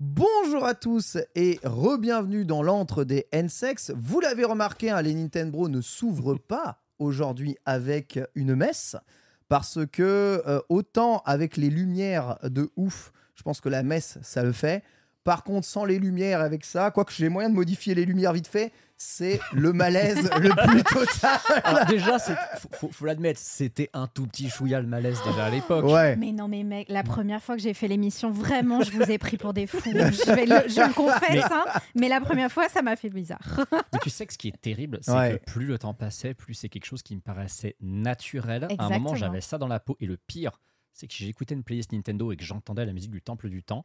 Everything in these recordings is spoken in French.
Bonjour à tous et re-bienvenue dans l'antre des N-Sex. Vous l'avez remarqué, hein, les Nintendo ne s'ouvrent pas aujourd'hui avec une messe parce que euh, autant avec les lumières de ouf, je pense que la messe ça le fait. Par contre, sans les lumières avec ça, quoique j'ai moyen de modifier les lumières vite fait, c'est le malaise le plus total. Alors déjà, c'est- faut, faut- faut l'admettre, c'était un tout petit chouïa le malaise déjà à l'époque. Ouais. Mais non, mais mec, la première fois que j'ai fait l'émission, vraiment, je vous ai pris pour des fous. Je, vais le, je le confesse, Mais- hein, mais la première fois, ça m'a fait bizarre. Mais tu sais que ce qui est terrible, c'est Ouais. que plus le temps passait, plus c'est quelque chose qui me paraissait naturel. À un moment, Exactement. j'avais ça dans la peau. Et le pire, c'est que j'écoutais une playlist Nintendo et que j'entendais la musique du Temple du Temps,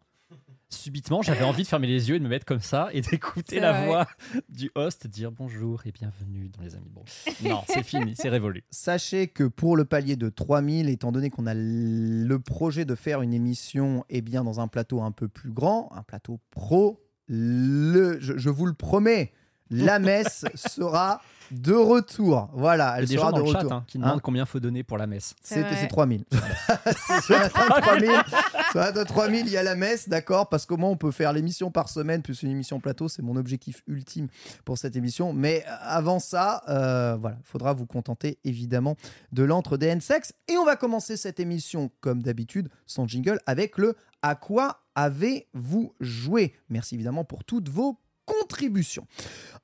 subitement, j'avais envie de fermer les yeux et de me mettre comme ça et d'écouter la vrai. voix du host dire bonjour et bienvenue dans les Amis de Bro. Non, c'est fini, c'est révolu. Sachez que pour le palier de 3000, étant donné qu'on a le projet de faire une émission eh bien, dans un plateau un peu plus grand, un plateau pro, le, je, je vous le promets, la messe sera de retour. Voilà, Il y elle sera de le chat retour. hein, qui Hein demandent combien faut donner pour la messe. C'est C'est vrai. c'est 3000. C'est sur la table 3000. Sur la table 3000, il y a la messe, d'accord Parce qu'au moins, on peut faire l'émission par semaine, plus une émission plateau. C'est mon objectif ultime pour cette émission. Mais avant ça, euh, voilà, il faudra vous contenter évidemment de l'antre des N-Sex. Et on va commencer cette émission, comme d'habitude, sans jingle, avec le À quoi avez-vous joué? Merci évidemment pour toutes vos contributions.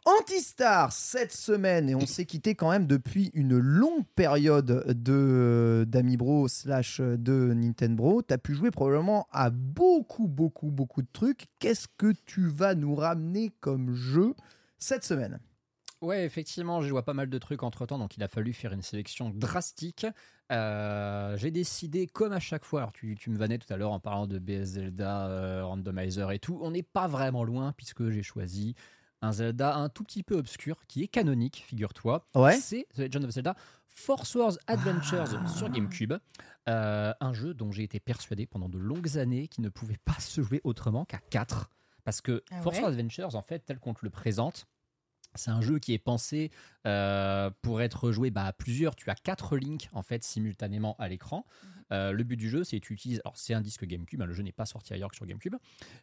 Antistar cette semaine et on s'est quitté quand même depuis une longue période de d'Amibro slash de Nintendo. Tu as pu jouer probablement à beaucoup beaucoup beaucoup de trucs. Qu'est-ce que tu vas nous ramener comme jeu cette semaine? Ouais, effectivement, j'ai joué à pas mal de trucs entre temps, donc il a fallu faire une sélection drastique. Euh, j'ai décidé, comme à chaque fois, alors tu, tu me vannais tout à l'heure en parlant de BS Zelda, euh, Randomizer et tout, on n'est pas vraiment loin puisque j'ai choisi un Zelda un tout petit peu obscur qui est canonique, figure-toi. Ouais. C'est The Legend of Zelda Force Wars Adventures Ah. sur GameCube. Euh, un jeu dont j'ai été persuadé pendant de longues années qu'il ne pouvait pas se jouer autrement qu'à 4. Parce que Ah Force Wars Adventures, en fait, tel qu'on te le présente, c'est un jeu qui est pensé euh, pour être joué bah, à plusieurs. Tu as quatre links en fait simultanément à l'écran. Euh, le but du jeu, c'est que tu utilises. Alors, c'est un disque GameCube. hein, le jeu n'est pas sorti ailleurs que sur GameCube.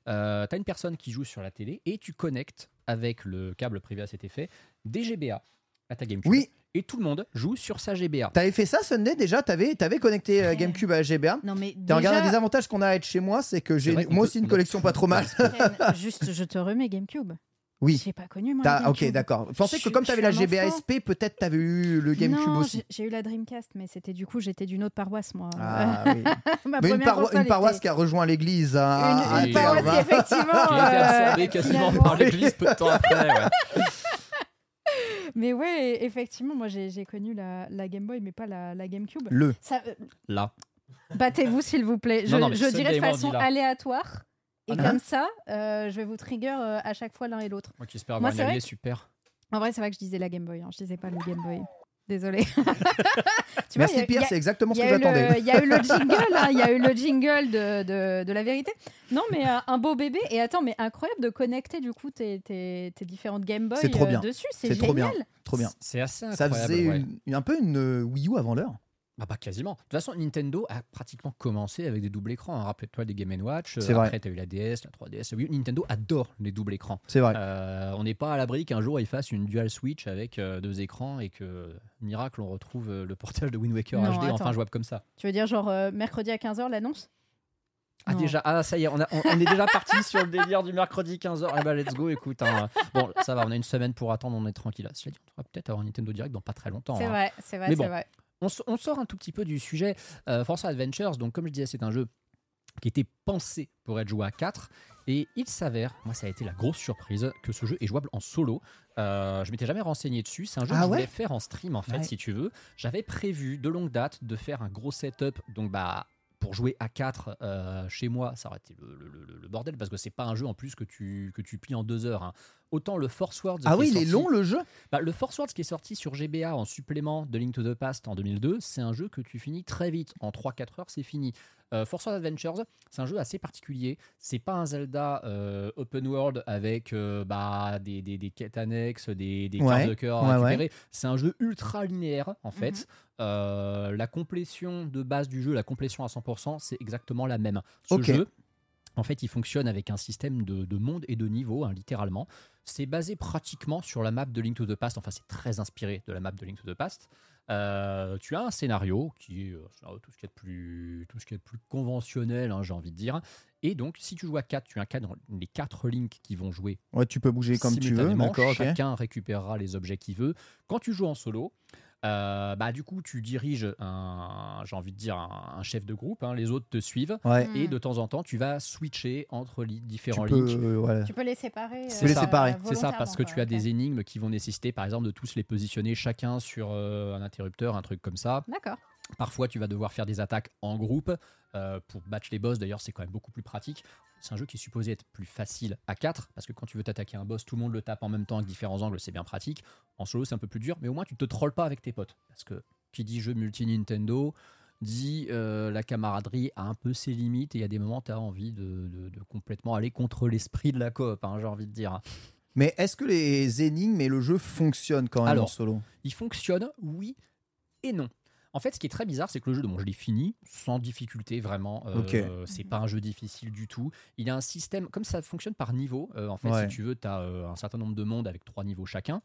Euh, tu as une personne qui joue sur la télé et tu connectes avec le câble privé à cet effet des GBA à ta GameCube. Oui. Et tout le monde joue sur sa GBA. T'avais fait ça Sunday déjà? T'avais avais connecté euh, Ouais. GameCube à GBA Non, mais T'as regardé déjà, des avantages qu'on a à être chez moi, c'est que j'ai moi peut- aussi une collection pas trop mal. Ken, juste, je te remets GameCube. Oui. J'ai pas connu, moi. Ok, d'accord. Je que comme tu avais la un GBA enfant. SP, peut-être tu avais eu le GameCube non, aussi. j'ai- J'ai eu la Dreamcast, mais c'était du coup, j'étais d'une autre paroisse, moi. Ah oui. Ma Mais une, paro- paroisse était- qui a rejoint l'église à, à- Une, à une terre, paroisse qui, hein. effectivement. Qui a été euh, quasiment par l'église peu de temps après. ouais. Mais ouais, effectivement, moi j'ai connu la, la Game Boy, mais pas la, la GameCube. Le. Ça, euh, Là. Battez-vous s'il vous plaît. Je, Non, je dirais de façon aléatoire. Et Ah, comme ça, euh, je vais vous trigger euh, à chaque fois l'un et l'autre. Moi qui espère Moi, avoir c'est un vrai allié que- super. En vrai, c'est vrai que je disais la Game Boy. hein. Je disais pas le Game Boy. Désolée. tu Merci Pierre, c'est exactement ce que j'attendais. Il y a eu le jingle, hein, il y a eu le jingle de, de, de la vérité. Non, mais euh, un beau bébé. Et attends, mais incroyable de connecter du coup tes, tes, tes différentes Game Boy C'est trop euh, bien. dessus. C'est trop bien. génial. Trop bien. C'est assez Ça incroyable. faisait ouais. une- une- un peu une euh, Wii U avant l'heure. Bah, pas quasiment. De toute façon, Nintendo a pratiquement commencé avec des doubles écrans. hein. Rappelle-toi des Game Watch. euh, C'est vrai. Après, tu as eu la DS, la 3DS. Oui, Nintendo adore les doubles écrans. C'est vrai. Euh, on n'est pas à l'abri qu'un jour ils fassent une dual switch avec euh, deux écrans et que miracle on retrouve euh, le portage de Wind Waker Non, HD enfin attends. jouable comme ça. Tu veux dire genre euh, mercredi à 15h l'annonce? Ah Non. déjà ah ça y est on, a- on- on est déjà parti sur le délire du mercredi 15h. Eh ben let's go écoute. hein. Bon ça va on a une semaine pour attendre on est tranquille. Cela dit on va peut-être avoir Nintendo Direct dans pas très longtemps. C'est hein. vrai, c'est vrai, Mais c'est bon. vrai. On, sort un tout petit peu du sujet. Euh, Forza Adventures, donc comme je disais, c'est un jeu qui était pensé pour être joué à 4. Et il s'avère, moi ça a été la grosse surprise, que ce jeu est jouable en solo. Euh, je m'étais jamais renseigné dessus. C'est un jeu Ah que je voulais faire en stream en fait, Ouais. si tu veux. J'avais prévu de longue date de faire un gros setup. Donc bah pour jouer à 4 euh, chez moi, ça aurait été le, le- le- le bordel parce que c'est pas un jeu en plus que tu, que tu plies en deux heures. hein. Autant le Force Words. Ah oui, il est sorti- long le jeu bah, le Force Words qui est sorti sur GBA en supplément de Link to the Past en 2002, c'est un jeu que tu finis très vite. En 3-4 heures, c'est fini. Euh, Force Words Adventures, c'est un jeu assez particulier. C'est pas un Zelda euh, open world avec euh, bah, des, des, des quêtes annexes, des, des Ouais, cartes de cœur ouais. C'est un jeu ultra linéaire en fait. Euh, la complétion de base du jeu, la complétion à 100%, c'est exactement la même. Ce Ok. jeu, en fait, il fonctionne avec un système de, de monde et de niveau, hein, littéralement. C'est basé pratiquement sur la map de Link to the Past. Enfin, c'est très inspiré de la map de Link to the Past. Euh, tu as un scénario qui est euh, tout ce qui est plus, tout ce qui est plus conventionnel, hein, j'ai envie de dire. Et donc, si tu joues à 4, tu as dans les 4 links qui vont jouer Ouais, tu peux bouger comme tu veux, d'accord. Chacun récupérera les objets qu'il veut. Quand tu joues en solo, euh, bah, du coup, tu diriges un, j'ai envie de dire, un, un chef de groupe. hein, les autres te suivent. Ouais. Et de temps en temps, tu vas switcher entre les Tu différents peux, links. euh, voilà. Tu peux les séparer. C'est peux les ça. séparer. C'est ça, parce que tu as des énigmes qui vont nécessiter, par exemple, de tous les positionner chacun sur euh, un interrupteur, un truc comme ça. D'accord. Parfois, tu vas devoir faire des attaques en groupe euh, pour battre les boss. D'ailleurs, c'est quand même beaucoup plus pratique. C'est un jeu qui est supposé être plus facile à 4 parce que quand tu veux t'attaquer un boss, tout le monde le tape en même temps avec différents angles, c'est bien pratique. En solo, c'est un peu plus dur, mais au moins, tu te trolles pas avec tes potes. Parce que qui dit jeu multi-Nintendo dit euh, la camaraderie a un peu ses limites et il y a des moments tu as envie de, de- de complètement aller contre l'esprit de la coop, hein, j'ai envie de dire. Mais est-ce que les énigmes et le jeu fonctionnent quand même en solo? Il fonctionne, oui et non. En fait, ce qui est très bizarre, c'est que le jeu, bon, je l'ai fini sans difficulté, vraiment. Euh. C'est pas un jeu difficile du tout. Il a un système, comme ça fonctionne par niveau, euh, en fait, Ouais. si tu veux, tu as un certain nombre de mondes avec trois niveaux chacun.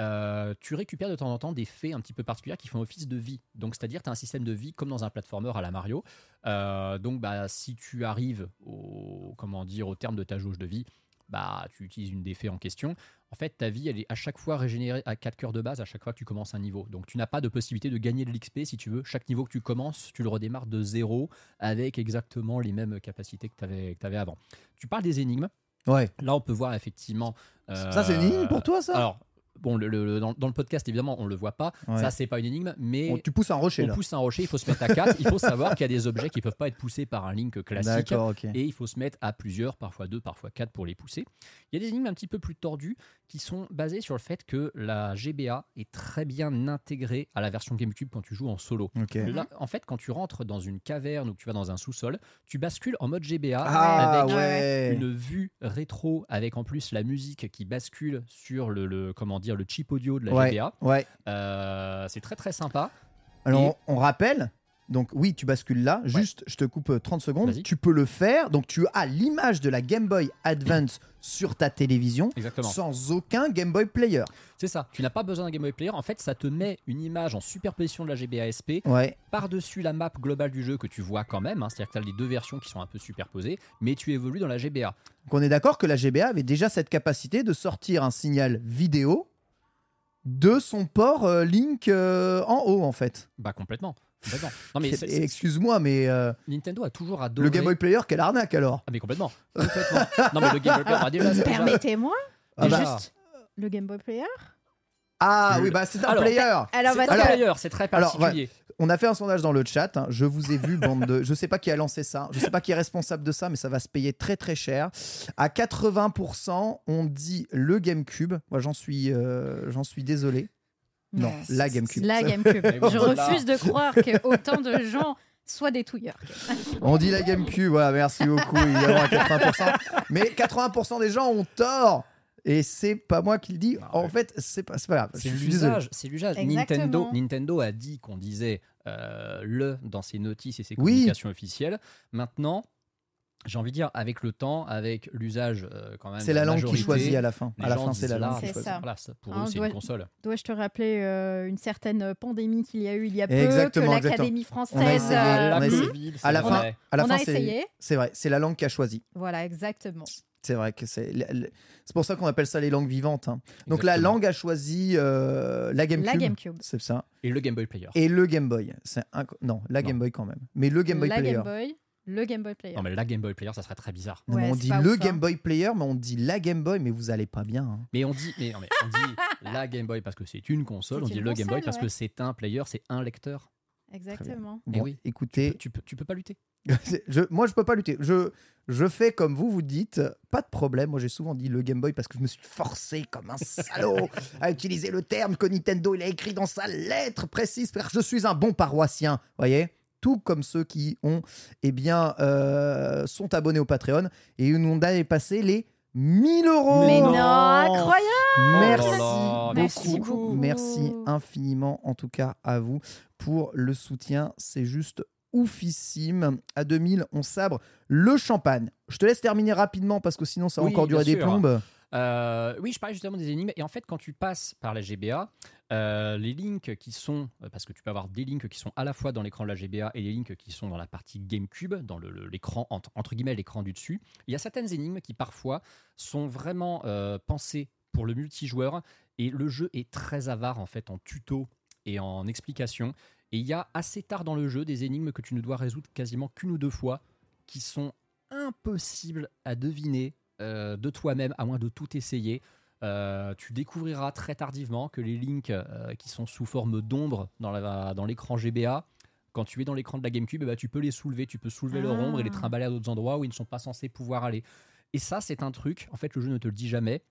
Euh, tu récupères de temps en temps des faits un petit peu particuliers qui font office de vie. Donc, c'est-à-dire, tu as un système de vie comme dans un platformer à la Mario. Euh, donc, bah, si tu arrives au, comment dire, au terme de ta jauge de vie, bah, tu utilises une des faits en question. En fait, ta vie, elle est à chaque fois régénérée à 4 cœurs de base à chaque fois que tu commences un niveau. Donc, tu n'as pas de possibilité de gagner de l'XP si tu veux. Chaque niveau que tu commences, tu le redémarres de zéro avec exactement les mêmes capacités que tu avais, avant. Tu parles des énigmes. Ouais. Là, on peut voir effectivement. Ça, c'est une énigme pour toi, ça? Euh, Alors, bon, le- dans, dans le podcast, évidemment, on le voit pas. Ouais. Ça, c'est pas une énigme, mais. Tu pousses un rocher on là. pousse un rocher, il faut se mettre à 4. il faut savoir qu'il y a des objets qui peuvent pas être poussés par un link classique. Et il faut se mettre à plusieurs, parfois deux, parfois quatre pour les pousser. Il y a des énigmes un petit peu plus tordues qui sont basées sur le fait que la GBA est très bien intégrée à la version GameCube quand tu joues en solo. Là, en fait, quand tu rentres dans une caverne ou que tu vas dans un sous-sol, tu bascules en mode GBA Ah avec ouais. une vue rétro, avec en plus la musique qui bascule sur le, le- comment dire le chip audio de la Ouais, GBA. ouais. Euh, c'est très très sympa. Alors, Et- on, on rappelle. Donc oui, tu bascules là. Juste, je te coupe euh, 30 secondes. Vas-y. Tu peux le faire. Donc tu as l'image de la Game Boy Advance sur ta télévision Exactement. sans aucun Game Boy Player. C'est ça. Tu n'as pas besoin d'un Game Boy Player. En fait, ça te met une image en superposition de la GBA SP Ouais. par-dessus la map globale du jeu que tu vois quand même. hein. C'est-à-dire que tu as les deux versions qui sont un peu superposées, mais tu évolues dans la GBA. Donc on est d'accord que la GBA avait déjà cette capacité de sortir un signal vidéo de son port euh, Link euh, en haut en fait. Bah complètement. complètement. Non mais c'est- Et c'est- Excuse-moi, mais euh, Nintendo a toujours adoré. le Game Boy Player, quelle arnaque alors Ah mais complètement. Complètement. non mais le Game Boy Player, bah, déjà, déjà- Permettez-moi, Ah bah- juste le Game Boy Player. Ah oui, bah c'est un Alors, player. Alors, C'est que player, c'est très Alors, particulier. On a fait un sondage dans le chat. hein. Je vous ai vu, bande de. Je sais pas qui a lancé ça. Je sais pas qui est responsable de ça, mais ça va se payer très très cher. À 80%, on dit le GameCube. Moi, j'en suis, euh, j'en suis désolé. Non, la GameCube. La GameCube. Je refuse de croire que autant de gens soient des touilleurs. On dit la GameCube. Voilà, merci beaucoup. Évidemment à 80%. Mais 80% des gens ont tort. Et c'est pas moi qui le dis. En ouais. fait, c'est pas, pas grave. C'est l'usage. C'est l'usage. Nintendo, Nintendo a dit qu'on disait le dans ses notices et ses Oui. communications officielles. Maintenant, j'ai envie de dire, avec le temps, avec l'usage euh, quand même. C'est de la langue qui choisit à la fin. À la fin, c'est la langue là, qui C'est choisit. ça. Voilà, pour Hein, eux, c'est une console. Dois-je te rappeler euh, une certaine pandémie qu'il y a eu il y a peu, Exactement, que l'Académie On a française. essayé, euh, on a la essayé. À la c'est fin, à la On fin, a c'est essayé. c'est vrai. C'est la langue qui a choisi. Voilà, exactement. C'est vrai que c'est. C'est pour ça qu'on appelle ça les langues vivantes. hein. Donc la langue a choisi euh, la GameCube. La GameCube. C'est ça. Et le Game Boy Player. Et le Game Boy. C'est non, la Non. Game Boy quand même. Mais le Game Boy la Player. Game Boy, le Game Boy Player. Non, mais la Game Boy Player, ça serait très bizarre. Non, mais Ouais, on dit le ouf, hein. Game Boy Player, mais on dit la Game Boy, mais vous allez pas bien. hein. Mais on dit, mais, non, mais on dit la Game Boy parce que c'est une console. On dit le Game Boy parce que c'est un player, c'est un lecteur. Exactement. Eh Bon, oui. écoutez, Tu peux, tu peux pas lutter. je, moi je peux pas lutter. Je, je fais comme vous, vous dites, pas de problème. Moi j'ai souvent dit le Game Boy parce que je me suis forcé comme un salaud à utiliser le terme que Nintendo il a écrit dans sa lettre précise. car Je suis un bon paroissien, voyez tout comme ceux qui ont, eh bien, euh, sont abonnés au Patreon et nous on a passé les 1000 euros. Mais non. incroyable Merci, Oh là là, merci beaucoup. Merci infiniment, en tout cas, à vous pour le soutien. C'est juste oufissime. À 2000, on sabre le champagne. Je te laisse terminer rapidement parce que sinon, ça va Oui, encore durer des sûr. plombes. Euh, oui, je parlais justement des énigmes. Et en fait, quand tu passes par la GBA, euh, les links qui sont, euh, parce que tu peux avoir des links qui sont à la fois dans l'écran de la GBA et les links qui sont dans la partie GameCube, dans l'écran, entre, guillemets, l'écran du dessus, il y a certaines énigmes qui parfois sont vraiment pensées pour le multijoueur. Et le jeu est très avare en fait en tuto et en explication. Et il y a assez tard dans le jeu des énigmes que tu ne dois résoudre quasiment qu'une ou deux fois, qui sont impossibles à deviner euh, de toi-même, à moins de tout essayer. Euh, tu découvriras très tardivement que les links euh, qui sont sous forme d'ombre dans l'écran GBA, quand tu es dans l'écran de la GameCube, eh ben, tu peux les soulever, tu peux soulever leur Ah. ombre et les trimballer à d'autres endroits où ils ne sont pas censés pouvoir aller. Et ça, c'est un truc, en fait, le jeu ne te le dit jamais.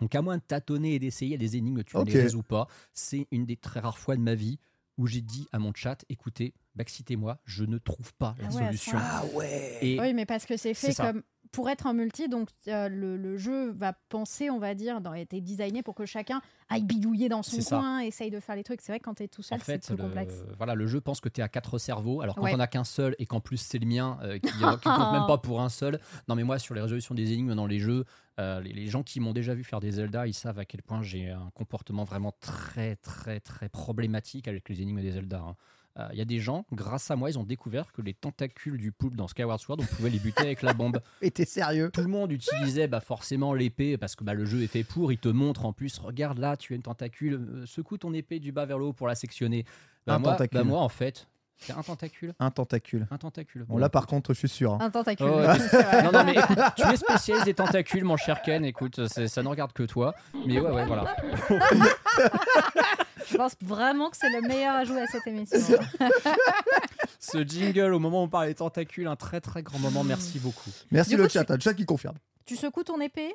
Donc, à moins de tâtonner et d'essayer, il y a des énigmes, tu ne les résous pas. C'est une des très rares fois de ma vie où j'ai dit à mon chat écoutez, backcitez-moi, je ne trouve pas la Ah ouais, solution. Ah ouais Et Oui, mais parce que c'est fait comme pour être un multi, donc euh, le, le jeu va penser, on va dire, dans, été designé pour que chacun aille bidouiller dans son coin, essaye de faire les trucs. C'est vrai que quand t'es tout seul, en fait, c'est plus le, complexe. voilà, le jeu pense que tu es à quatre cerveaux, alors quand Ouais. on a qu'un seul et qu'en plus c'est le mien, euh, qui, euh, qui compte même pas pour un seul. Non, mais moi, sur les résolutions des énigmes dans les jeux, euh, les, les gens qui m'ont déjà vu faire des Zelda, ils savent à quel point j'ai un comportement vraiment très, très, très problématique avec les énigmes des Zelda. hein. Euh, Il y a des gens, grâce à moi, ils ont découvert que les tentacules du poulpe dans Skyward Sword, on pouvait les buter avec la bombe. Et t'es sérieux Tout le monde utilisait bah, forcément l'épée parce que bah, le jeu est fait pour. Il te montre en plus, regarde là, tu as une tentacule, euh, secoue ton épée du bas vers le haut pour la sectionner. Bah, Un moi, tentacule. bah, moi, en fait, c'est un tentacule. Un tentacule. Un tentacule. Bon, là, par contre, je suis sûr. hein. Un tentacule. Oh, ouais, non, non, mais écoute, tu es spécialiste des tentacules, mon cher Ken. Écoute, ça ne regarde que toi. Mais ouais, ouais, voilà. Je pense vraiment que c'est le meilleur à jouer à cette émission. Ce jingle, au moment où on parle des tentacules, un très très grand moment. Merci beaucoup. Merci Du le coup, chat, hein, le chat qui confirme. tu secoues ton épée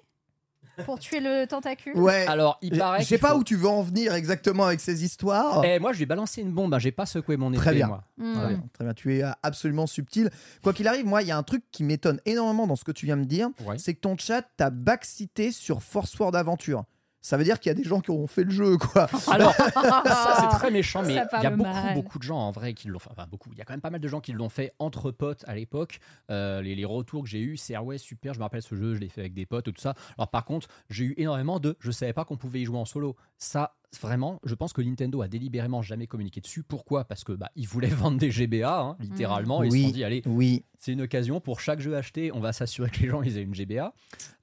pour tuer le tentacule Ouais. Alors, il Je paraît. je sais qu'il pas faut- où tu veux en venir exactement avec ces histoires. Eh, moi, je vais balancer une bombe. hein, J'ai pas secoué mon épée, Très bien. moi. Hmm. Très bien, très bien. Tu es euh, absolument subtil. Quoi qu'il arrive, moi, il y a un truc qui m'étonne énormément dans ce que tu viens de dire, Ouais. c'est que ton chat t'a backcité sur Force Word Adventure. Ça veut dire qu'il y a des gens qui ont fait le jeu, quoi. Alors, ça c'est très méchant, mais il y a beaucoup, mal. beaucoup de gens en vrai qui l'ont fait. Enfin, beaucoup. Il y a quand même pas mal de gens qui l'ont fait entre potes à l'époque. Euh, les, les retours que j'ai eu, c'est ah ouais, super, je me rappelle ce jeu, je l'ai fait avec des potes tout ça. Alors, par contre, j'ai eu énormément de je savais pas qu'on pouvait y jouer en solo. Ça, vraiment, je pense que Nintendo a délibérément jamais communiqué dessus. Pourquoi? Parce que bah, ils voulaient vendre des GBA, hein, littéralement. et Ils se Oui. sont dit, allez, Oui, c'est une occasion pour chaque jeu acheté, on va s'assurer que les gens ils aient une GBA.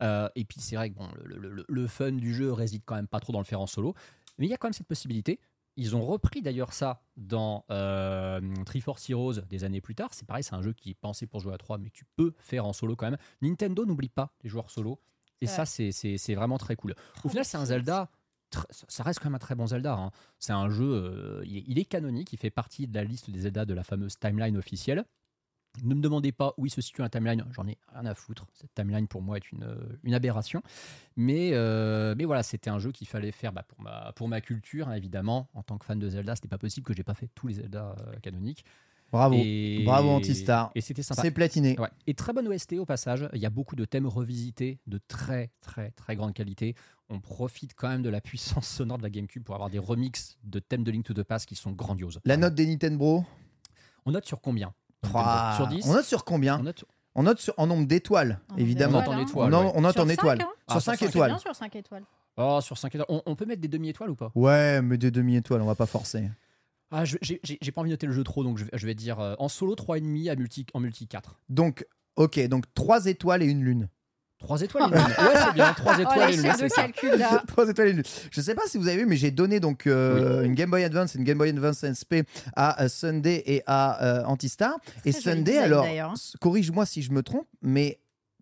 Euh, et puis c'est vrai que bon, le, le- le- le fun du jeu réside quand même pas trop dans le faire en solo, mais il y a quand même cette possibilité. Ils ont repris d'ailleurs ça dans euh, Triforce Heroes des années plus tard. C'est pareil, c'est un jeu qui est pensé pour jouer à 3, mais que tu peux faire en solo quand même. Nintendo n'oublie pas les joueurs solo. Et Ouais. ça, c'est- vraiment très cool. Au final, c'est un Zelda. Ça reste quand même un très bon Zelda. hein. C'est un jeu, euh, il, est, canonique, il fait partie de la liste des Zelda de la fameuse timeline officielle. Ne me demandez pas où il se situe la timeline, j'en ai rien à foutre. Cette timeline pour moi est une, euh, aberration. Mais, euh, mais voilà, c'était un jeu qu'il fallait faire bah, pour, ma, pour ma culture, hein, évidemment. En tant que fan de Zelda, c'était pas possible que j'ai pas fait tous les Zelda canoniques. Bravo. Et- Bravo, Antistar. Et c'était sympa. C'est platiné. Ouais. Et très bonne OST au passage. Il y a beaucoup de thèmes revisités de très très très grande qualité. On profite quand même de la puissance sonore de la GameCube pour avoir des remixes de thèmes de Link to the Past qui sont grandioses. La note des Nintendo On note sur combien Trois. Sur 10 On note sur combien On note sur- On note sur, en nombre d'étoiles, évidemment. On note en étoiles. on, ouais. en- on note Sur en cinq, étoiles. hein. Ah, sur sur 5 cinq, C'est étoiles. bien sur 5 étoiles. Oh, sur 5 étoiles. On, on peut mettre des demi-étoiles ou pas? Ouais, mais des demi-étoiles, on va pas forcer. Ah, je- J'ai pas envie de noter le jeu trop, donc je vais, je vais dire euh, en solo 3,5 à multi, en multi 4. Donc, ok, donc 3 étoiles et une lune. 3 étoiles et une lune. Ouais, c'est bien. 3 Oh, étoiles et une lune, chair c'est de ça. calcul là. 3 étoiles et une lune. Je sais pas si vous avez vu, mais j'ai donné donc euh, une Game Boy Advance et une Game Boy Advance SP à euh, Sunday et à euh, Antistar. Et Sunday, design, alors, corrige-moi si je me trompe, mais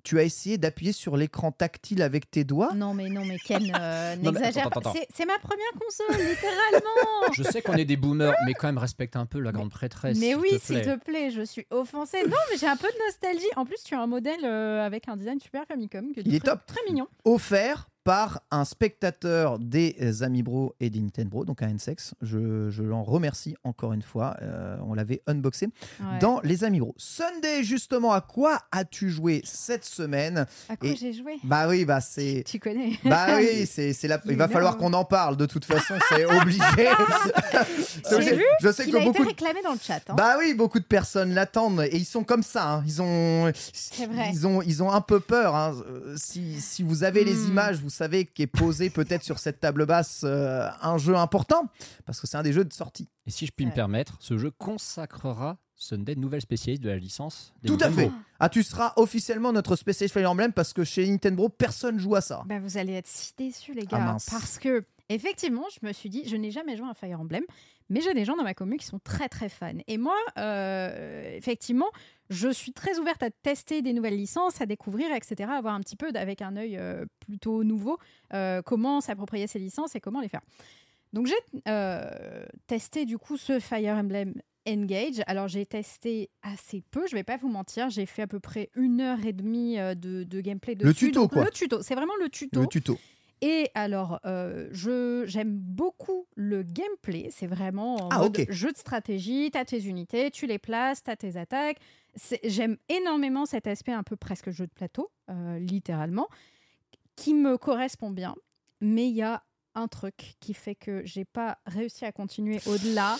tu as essayé d'appuyer sur l'écran tactile avec tes doigts? Non mais non mais Ken euh, n'exagère pas. C'est- ma première console littéralement. Je sais qu'on est des boomers, mais quand même respecte un peu la grande prêtresse. mais oui, s'il te plaît, je suis offensée. Non mais j'ai un peu de nostalgie. En plus, tu as un modèle euh, avec un design super Famicom. Que Il est top. Très mignon. offert par un spectateur des euh, Amibro et des Nintendo, donc un N-Sex. Je, je l'en remercie encore une fois. Euh, on l'avait unboxé Ouais. dans les Amibro. Sunday, justement, à quoi as-tu joué cette semaine? À quoi j'ai joué? Bah oui, bah c'est. Tu connais. Bah oui, c'est la... il va falloir qu'on en parle. De toute façon, c'est obligé. Obligé. vu Je sais Il que a été beaucoup. de- réclamé dans le chat. hein. Bah oui, beaucoup de personnes l'attendent et ils sont comme ça. hein. Ils ont, vrai. ils ont, ils ont un peu peur. hein. Euh, Si, si vous avez les Hmm. images, vous savez qu'est posé peut-être sur cette table basse euh, un jeu important parce que c'est un des jeux de sortie. Et si je puis me permettre, ce jeu consacrera Sunday, nouvelle spécialiste de la licence. des Tout à fait. Ah, tu seras officiellement notre spécialiste Fire Emblem parce que chez Nintendo, personne joue à ça. Bah, vous allez être si déçus, les Ah, gars. parce que, effectivement, je me suis dit, je n'ai jamais joué à Fire Emblem, mais j'ai des gens dans ma commune qui sont très, très fans. Et moi, euh, effectivement, je suis très ouverte à tester des nouvelles licences, à découvrir, etc., à voir un petit peu, avec un œil euh, plutôt nouveau, euh, comment s'approprier ces licences et comment les faire. Donc, j'ai testé, du coup, ce Fire Emblem Engage. Alors, j'ai testé assez peu, je vais pas vous mentir. J'ai fait à peu près une heure et demie de, de gameplay dessus. Le tuto, quoi. Le tuto, c'est vraiment le tuto. Le tuto. Et alors, euh, je j'aime beaucoup le gameplay. C'est vraiment en Ah, mode jeu de stratégie. Tu as tes unités, tu les places, tu as tes attaques. J'aime énormément cet aspect un peu presque jeu de plateau, euh, littéralement, qui me correspond bien. Mais il y a un truc qui fait que j'ai pas réussi à continuer au-delà.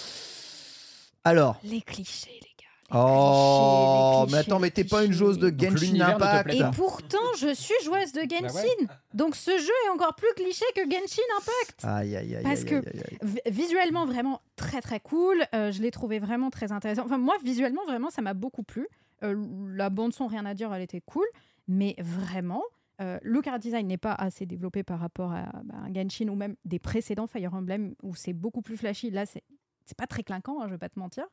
Alors. Les clichés, les Oh, clichés, mais attends, mais t'es pas une joueuse de Genshin Impact. Et pourtant, je suis joueuse de Genshin. ouais. Donc ce jeu est encore plus cliché que Genshin Impact. Aïe, aïe, aïe. Parce aïe, que- visuellement vraiment très très cool. Euh, je l'ai trouvé vraiment très intéressant. Enfin moi visuellement vraiment ça m'a beaucoup plu. Euh, la bande son rien à dire, elle était cool, mais vraiment. euh, le car design n'est pas assez développé par rapport à bah, un Genshin ou même des précédents Fire Emblem où c'est beaucoup plus flashy. Là, c'est c'est pas très clinquant, hein, je vais pas te mentir.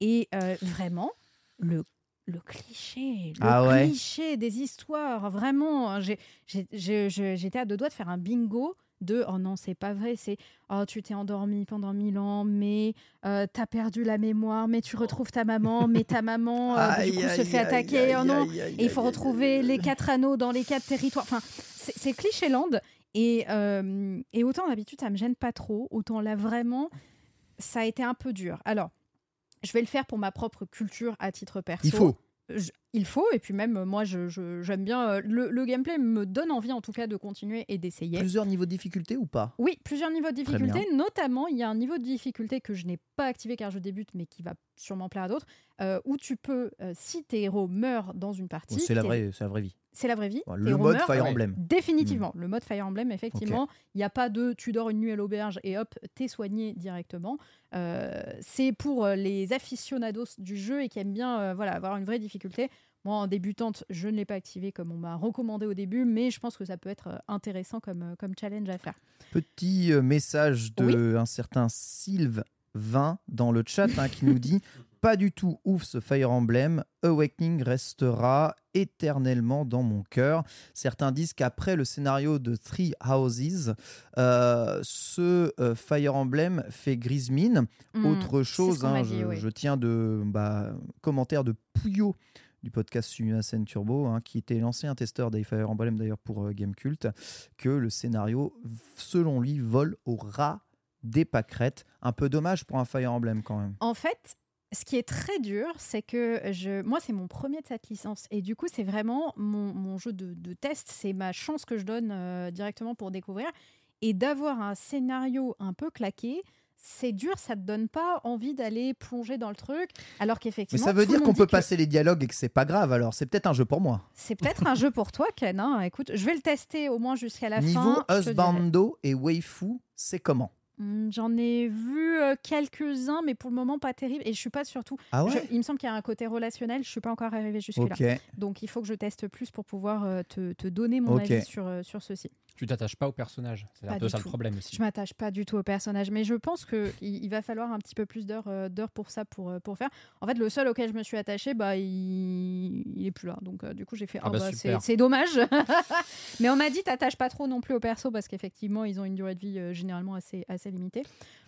Et euh, vraiment, le, le cliché, le Ah ouais. cliché des histoires, vraiment. hein, J'étais à deux doigts de faire un bingo de oh non, c'est pas vrai, c'est oh tu t'es endormi pendant mille ans, mais euh, t'as perdu la mémoire, mais tu retrouves ta maman, mais ta maman euh, Aïe, du coup se fait aïe, attaquer, oh non, et il faut retrouver les quatre anneaux dans les quatre territoires. Enfin, c'est c'est Clichéland. Et, euh, et autant d'habitude, ça me gêne pas trop. Autant là, vraiment, ça a été un peu dur. Alors, je vais le faire pour ma propre culture à titre perso. Il faut. Je- il faut. Et puis même, euh, moi, j'aime bien. euh, le, le gameplay me donne envie, en tout cas, de continuer et d'essayer. Plusieurs niveaux de difficulté ou pas? Oui, plusieurs niveaux de difficulté. Notamment, il y a un niveau de difficulté que je n'ai pas activé car je débute, mais qui va sûrement plaire à d'autres, euh, où tu peux, euh, si tes héros meurent dans une partie, Bon, C'est la vraie, c'est la vraie vie. C'est la vraie vie. Le mode Fire. Emblem. Définitivement, le mode Fire Emblem, effectivement. Il n'y a pas de tu dors une nuit à l'auberge et hop, t'es soigné directement. Euh, c'est pour euh, les aficionados du jeu et qui aiment bien euh, voilà, avoir une vraie difficulté. Moi, en débutante, je ne l'ai pas activé comme on m'a recommandé au début, mais je pense que ça peut être intéressant comme, comme challenge à faire. Petit message de un certain Sylve 20 dans le chat hein, qui nous dit pas du tout ouf ce Fire Emblem. Awakening restera éternellement dans mon cœur. Certains disent qu'après le scénario de Three Houses, euh, ce euh, Fire Emblem fait grise mine. Hmm, Autre chose, hein, je, dit, oui. je tiens de bah, commentaire de Pouillot du podcast Sumimasen Turbo, hein, qui était l'ancien testeur des Fire Emblem d'ailleurs pour euh, Gamecult, que le scénario, selon lui, vole au ras des pâquerettes. Un peu dommage pour un Fire Emblem quand même. En fait, Ce qui est très dur, c'est que je, moi, c'est mon premier de cette licence. Et du coup, c'est vraiment mon, mon jeu de, de test. C'est ma chance que je donne euh, directement pour découvrir. Et d'avoir un scénario un peu claqué, c'est dur, ça te donne pas envie d'aller plonger dans le truc. Alors Mais qu'effectivement. ça veut dire qu'on peut que passer les dialogues et que c'est pas grave alors. C'est peut-être un jeu pour moi. C'est peut-être un jeu pour toi, Ken. hein. Écoute, je vais le tester au moins jusqu'à la Niveau fin. dirai. Husbando et Waifu, c'est comment? J'en ai vu euh, quelques-uns, mais pour le moment pas terrible. Et je suis pas surtout. Ah je- il me semble qu'il y a un côté relationnel. Je suis pas encore arrivée jusque-là. Donc il faut que je teste plus pour pouvoir euh, te, te donner mon avis sur, euh, sur ceci. Tu t'attaches pas au personnage. C'est un peu ça tout. le problème aussi. Je m'attache pas du tout au personnage, mais je pense qu'il il va falloir un petit peu plus d'heures euh, d'heures pour ça, pour, euh, pour faire. En fait, le seul auquel je me suis attachée, bah, il, il est plus là. Donc euh, du coup, j'ai fait, Ah Ah bah, bah, c'est dommage. mais on m'a dit, t'attaches pas trop non plus au perso, parce qu'effectivement, ils ont une durée de vie généralement assez, assez limitée.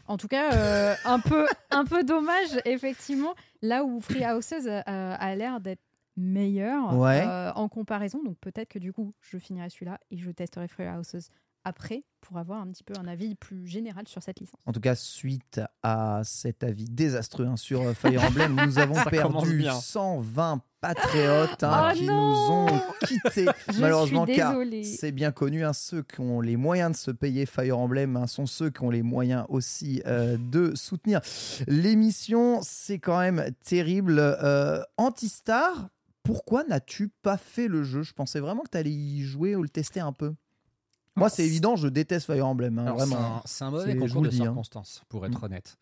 En tout cas, un, peu, un peu dommage, effectivement, là où Free Houses a l'air d'être meilleur Ouais. euh, en comparaison. Donc peut-être que du coup, je finirai celui-là et je testerai Free Houses après pour avoir un petit peu un avis plus général sur cette licence. En tout cas, suite à cet avis désastreux hein, sur euh, Fire Emblem, nous avons Ça perdu bien. 120 patriotes hein, Oh qui non nous ont quittés. Je Malheureusement, suis car c'est bien connu, hein, ceux qui ont les moyens de se payer Fire Emblem hein, sont ceux qui ont les moyens aussi euh, de soutenir l'émission. C'est quand même terrible. Euh, Antistar, pourquoi n'as-tu pas fait le jeu? Je pensais vraiment que tu allais y jouer ou le tester un peu. Moi, c'est évident, je déteste Fire Emblem, hein, vraiment. c'est un- un, mauvais concours de hein. circonstances, pour être Mm. honnête.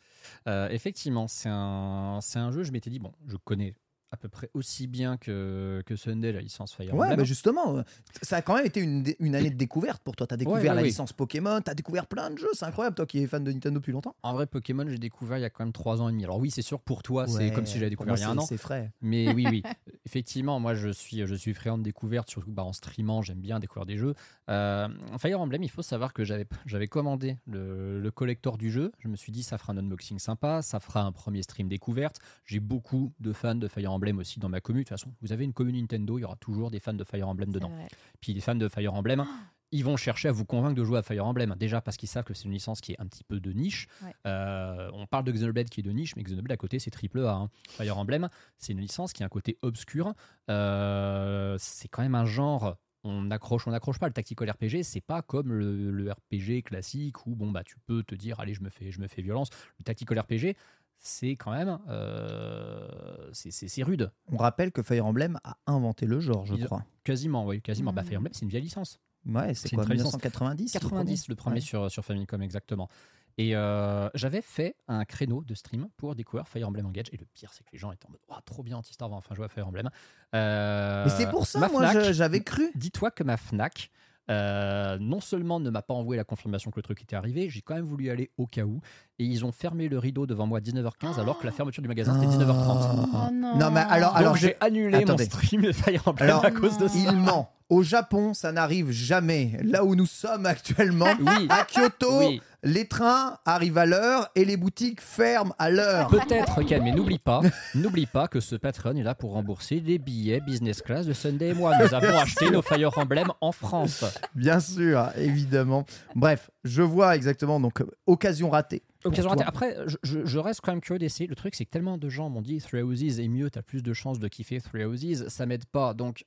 Euh, effectivement, c'est un, c'est un jeu, je m'étais dit, bon, je connais à peu près aussi bien que, que Sunday la licence Fire Ouais, Emblem. bah justement, euh, ça a quand même été une, une année de découverte pour toi. Tu as découvert Ouais, ouais, la oui. licence Pokémon, tu as découvert plein de jeux, c'est incroyable, toi qui es fan de Nintendo depuis longtemps. En vrai, Pokémon, j'ai découvert il y a quand même 3 ans et demi. Alors oui, c'est sûr, pour toi, c'est Ouais, comme si j'avais découvert il y a un an. C'est frais. Mais oui, oui. Effectivement, moi, je suis, je suis friand de découverte, surtout bah, en streamant, j'aime bien découvrir des jeux. Euh, Fire Emblem, il faut savoir que j'avais, j'avais commandé le, le collector du jeu. Je me suis dit, ça fera un unboxing sympa, ça fera un premier stream découverte. J'ai beaucoup de fans de Fire Emblem aussi dans ma commune. De toute façon, vous avez une commune Nintendo, il y aura toujours des fans de Fire Emblem dedans. Vrai. Puis les fans de Fire Emblem, ils vont chercher à vous convaincre de jouer à Fire Emblem. Déjà parce qu'ils savent que c'est une licence qui est un petit peu de niche. Ouais. Euh, on parle de Xenoblade qui est de niche, mais Xenoblade à côté c'est triple A. hein. Fire Emblem, c'est une licence qui a un côté obscur. Euh, c'est quand même un genre. On accroche, on n'accroche pas. Le tactical RPG, c'est pas comme le, le RPG classique où bon bah tu peux te dire allez je me fais, je me fais violence. Le tactical RPG, c'est quand même euh, c'est- rude. On rappelle que Fire Emblem a inventé le genre, je Ils- crois. Quasiment, oui, quasiment. Bah, Mhm. Fire Emblem, c'est une vieille licence. Ouais, c'est quoi, une très licence. 1990 le 90, le premier Ouais. sur, sur Famicom, exactement. Et euh, j'avais fait un créneau de stream pour découvrir Fire Emblem Engage. Et le pire, c'est que les gens étaient en mode Ouah, trop bien, Antistar va enfin jouer à Fire Emblem. Euh, Mais c'est pour ça, ma moi, j'avais cru. Dis-toi que ma Fnac, euh, non seulement ne m'a pas envoyé la confirmation que le truc était arrivé, j'ai quand même voulu y aller au cas où. Et ils ont fermé le rideau devant moi à 19h15, alors que la fermeture du magasin c'était 19h30. Oh non. Non, mais alors- alors j'ai annulé Attendez. mon stream de Fire Emblem Alors, à cause de ça. Il ment. Au Japon, ça n'arrive jamais. Là où nous sommes actuellement, Oui, à Kyoto, oui. les trains arrivent à l'heure et les boutiques ferment à l'heure. Peut-être, Ken, mais n'oublie pas, n'oublie pas que ce patron est là pour rembourser les billets business class de Sunday et moi. Nous avons acheté nos Fire Emblem en France. Bien sûr, évidemment. Bref, je vois exactement. Donc, occasion ratée. Occasion ratée. Après, je reste quand même curieux d'essayer. Le truc, c'est que tellement de gens m'ont dit Three Houses est mieux, t'as plus de chances de kiffer Three Houses, ça m'aide pas. Donc,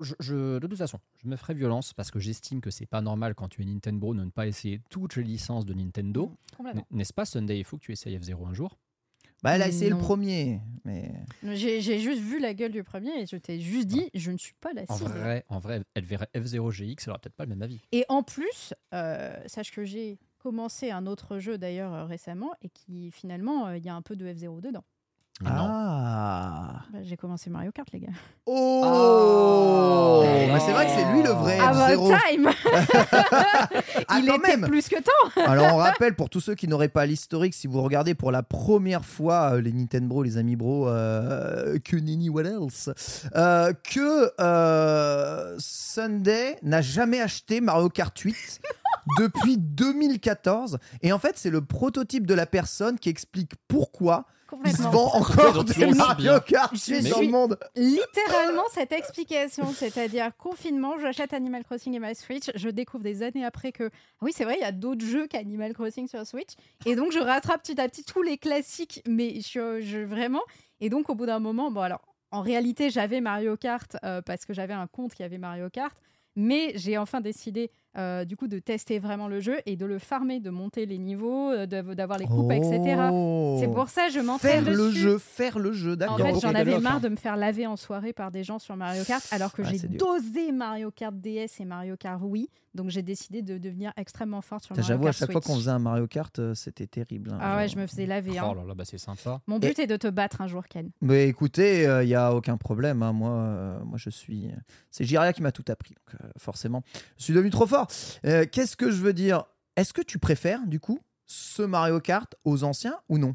je, je- de toute façon, je me ferai violence parce que j'estime que c'est pas normal quand tu es Nintendo de ne pas essayer toutes les licences de Nintendo. Complètement. N'est-ce pas, Sunday Il faut que tu essayes F0 un jour? Bah, elle a essayé le premier. Mais J'ai juste vu la gueule du premier et je t'ai juste dit, je ne suis pas la En cible. vrai, en vrai, elle verrait F0 GX, elle aurait peut-être pas le même avis. Et en plus, euh, sache que j'ai commencé un autre jeu d'ailleurs euh, récemment et qui finalement, euh, il y a un peu de F0 dedans. Mais ah. Bah, j'ai commencé Mario Kart, les gars. Oh. Mais c'est vrai que c'est lui le vrai About F0. time Ah, Il quand était même. plus que temps Alors on rappelle pour tous ceux qui n'auraient pas l'historique, si vous regardez pour la première fois euh, les Nintendo, les amis bro, euh, que Nini what else, euh, que euh, Sunday n'a jamais acheté Mario Kart 8 depuis 2014. Et en fait c'est le prototype de la personne qui explique pourquoi Il se complètement. vend encore des Mario. Kart Je dans suis- le monde. littéralement cette explication, c'est-à-dire confinement, j'achète Animal Crossing et ma Switch, je découvre des années après que ah oui c'est vrai il y a d'autres jeux qu'Animal Crossing sur Switch et donc je rattrape petit à petit tous les classiques mais je, je- vraiment et donc au bout d'un moment bon alors en réalité j'avais Mario Kart euh, parce que j'avais un compte qui avait Mario Kart mais j'ai enfin décidé euh, du coup de tester vraiment le jeu et de le farmer, de monter les niveaux, euh, d'avoir les coupes, etc. Oh. C'est pour ça que je m'entraîne Faire le jeu, faire le jeu, En d'accord. fait, beaucoup j'en de avais marre hein. de me faire laver en soirée par des gens sur Mario Kart, alors que Ouais, j'ai dur. dosé Mario Kart DS et Mario Kart Wii. Donc j'ai décidé de devenir extrêmement forte sur Mario J'avoue, à Kart chaque fois qu'on faisait un Mario Kart, euh, c'était terrible. hein, Ah ouais, je me faisais laver. hein. Oh là là, bah c'est sympa. Mon but est de te battre un jour, Ken. Mais écoutez, il n'y a aucun problème. hein. Moi, euh, moi, je suis. C'est Jiria qui m'a tout appris. Donc, euh, forcément, je suis devenu trop fort. Euh, Qu'est-ce que je veux dire? Est-ce que tu préfères, du coup, ce Mario Kart aux anciens ou non?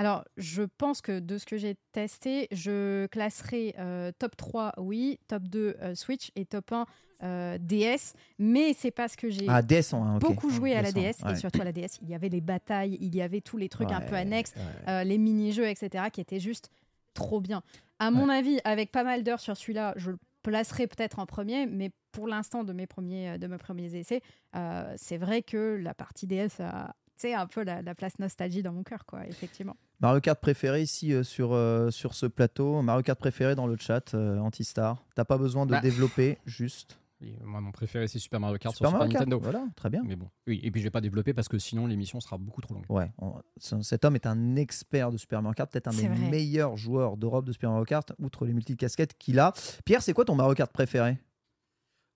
Alors, je pense que de ce que j'ai testé, je classerai euh, top 3, oui, top 2, euh, Switch et top 1, euh, DS. Mais c'est parce que j'ai Ah, DS ok. beaucoup joué à la DS1, DS ouais. et surtout à la DS. Il y avait les batailles, il y avait tous les trucs un peu annexes. ouais. les mini-jeux, etc., qui étaient juste trop bien. À mon avis, avec pas mal d'heures sur celui-là, je le placerai peut-être en premier, mais pour l'instant, de mes premiers, de mes premiers essais, euh, c'est vrai que la partie DS a un peu la, la place nostalgie dans mon cœur, quoi, effectivement. Mario Kart préféré ici euh, sur, euh, sur ce plateau. Mario Kart préféré dans le chat, euh, Antistar. T'as pas besoin de Bah. développer, juste. Moi, mon préféré, c'est Super Mario Kart Super sur Super Mario Kart. Nintendo. Voilà, très bien. Mais bon, oui, et puis je vais pas développer parce que sinon l'émission sera beaucoup trop longue. Ouais, on- ce- cet homme est un expert de Super Mario Kart, peut-être un des vrai. meilleurs joueurs d'Europe de Super Mario Kart, outre les multicasquettes qu'il a. Pierre, c'est quoi ton Mario Kart préféré?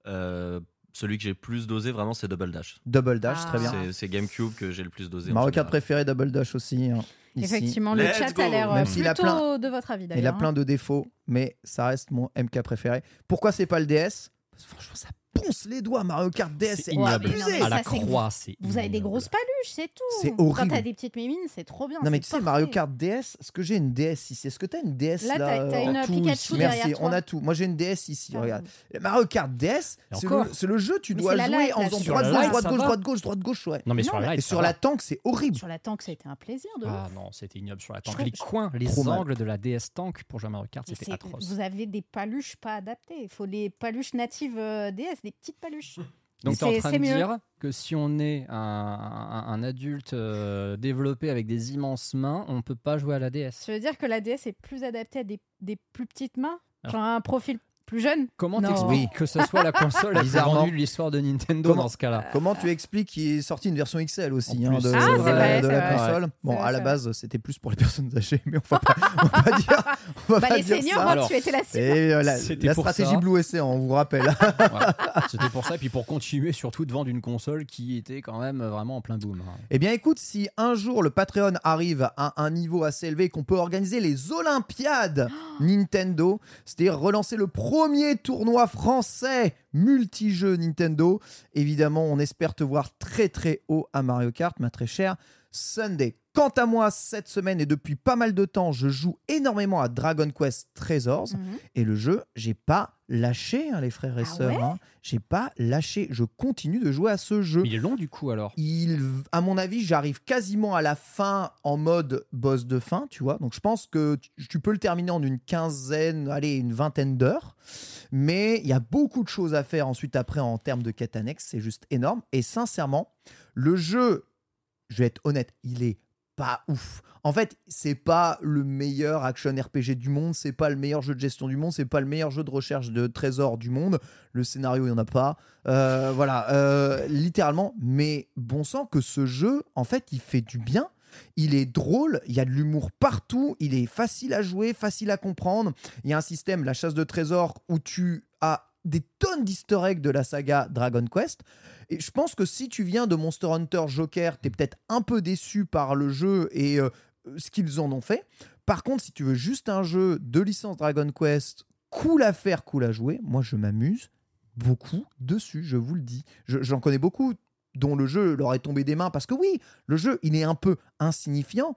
Euh, celui que j'ai le plus dosé, vraiment, c'est Double Dash. Double Dash, Ah. très bien. C'est- GameCube que j'ai le plus dosé. Mario Kart préféré, Double Dash aussi. hein, ici. Effectivement, le Let's chat go. a l'air euh, s'il a plutôt plein- de votre avis, Il a d'ailleurs. plein hein. de défauts, mais ça reste mon MK préféré. Pourquoi c'est pas le DS franchement, ça ponce les doigts. Mario Kart DS, C'est ignoble. mais non, mais abusé. à la ça, croix, c'est Vous avez des grosses paluches, c'est tout. C'est Quand horrible. t'as des petites mimines, c'est trop bien. Non mais tu sais. Mario Kart DS, est-ce que j'ai une DS ici Est-ce que t'as une DS Là, là, t'as- euh, une Pikachu tout derrière ici Merci, toi. on a tout. Moi j'ai une DS ici, Ah, regarde. Mario Kart DS, c'est le, jeu, tu Mais dois jouer light, en faisant sur droite la gauche, droite ça gauche, droite gauche, droite gauche, ouais. Non, mais sur la ça sur la tank, c'est horrible. Sur la tank, c'était un plaisir de Ah non, c'était ignoble sur la tank. Je- Les coins, les angles de la DS Tank pour jouer à Mario Kart, c'était atroce. Vous avez des paluches pas adaptées. Il faut les paluches natives euh, Des petites paluches. Donc tu es en C'est- train de mieux. dire que si on est un, un- un adulte euh, développé avec des immenses mains, on peut pas jouer à la DS. Ça veut dire que la DS est plus adaptée à des, des plus petites mains Alors- Genre un profil plus jeune Comment t'expliques que ce soit la console la plus Bizarrement. vendue de l'histoire de Nintendo Comment- dans ce cas-là Comment tu expliques qu'il est sorti une version XL aussi hein, de, Ah, de vrai, de la vrai. console Bon, vrai, à la base, c'était plus pour les personnes âgées, mais on va pas, on va pas dire, on va Bah, pas les dire seniors, ça. moi, Alors, tu étais la cible. Et euh, la, C'était la pour stratégie ça. Blue Océan, on vous rappelle. Ouais. C'était pour ça, et puis pour continuer surtout de vendre une console qui était quand même vraiment en plein boom. hein. Eh bien, écoute, si un jour le Patreon arrive à un niveau assez élevé, qu'on peut organiser les Olympiades Nintendo, c'est-à-dire relancer le premier tournoi français multijeux Nintendo, évidemment, on espère te voir très très haut à Mario Kart, ma très chère Sunday. Quant à moi, cette semaine et depuis pas mal de temps, je joue énormément à Dragon Quest Treasures. Mhm. Et le jeu, j'ai pas lâché, hein, les frères et Ah sœurs. ouais hein. J'ai pas lâché. Je continue de jouer à ce jeu. Mais il est long du coup alors. Il, à mon avis, j'arrive quasiment à la fin en mode boss de fin, tu vois. Donc je pense que tu- tu peux le terminer en une quinzaine, allez, une vingtaine d'heures. Mais il y a beaucoup de choses à faire ensuite après en termes de quête annexe. C'est juste énorme. Et sincèrement, le jeu, je vais être honnête, il est pas ouf. En fait, c'est pas le meilleur action RPG du monde, c'est pas le meilleur jeu de gestion du monde, c'est pas le meilleur jeu de recherche de trésors du monde. Le scénario, il y en a pas. Euh, voilà, euh, littéralement. Mais bon sang que ce jeu, en fait, il fait du bien. Il est drôle, il y a de l'humour partout, il est facile à jouer, facile à comprendre. Il y a un système, la chasse de trésors, où tu as des tonnes d'easter de la saga Dragon Quest. Et je pense que si tu viens de Monster Hunter Joker, tu es peut-être un peu déçu par le jeu et euh, ce qu'ils en ont fait. Par contre, si tu veux juste un jeu de licence Dragon Quest, cool à faire, cool à jouer, moi je m'amuse beaucoup dessus, je vous le dis. Je- J'en connais beaucoup dont le jeu leur est tombé des mains parce que oui, le jeu il est un peu insignifiant,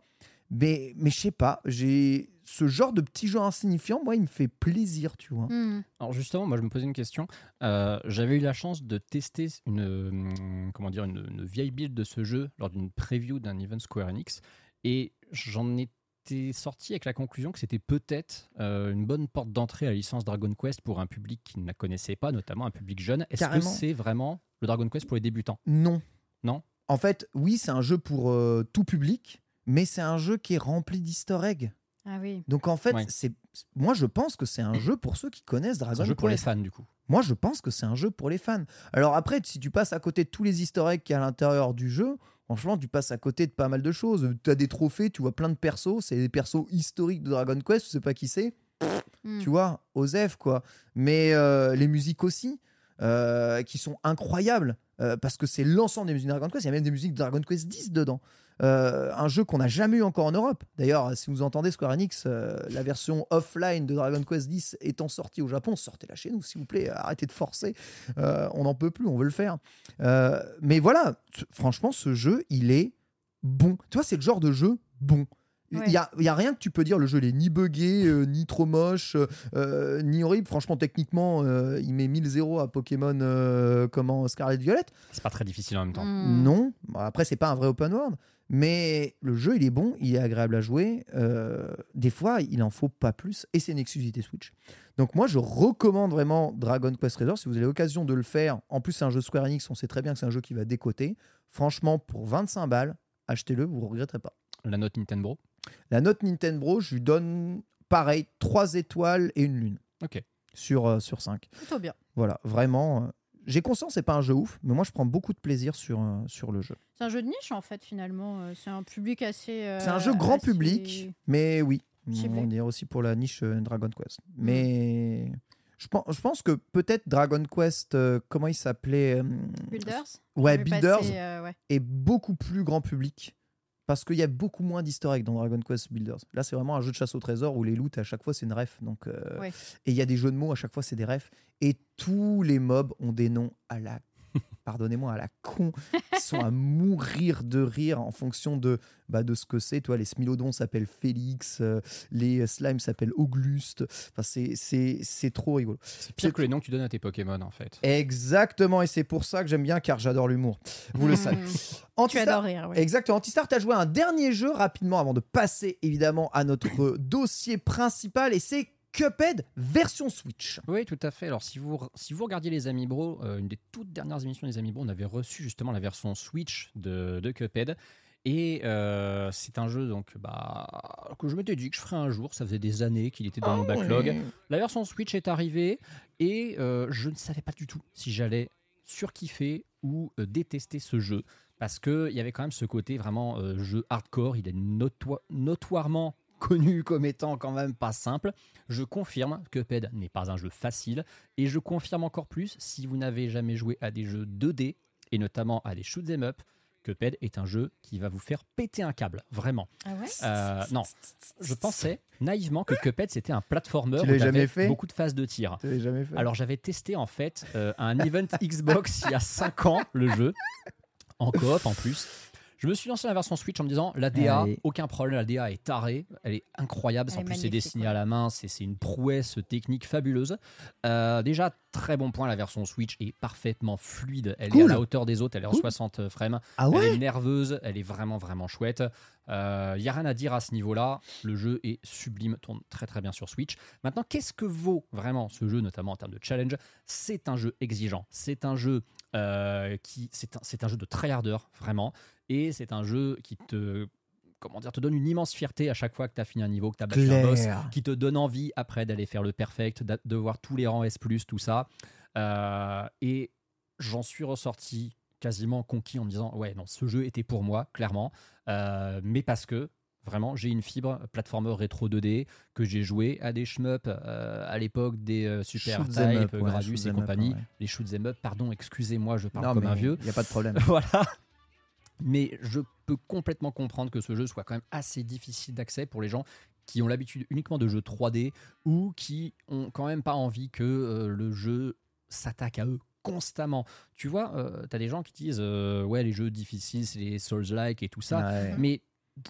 mais, mais je sais pas, j'ai ce genre de petit jeu insignifiant, moi il me fait plaisir, tu vois. Hmm. Alors justement, moi je me posais une question. Euh, J'avais eu la chance de tester une, euh, comment dire, une, une vieille build de ce jeu lors d'une preview d'un event Square Enix et j'en ai t'es sorti avec la conclusion que c'était peut-être euh, une bonne porte d'entrée à la licence Dragon Quest pour un public qui ne la connaissait pas, notamment un public jeune. Est-ce que c'est vraiment le Dragon Quest pour les débutants? Non. Non? En fait, oui, c'est un jeu pour euh, tout public, mais c'est un jeu qui est rempli d'easter eggs. Ah oui. Donc en fait, Ouais. c'est moi je pense que c'est un jeu pour ceux qui connaissent C'est Dragon un jeu pour les Quest. fans, du coup. Moi, je pense que c'est un jeu pour les fans. Alors après, si tu passes à côté de tous les easter eggs qu'il y a à l'intérieur du jeu, franchement, tu passes à côté de pas mal de choses. Tu as des trophées, tu vois plein de persos, c'est des persos historiques de Dragon Quest, tu sais pas qui c'est. Mm. tu vois, Osef, quoi. Mais euh, les musiques aussi, euh, qui sont incroyables, euh, parce que c'est l'ensemble des musiques de Dragon Quest. Il y a même des musiques de Dragon Quest 10 dedans. Euh, un jeu qu'on n'a jamais eu encore en Europe. D'ailleurs, si vous entendez Square Enix, euh, la version offline de Dragon Quest 10 étant sortie au Japon, sortez-la chez nous, s'il vous plaît. Arrêtez de forcer. Euh, on n'en peut plus, on veut le faire. Mais voilà, franchement, ce jeu, il est bon. Tu vois, c'est le genre de jeu bon. Il Ouais. n'y a, il y a rien que tu peux dire, le jeu il est ni buggé, euh, ni trop moche, euh, ni horrible. Franchement, techniquement, euh, il met 1000 zéros à Pokémon euh, comment Scarlet Violet. C'est pas très difficile en même temps. Mm. Non, Bon, après c'est pas un vrai open world, mais le jeu il est bon, il est agréable à jouer. Euh, des fois, il en faut pas plus, et c'est une exclusivité Switch. Donc moi, je recommande vraiment Dragon Quest Treasure si vous avez l'occasion de le faire. En plus, c'est un jeu Square Enix, on sait très bien que c'est un jeu qui va décoter. Franchement, pour 25 balles, achetez-le, vous ne regretterez pas. La note Nintendo. La note Nintendo, je lui donne pareil, 3 étoiles et une lune. Ok. Sur, euh, sur 5. Plutôt bien. Voilà, vraiment. euh, J'ai conscience, c'est pas un jeu ouf, mais moi je prends beaucoup de plaisir sur, euh, sur le jeu. C'est un jeu de niche en fait finalement. Euh, C'est un public assez. euh, C'est un jeu grand assez- public, mais oui, ciblé. on dirait aussi pour la niche euh, Dragon Quest. Mais je, pense, je pense que peut-être Dragon Quest, euh, comment il s'appelait euh, Builders. Ouais, Builders passer, euh, ouais. est beaucoup plus grand public. Parce qu'il y a beaucoup moins eggs dans Dragon Quest Builders. Là, c'est vraiment un jeu de chasse au trésor où les loots, à chaque fois, c'est une ref. Donc, euh, Ouais. Et il y a des jeux de mots, à chaque fois, c'est des refs. Et tous les mobs ont des noms à la. Pardonnez-moi, à la con. Ils sont à mourir de rire en fonction de, bah, de ce que c'est. Toi, les Smilodons s'appellent Félix, euh, les Slimes s'appellent Auguste. Enfin, c'est- c'est c'est trop rigolo. C'est pire que les noms que tu donnes à tes Pokémon, en fait. Exactement, et c'est pour ça que j'aime bien, car j'adore l'humour. Vous le Mm. savez. Tu Antistar- adores rire. ouais. Exactement. Antistar, tu as joué à un dernier jeu rapidement avant de passer évidemment à notre dossier principal et c'est Cuphead version Switch. Oui, tout à fait. Alors, si vous, si vous regardiez les Amis Bro, euh, une des toutes dernières émissions des Amis Bro, on avait reçu justement la version Switch de, de Cuphead. Et euh, c'est un jeu donc bah, que je m'étais dit que je ferais un jour. Ça faisait des années qu'il était dans mon backlog. La version Switch est arrivée et euh, je ne savais pas du tout si j'allais surkiffer ou euh, détester ce jeu. Parce qu'il y avait quand même ce côté vraiment euh, jeu hardcore. Il est notoi- notoirement connu comme étant quand même pas simple. Je confirme que Cuphead n'est pas un jeu facile. Et je confirme encore plus, si vous n'avez jamais joué à des jeux 2D, et notamment à des shoot 'em up, Cuphead est un jeu qui va vous faire péter un câble, vraiment. Ah ouais? Euh, non, je pensais naïvement que Cuphead c'était un platformer Tu où jamais fait? beaucoup de phases de tir. Tu jamais fait? Alors j'avais testé en fait euh, un event Xbox il y a 5 ans le jeu en coop en plus. Je me suis lancé la version Switch en me disant la DA, Allez. aucun problème, la DA est tarée, elle est incroyable, Elle en est plus c'est dessiné ouais. à la main, c'est c'est une prouesse technique fabuleuse. Euh, déjà très bon point, la version Switch est parfaitement fluide, elle est à la hauteur des autres, elle est en Cool. 60 frames, Ah elle est nerveuse, elle est vraiment vraiment chouette. Il n'y a rien à dire à ce niveau-là. Le jeu est sublime, tourne très très bien sur Switch. Maintenant, qu'est-ce que vaut vraiment ce jeu, notamment en termes de challenge? C'est un jeu exigeant. C'est un jeu euh, qui, c'est un, c'est un jeu de tryharder vraiment, et c'est un jeu qui te comment dire, te donne une immense fierté à chaque fois que tu as fini un niveau, que tu as battu un boss, qui te donne envie après d'aller faire le perfect, de voir tous les rangs S+, tout ça. Euh, et j'en suis ressorti quasiment conquis en me disant ouais non ce jeu était pour moi clairement Euh, mais parce que vraiment j'ai une fibre platformer rétro 2D que j'ai joué à des shmup euh, à l'époque des Super Shoot Type, up, ouais, Gradius et up, compagnie ouais. les shoot 'em up pardon excusez-moi je parle Non, comme un vieux Il n'y a pas de problème. voilà. Mais je peux complètement comprendre que ce jeu soit quand même assez difficile d'accès pour les gens qui ont l'habitude uniquement de jeux 3D ou qui ont quand même pas envie que euh, le jeu s'attaque à eux constamment. Tu vois, tu as des gens qui disent euh, ouais les jeux difficiles c'est les Souls-like et tout ça, Ouais. mais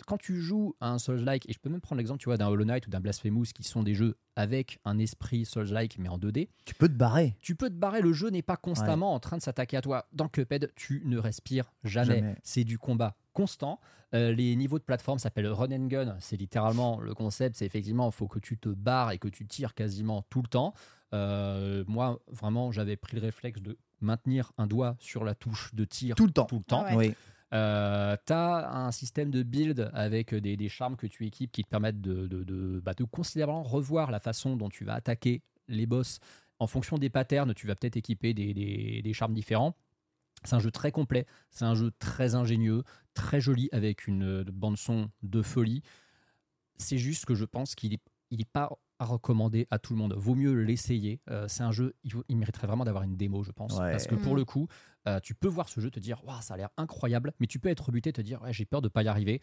quand tu joues à un Souls-like, et je peux même prendre l'exemple tu vois, d'un Hollow Knight ou d'un Blasphemous qui sont des jeux avec un esprit Souls-like mais en 2D, Tu peux te barrer. tu peux te barrer, le jeu n'est pas constamment en train de s'attaquer à toi. Dans Cuphead, tu ne respires jamais. Jamais. C'est du combat constant. Euh, les niveaux de plateforme s'appellent run and gun. C'est littéralement le concept, c'est effectivement, il faut que tu te barres et que tu tires quasiment tout le temps. Euh, moi, vraiment, j'avais pris le réflexe de maintenir un doigt sur la touche de tir Tout le temps. tout le temps. Ah ouais. Oui. Euh, t'as un système de build avec des, charmes que tu équipes qui te permettent bah, de considérablement revoir la façon dont tu vas attaquer les boss. En fonction des patterns, tu vas peut-être équiper des charmes différents. C'est un jeu très complet, c'est un jeu très ingénieux, très joli avec une bande son de folie. C'est juste que je pense qu'il est, il est pas à recommander à tout le monde. Vaut mieux l'essayer. Euh, c'est un jeu, il, mériterait vraiment d'avoir une démo, je pense, Ouais. parce que pour Mm. le coup, euh, tu peux voir ce jeu te dire, waouh, ça a l'air incroyable, mais tu peux être rebuté, te dire, ouais, j'ai peur de pas y arriver.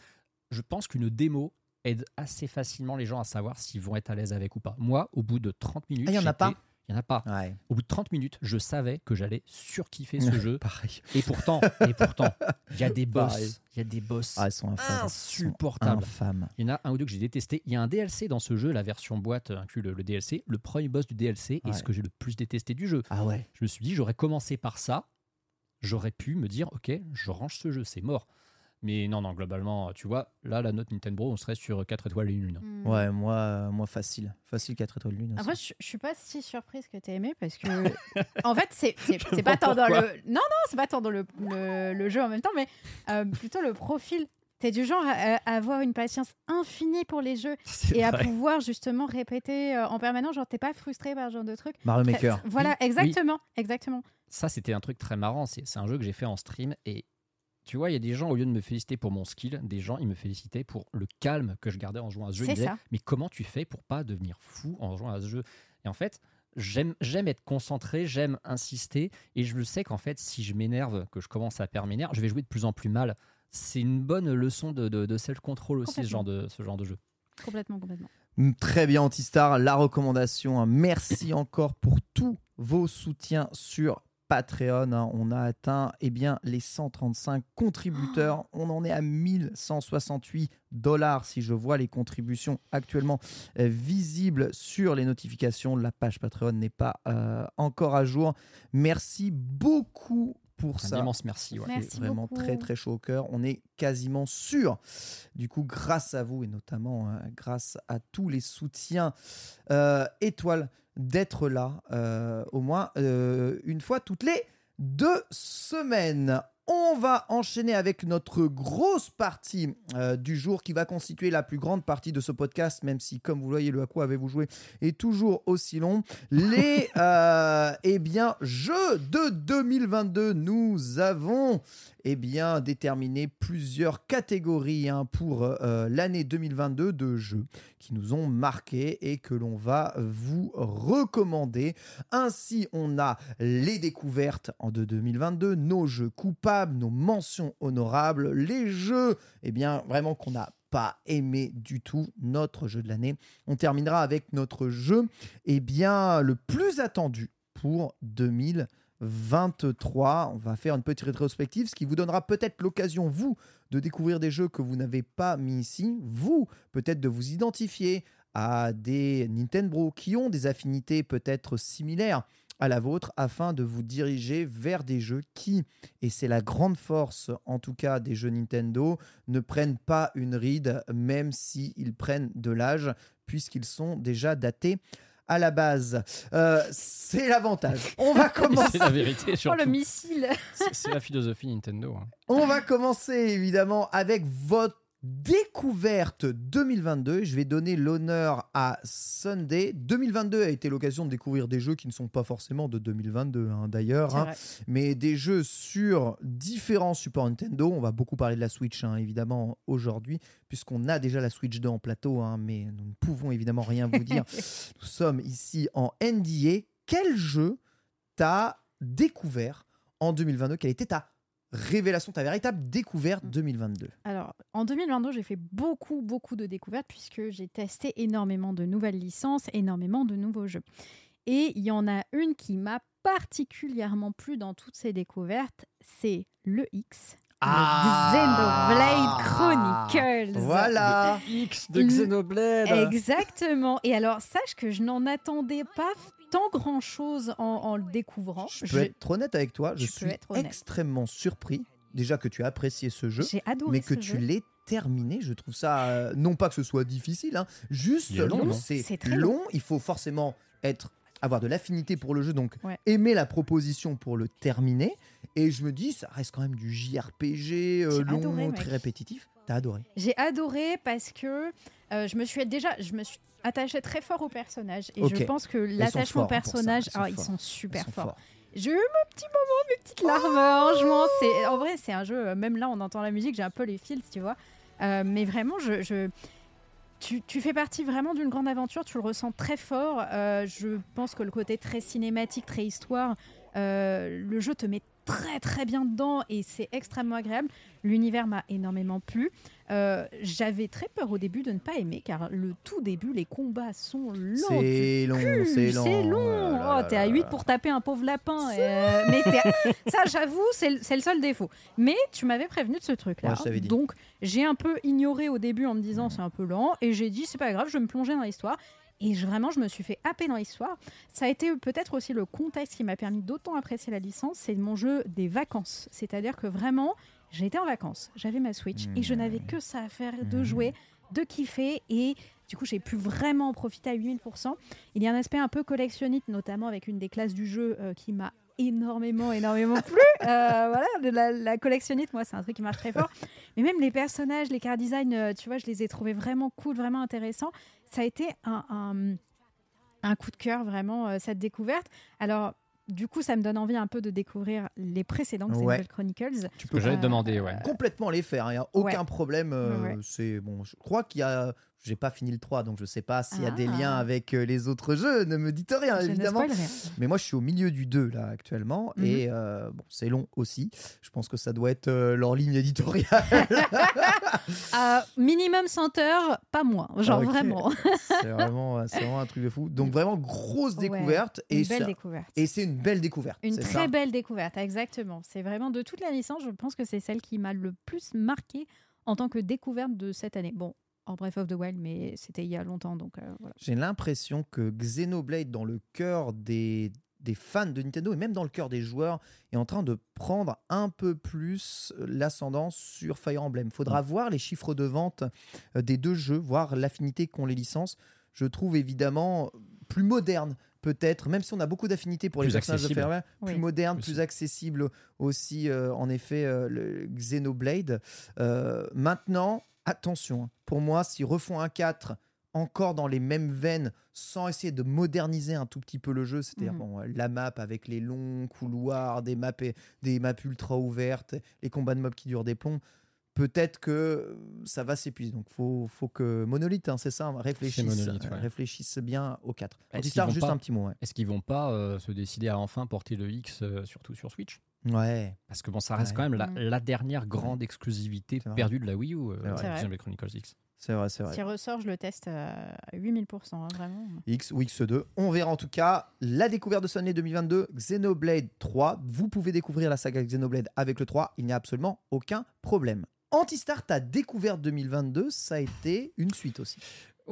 Je pense qu'une démo aide assez facilement les gens à savoir s'ils vont être à l'aise avec ou pas. Moi, au bout de 30 minutes, Ah, il y en a pas? Il y en a pas. Ouais. Au bout de 30 minutes, je savais que j'allais surkiffer ce jeu. Pareil. Et pourtant, et pourtant, il y a des boss, il y a des boss Ah, ils sont infâmes. Insupportables. Il y en a un ou deux que j'ai détesté. Il y a un DLC dans ce jeu, la version boîte inclut le, le DLC. Le premier boss du DLC est ce que j'ai le plus détesté du jeu. Ah ouais. Je me suis dit, j'aurais commencé par ça. J'aurais pu me dire, ok, je range ce jeu, c'est mort. Mais non, non, globalement, tu vois, là, la note Nintendo, on serait sur 4 étoiles et une lune. Hmm. Ouais, moi, euh, moi facile. Facile 4 étoiles lune. aussi. Après, je, je suis pas si surprise que tu aimé parce que, en fait, c'est c'est- pas tant dans le. Non, non, c'est pas tant dans le, le, le jeu en même temps, mais euh, plutôt le profil. T'es du genre à, à avoir une patience infinie pour les jeux C'est et à pouvoir justement répéter euh, en permanence. Genre, t'es pas frustré par ce genre de truc. Mario Maker. Voilà, Oui, exactement, exactement. ça, c'était un truc très marrant. C'est c'est un jeu que j'ai fait en stream. Et tu vois, il y a des gens, au lieu de me féliciter pour mon skill, des gens, ils me félicitaient pour le calme que je gardais en jouant à ce jeu. Ils disaient, ça. mais comment tu fais pour pas devenir fou en jouant à ce jeu? Et en fait, j'aime j'aime être concentré, j'aime insister. Et je le sais qu'en fait, si je m'énerve, que je commence à perdre mes nerfs, je vais jouer de plus en plus mal. C'est une bonne leçon de, de, de self-control aussi, ce genre de, ce genre de jeu. Complètement, complètement. Mm, Très bien, Antistar, la recommandation. hein. Merci encore pour tous vos soutiens sur Patreon. hein. On a atteint eh bien, les 135 contributeurs. On en est à 1168 dollars si je vois les contributions actuellement euh, visibles sur les notifications. La page Patreon n'est pas euh, encore à jour. Merci beaucoup pour Un ça. immense merci. ouais. Merci vraiment beaucoup. très très chaud au cœur. On est quasiment sûr, du coup, grâce à vous et notamment euh, grâce à tous les soutiens euh, étoiles, d'être là euh, au moins euh, une fois toutes les deux semaines. On va enchaîner avec notre grosse partie euh, du jour qui va constituer la plus grande partie de ce podcast, même si, comme vous le voyez, le à quoi avez-vous joué est toujours aussi long. Les euh, eh bien, jeux de 2022, nous avons eh bien, déterminé plusieurs catégories hein, pour euh, l'année 2022 de jeux qui nous ont marqués et que l'on va vous recommander. Ainsi, on a les découvertes en de 2022, nos jeux coupables, nos mentions honorables, les jeux, eh bien, vraiment qu'on n'a pas aimé du tout, notre jeu de l'année. On terminera avec notre jeu, eh bien, le plus attendu pour 2023. On va faire une petite rétrospective, ce qui vous donnera peut-être l'occasion, vous, de découvrir des jeux que vous n'avez pas mis ici, vous, peut-être de vous identifier à des Nintendo qui ont des affinités peut-être similaires à la vôtre afin de vous diriger vers des jeux qui, et c'est la grande force en tout cas des jeux Nintendo, ne prennent pas une ride même s'ils prennent de l'âge puisqu'ils sont déjà datés à la base. Euh, c'est l'avantage. On va commencer. C'est la vérité, Oh, le surtout. missile C'est c'est la philosophie Nintendo. hein. On va commencer évidemment avec votre découverte 2022. Je vais donner l'honneur à Sunday. 2022 a été l'occasion de découvrir des jeux qui ne sont pas forcément de 2022 hein, d'ailleurs, hein, mais des jeux sur différents supports Nintendo. On va beaucoup parler de la Switch hein, évidemment aujourd'hui, puisqu'on a déjà la Switch 2 en plateau, mais nous ne pouvons évidemment rien vous dire. Nous sommes ici en NDA. Quel jeu t'as découvert en 2022 Quelle était ta révélation, ta véritable découverte 2022 Alors, en 2022, j'ai fait beaucoup, beaucoup de découvertes puisque j'ai testé énormément de nouvelles licences, énormément de nouveaux jeux. Et il y en a une qui m'a particulièrement plu dans toutes ces découvertes, c'est le X. Ah. Xenoblade Chronicles. Voilà. X de Xenoblade. Exactement. Et alors, sache que je n'en attendais pas tant grand chose en, en le découvrant. Je peux Je- être honnête avec toi, je suis extrêmement surpris. Déjà que tu as apprécié ce jeu, mais que tu l'aies terminé. Je trouve ça, euh, non pas que ce soit difficile, hein, juste long, non c'est long. long. Il faut forcément être avoir de l'affinité pour le jeu, donc Ouais. aimer la proposition pour le terminer. Et je me dis, ça reste quand même du JRPG euh, long, adoré, mec. très répétitif. T'as adoré. J'ai adoré parce que euh, je me suis déjà, je me suis attachée très fort aux personnages et je pense que l'attachement forts, hein, personnage, Ils sont ah, ils sont super Ils sont forts. forts. J'ai eu mon petit moment, mes petites larmes. Franchement, c'est en vrai, c'est un jeu. euh, Même là, on entend la musique, j'ai un peu les fils, tu vois. Euh, mais vraiment, je, je- tu, tu fais partie vraiment d'une grande aventure. Tu le ressens très fort. Euh, je pense que le côté très cinématique, très histoire, euh, le jeu te met très très bien dedans et c'est extrêmement agréable. L'univers m'a énormément plu. Euh, J'avais très peur au début de ne pas aimer car le tout début, les combats sont longs. C'est long, c'est long. C'est long. Oh Oh, t'es à 8 là. pour taper un pauvre lapin. euh, mais ça, j'avoue, c'est le seul défaut. Mais tu m'avais prévenu de ce truc-là. Ouais, dit. Donc, j'ai un peu ignoré au début en me disant c'est un peu lent. Et j'ai dit c'est pas grave, je vais me plonger dans l'histoire. Et je- vraiment, je me suis fait happer dans l'histoire. Ça a été peut-être aussi le contexte qui m'a permis d'autant apprécier la licence. C'est mon jeu des vacances. C'est-à-dire que vraiment, j'étais en vacances, j'avais ma Switch et je n'avais que ça à faire de Mhm. jouer, de kiffer. Et du coup, j'ai pu vraiment en profiter à 8000%. Il y a un aspect un peu collectionniste, notamment avec une des classes du jeu euh, qui m'a énormément, énormément plu. Euh, voilà, de la, la collectionnite, moi, c'est un truc qui marche très fort. Mais même les personnages, les car design, euh, tu vois, je les ai trouvés vraiment cool, vraiment intéressants. Ça a été un, un, un coup de cœur, vraiment, euh, cette découverte. Alors, du coup, ça me donne envie un peu de découvrir les précédents Ouais. Xenoblade Chronicles. Tu Que j'allais te Euh, demander, ouais. complètement les faire. Il n'y a aucun Ouais. problème. euh, ouais. C'est bon. Je crois qu'il y a. J'ai pas fini le 3, donc je sais pas s'il y a des Ah. liens avec euh, les autres jeux. Ne me dites rien, Je évidemment. rien. Mais moi, je suis au milieu du 2 là actuellement, Mhm. et euh, bon, c'est long aussi. Je pense que ça doit être euh, leur ligne éditoriale. Euh, minimum 100 heures, pas moins. Genre Ok. vraiment. c'est vraiment, un truc de fou. Donc vraiment grosse Ouais, découverte Une et belle ça- découverte. et c'est une belle découverte. Une très ça belle découverte, exactement. C'est vraiment de toute la licence, je pense que c'est celle qui m'a le plus marqué en tant que découverte de cette année. Bon, en Breath of the Wild, mais c'était il y a longtemps, donc euh, voilà. J'ai l'impression que Xenoblade, dans le cœur des, des fans de Nintendo et même dans le cœur des joueurs, est en train de prendre un peu plus l'ascendance sur Fire Emblem. Faudra Mm. voir les chiffres de vente euh, des deux jeux, voir l'affinité qu'ont les licences. Je trouve évidemment plus moderne, peut-être, même si on a beaucoup d'affinité pour les personnages de accessible. Fire Emblem, plus Oui. moderne, plus accessible aussi, euh, en effet, euh, le Xenoblade. Euh, maintenant, attention, hein. pour moi, s'ils refont un 4 encore dans les mêmes veines, sans essayer de moderniser un tout petit peu le jeu, c'est-à-dire Mhm. bon, la map avec les longs couloirs, des maps, et- des maps ultra ouvertes, les combats de mobs qui durent des plombs, peut-être que euh, ça va s'épuiser. Donc faut, faut que Monolith, hein, c'est ça, hein, réfléchisse, Monolith, ouais. euh, réfléchisse bien au 4. Est-ce Antistar, qu'ils vont juste pas- un petit mot. Ouais. Est-ce qu'ils vont pas euh, se décider à enfin porter le X, euh, surtout sur Switch? Ouais. Parce que bon, ça reste Ouais. quand même la, Mm. la dernière grande exclusivité perdue de la Wii U, euh. Xenoblade Chronicles X. C'est vrai, c'est vrai. S'il ressort, je le teste à 8000%, hein, vraiment. X ou X2. On verra en tout cas la découverte de année 2022, Xenoblade 3. Vous pouvez découvrir la saga Xenoblade avec le 3, il n'y a absolument aucun problème. Antistar, ta découverte 2022, ça a été une suite aussi.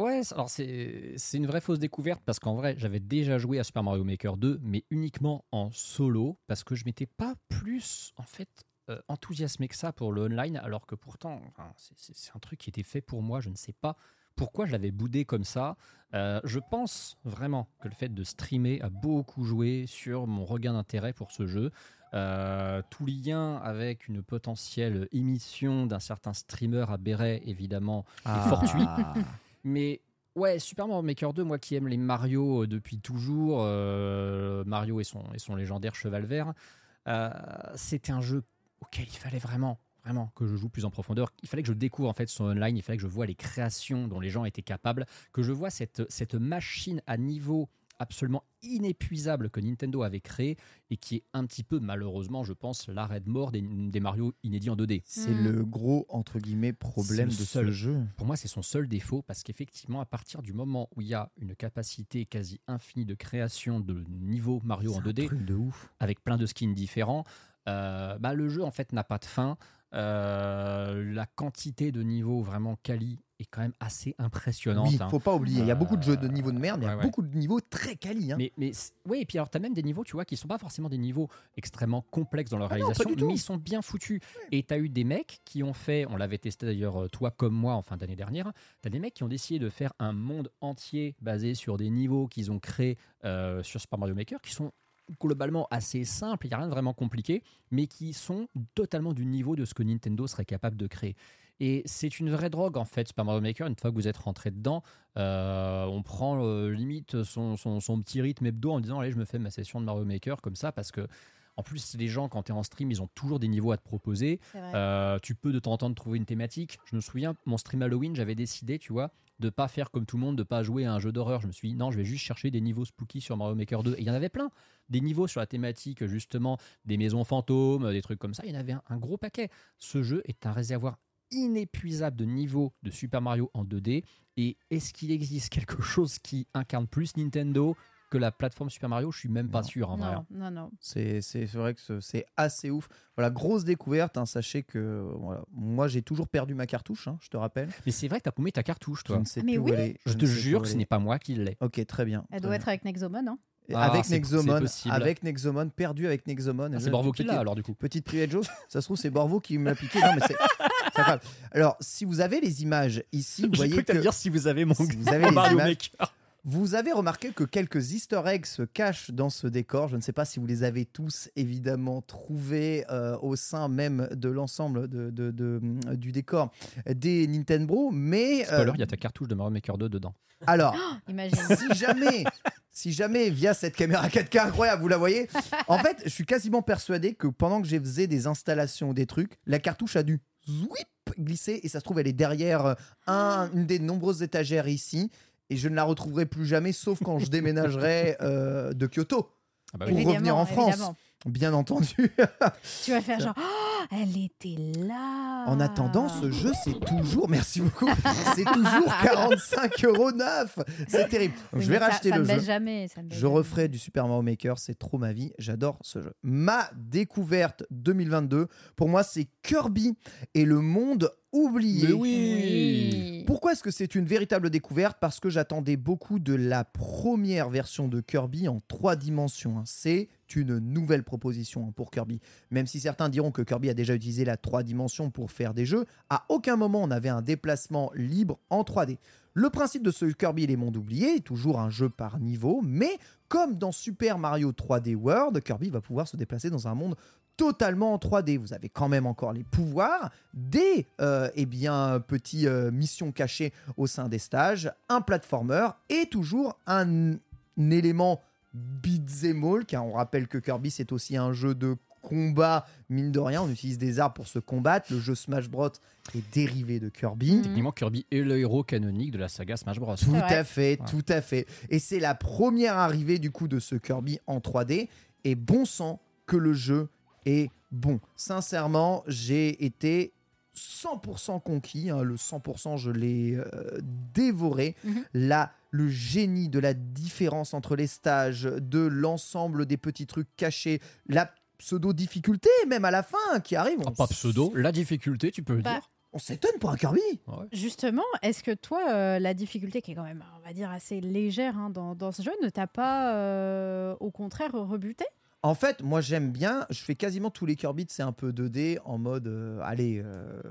Ouais, alors c'est une vraie fausse découverte parce qu'en vrai, j'avais déjà joué à Super Mario Maker 2, mais uniquement en solo parce que je m'étais pas plus en fait euh, enthousiasmé que ça pour le online, alors que pourtant, enfin, c'est- un truc qui était fait pour moi. Je ne sais pas pourquoi je l'avais boudé comme ça. Euh, je pense vraiment que le fait de streamer a beaucoup joué sur mon regain d'intérêt pour ce jeu. Euh, tout lien avec une potentielle émission d'un certain streamer à Béret, évidemment, est fortuit. Mais ouais, Super Mario Maker 2, moi qui aime les Mario euh, depuis toujours, euh, Mario et son, et son légendaire cheval vert, euh, c'était un jeu auquel il fallait vraiment, vraiment que je joue plus en profondeur. Il fallait que je découvre en fait son online, il fallait que je vois les créations dont les gens étaient capables, que je vois cette, cette machine à niveau absolument inépuisable que Nintendo avait créée et qui est un petit peu malheureusement je pense l'arrêt de mort des, des Mario inédits en 2D. C'est Mm. le gros, entre guillemets, problème de le ce seul. jeu. Pour moi, c'est son seul défaut parce qu'effectivement, à partir du moment où il y a une capacité quasi infinie de création de niveau Mario en C'est un 2D, truc de ouf. avec plein de skins différents, euh, bah, le jeu en fait n'a pas de fin. Euh, la quantité de niveaux vraiment quali est quand même assez impressionnante. Oui, hein. faut pas oublier. Il y a beaucoup de jeux de Euh, niveau de merde, mais il y a ouais, beaucoup de niveaux très quali. hein. Mais, oui, et puis alors, tu as même des niveaux, tu vois, qui sont pas forcément des niveaux extrêmement complexes dans leur Ah non, réalisation, tout. mais ils sont bien foutus. Et tu as eu des mecs qui ont fait, on l'avait testé d'ailleurs, euh, toi comme moi, en fin d'année dernière, tu as des mecs qui ont décidé de faire un monde entier basé sur des niveaux qu'ils ont créés euh, sur Super Mario Maker, qui sont globalement assez simples, il n'y a rien de vraiment compliqué, mais qui sont totalement du niveau de ce que Nintendo serait capable de créer. Et c'est une vraie drogue en fait, Super Mario Maker. Une fois que vous êtes rentré dedans, euh, on prend euh, limite son, son- son petit rythme hebdo en disant allez, je me fais ma session de Mario Maker comme ça parce que. En plus, les gens, quand tu es en stream, ils ont toujours des niveaux à te proposer. Euh, tu peux de temps en temps trouver une thématique. Je me souviens, mon stream Halloween, j'avais décidé, tu vois, de pas faire comme tout le monde, de pas jouer à un jeu d'horreur. Je me suis dit, non, je vais juste chercher des niveaux spooky sur Mario Maker 2. Et il y en avait plein. Des niveaux sur la thématique, justement, des maisons fantômes, des trucs comme ça. Il y en avait un, un gros paquet. Ce jeu est un réservoir inépuisable de niveaux de Super Mario en 2D. Et est-ce qu'il existe quelque chose qui incarne plus Nintendo que la plateforme Super Mario? Je suis même pas Non. sûr en vrai. hein. non, non, non. C'est c'est vrai que ce- c'est assez ouf. Voilà, grosse découverte. hein. Sachez que voilà, moi, j'ai toujours perdu ma cartouche, hein, je te rappelle. Mais c'est vrai que t'as paumé ta cartouche, Je toi. ne sais Ah, mais plus où elle est. Je te jure que ce n'est est. pas moi qui l'ai. Ok, très bien. Elle très doit bien. être avec Nexomon, hein Ah, avec Nexomon, c'est possible. avec Nexomon, perdu avec Nexomon. Ah, Je- c'est Borvo qui l'a alors du coup. Petite private joke, ça se trouve c'est Borvo qui me l'a piqué. Non mais Alors si vous avez les images ici, vous J'ai voyez cru que dire si vous avez mon si vous avez les Mario images, Maker. vous avez remarqué que quelques Easter eggs se cachent dans ce décor. Je ne sais pas si vous les avez tous évidemment trouvés euh, au sein même de l'ensemble de, de- de- du décor des Nintendo, mais euh, Spoiler, il y a ta cartouche de Mario Maker 2 dedans. alors Imagine. si jamais, si jamais via cette caméra 4K incroyable, vous la voyez, en fait, je suis quasiment persuadé que pendant que j'ai faisais des installations ou des trucs, la cartouche a dû zwip glisser et ça se trouve elle est derrière euh, un- une des nombreuses étagères ici et je ne la retrouverai plus jamais sauf quand je déménagerai euh, de Kyoto. Ah bah Pour. Évidemment, revenir en France. évidemment. Bien entendu. Tu vas faire genre, Oh, elle était là. En attendant, ce jeu, c'est toujours, merci beaucoup, c'est toujours 45 euros neuf. C'est terrible. Donc, Oui, je vais ça- racheter ça le jeu. jamais. ça Je jamais. referai du Super Mario Maker, c'est trop ma vie, j'adore ce jeu. Ma découverte 2022, pour moi, c'est Kirby et le monde oublié. Mais oui. Oui. Pourquoi est-ce que c'est une véritable découverte? Parce que j'attendais beaucoup de la première version de Kirby en trois dimensions. hein. C'est une nouvelle proposition hein, pour Kirby. Même si certains diront que Kirby a déjà utilisé la trois dimensions pour faire des jeux, à aucun moment on avait un déplacement libre en 3D. Le principe de ce Kirby et les mondes oubliés est toujours un jeu par niveau, mais comme dans Super Mario 3D World, Kirby va pouvoir se déplacer dans un monde totalement en 3D. Vous avez quand même encore les pouvoirs, des euh, eh bien, petits euh, missions cachées au sein des stages, un platformer et toujours un, un élément beat'em all, car on rappelle que Kirby c'est aussi un jeu de combat, mine de rien, on utilise des armes pour se combattre. Le jeu Smash Bros est dérivé de Kirby. Mhm. Techniquement, Kirby est le héros canonique de la saga Smash Bros. Tout à fait, Ouais. tout à fait. Et c'est la première arrivée du coup de ce Kirby en 3D. Et bon sang que le jeu est bon. Sincèrement, j'ai été 100% conquis. hein. Le 100%, je l'ai euh, dévoré. Mhm. Là, le génie de la différence entre les stages, de l'ensemble des petits trucs cachés, la pseudo-difficulté même à la fin qui arrive. Ah, pas pseudo, la difficulté, tu peux le Bah, dire. On s'étonne pour un Kirby. Ouais. Justement, est-ce que toi, euh, la difficulté qui est quand même, on va dire, assez légère hein, dans, dans ce jeu, ne t'a pas, euh, au contraire, rebuté? En fait, moi j'aime bien, je fais quasiment tous les Kirby, c'est un peu 2D en mode euh, allez, euh,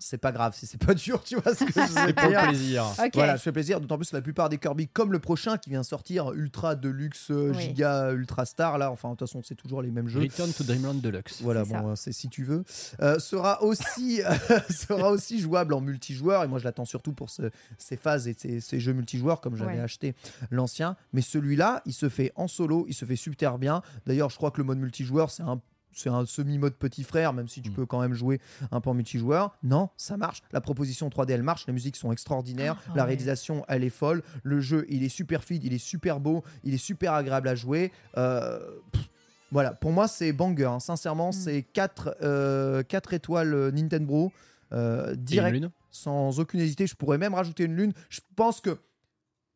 c'est pas grave si c'est pas dur, tu vois ce que je veux C'est pour le plaisir. Ok. Voilà, je fais plaisir, d'autant plus que la plupart des Kirby, comme le prochain qui vient sortir, Ultra Deluxe, euh, Oui. Giga, Ultra Star, là, enfin de toute façon c'est toujours les mêmes jeux. Return to Dreamland Deluxe. Voilà, bon, c'est si tu veux. Euh, sera aussi sera aussi jouable en multijoueur et moi je l'attends surtout pour ce- ces phases et ces, ces jeux multijoueurs comme j'avais Ouais. acheté l'ancien. Mais celui-là, il se fait en solo, il se fait super bien. D'ailleurs, je crois que le mode multijoueur c'est un c'est un semi-mode petit frère, même si tu Mm. peux quand même jouer un peu en multijoueur. Non, ça marche. La proposition 3D, elle marche. Les musiques sont extraordinaires. Ah, la ouais. réalisation, elle est folle. Le jeu, il est super fluide, il est super beau, il est super agréable à jouer. Euh, pff, voilà, pour moi, c'est banger. hein. Sincèrement, Mm. c'est 4, étoiles euh, Nintendo. euh, direct, lune sans aucune hésiter. Je pourrais même rajouter une lune. Je pense que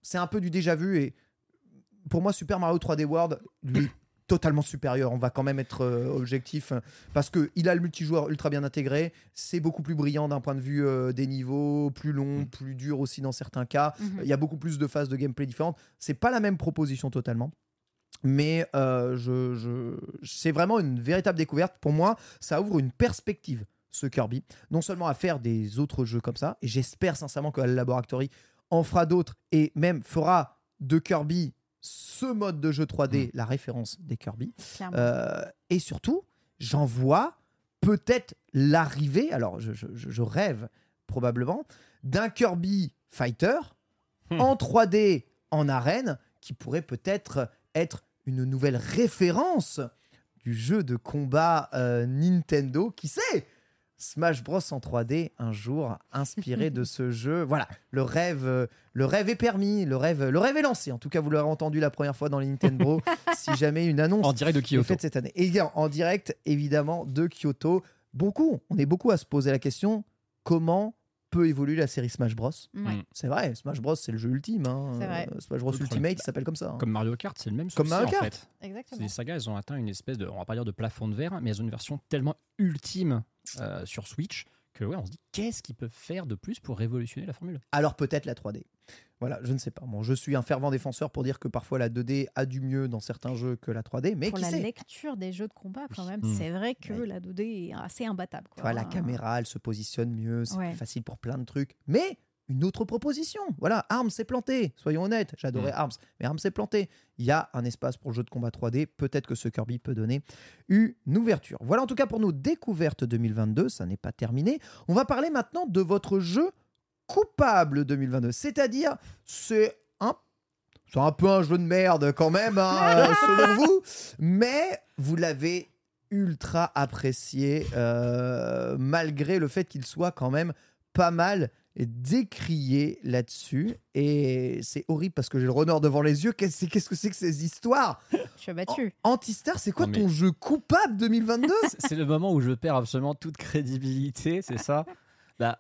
c'est un peu du déjà vu. Et pour moi, Super Mario 3D World, lui, totalement supérieur. On va quand même être euh, objectif euh, parce que il a le multijoueur ultra bien intégré. C'est beaucoup plus brillant d'un point de vue euh, des niveaux, plus long, Mm. plus dur aussi dans certains cas. Mhm. Il y a beaucoup plus de phases de gameplay différentes. C'est pas la même proposition totalement. Mais euh, je, je- c'est vraiment une véritable découverte. Pour moi, ça ouvre une perspective, ce Kirby. Non seulement à faire des autres jeux comme ça, et j'espère sincèrement que Halo Laboratory en fera d'autres, et même fera de Kirby ce mode de jeu 3D, la référence des Kirby. Euh, et surtout, j'en vois peut-être l'arrivée, alors je, je- je- je rêve probablement, d'un Kirby Fighter Hmm. en 3D en arène qui pourrait peut-être être une nouvelle référence du jeu de combat euh, Nintendo. Qui sait? Smash Bros en 3D un jour inspiré de ce jeu. Voilà, le rêve, euh, le rêve est permis, le rêve, le rêve est lancé. En tout cas, vous l'aurez entendu la première fois dans les Nintendo. si jamais une annonce En direct de est Kyoto. faite cette année. Et bien, en direct, évidemment, de Kyoto. Beaucoup, on est beaucoup à se poser la question comment peut évoluer la série Smash Bros? Mm. C'est vrai, Smash Bros, c'est le jeu ultime. hein. Vrai. Smash Bros Ultimate, il s'appelle comme ça. hein. Comme Mario Kart, c'est le même Comme souci Mario en Kart. fait. Exactement. Ces sagas, elles ont atteint une espèce de, on va pas dire de plafond de verre, mais elles ont une version tellement ultime euh, sur Switch que ouais, on se dit qu'est-ce qu'ils peuvent faire de plus pour révolutionner la formule? Alors peut-être la 3D. Voilà, je ne sais pas. Bon, je suis un fervent défenseur pour dire que parfois la 2D a du mieux dans certains jeux que la 3D, mais Pour qui la sait? lecture des jeux de combat, quand même, Mm. c'est vrai que Ouais. la 2D est assez imbattable. Quoi. vois, la caméra, elle se positionne mieux, c'est Ouais. plus facile pour plein de trucs. Mais une autre proposition. Voilà, Arms s'est planté. Soyons honnêtes, j'adorais Mm. Arms, mais Arms s'est planté. Il y a un espace pour le jeu de combat 3D. Peut-être que ce Kirby peut donner une ouverture. Voilà en tout cas pour nos découvertes 2022. Ça n'est pas terminé. On va parler maintenant de votre jeu coupable 2022. C'est-à-dire, c'est un c'est un peu un jeu de merde quand même, hein, selon vous, mais vous l'avez ultra apprécié, euh, malgré le fait qu'il soit quand même pas mal décrié là-dessus. Et c'est horrible parce que j'ai le renard devant les yeux. Qu'est-ce qu'est-ce que c'est que ces histoires? Tu as battu. Antistar, c'est quoi Non, mais- ton jeu coupable 2022 C'est- C'est le moment où je perds absolument toute crédibilité, c'est ça? Bah,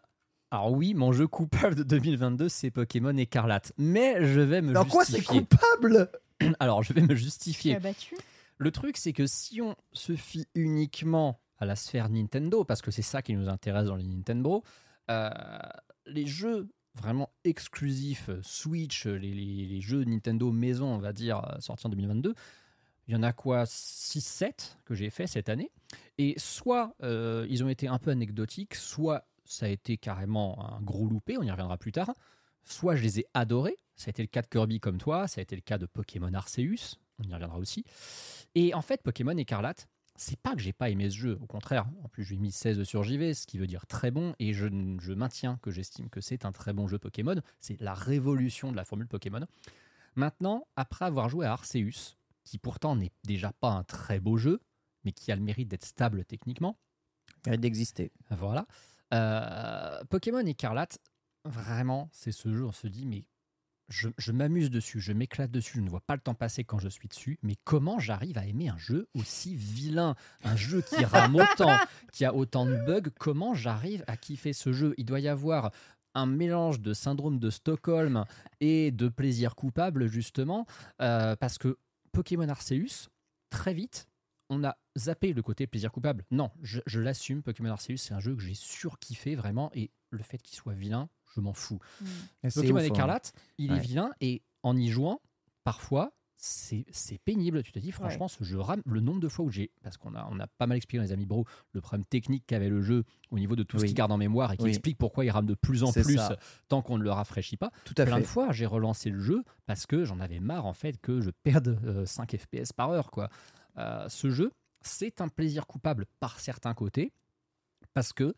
Alors oui, mon jeu coupable de 2022, c'est Pokémon Écarlate. Mais je vais me Alors quoi, c'est justifier. coupable? Alors je vais me Tu justifier. as battu. Le truc, c'est que si on se fie uniquement à la sphère Nintendo, parce que c'est ça qui nous intéresse dans les Nintendo, euh, les jeux vraiment exclusifs euh, Switch, les, les- jeux Nintendo maison, on va dire, euh, sortis en 2022, il y en a quoi 6-7 que j'ai fait cette année. Et soit euh, ils ont été un peu anecdotiques, soit ça a été carrément un gros loupé, on y reviendra plus tard. Soit je les ai adorés, ça a été le cas de Kirby comme toi, ça a été le cas de Pokémon Arceus, on y reviendra aussi. Et en fait, Pokémon Écarlate, c'est pas que j'ai pas aimé ce jeu, au contraire. En plus, j'ai mis 16 sur JV, ce qui veut dire très bon, et je, je maintiens que j'estime que c'est un très bon jeu Pokémon. C'est la révolution de la formule Pokémon. Maintenant, après avoir joué à Arceus, qui pourtant n'est déjà pas un très beau jeu, mais qui a le mérite d'être stable techniquement, Mérite d'exister. voilà. Euh, Pokémon Écarlate, vraiment, c'est ce jeu, on se dit, mais je, je m'amuse dessus, je m'éclate dessus, je ne vois pas le temps passer quand je suis dessus, mais comment j'arrive à aimer un jeu aussi vilain? Un jeu qui rame autant, qui a autant de bugs, comment j'arrive à kiffer ce jeu? Il doit y avoir un mélange de syndrome de Stockholm et de plaisir coupable, justement, euh, parce que Pokémon Arceus, très vite, on a zappé le côté plaisir coupable. Non, je, je l'assume, Pokémon Arceus, c'est un jeu que j'ai surkiffé vraiment, et le fait qu'il soit vilain, je m'en fous. C'est Pokémon ouf, hein. Écarlate, il est Ouais. vilain, et en y jouant, parfois, c'est c'est pénible. Tu te dis, franchement, ce jeu rame. Le nombre de fois où j'ai. Parce qu'on a, on a pas mal expliqué dans les Amis Bro le problème technique qu'avait le jeu au niveau de tout ce qu'il garde en mémoire et qui Oui. explique pourquoi il rame de plus en plus ça. tant qu'on ne le rafraîchit pas. Tout à Plein fait. de fois, j'ai relancé le jeu parce que j'en avais marre en fait que je perde euh, 5 FPS par heure. Quoi. Euh, ce jeu, c'est un plaisir coupable par certains côtés parce que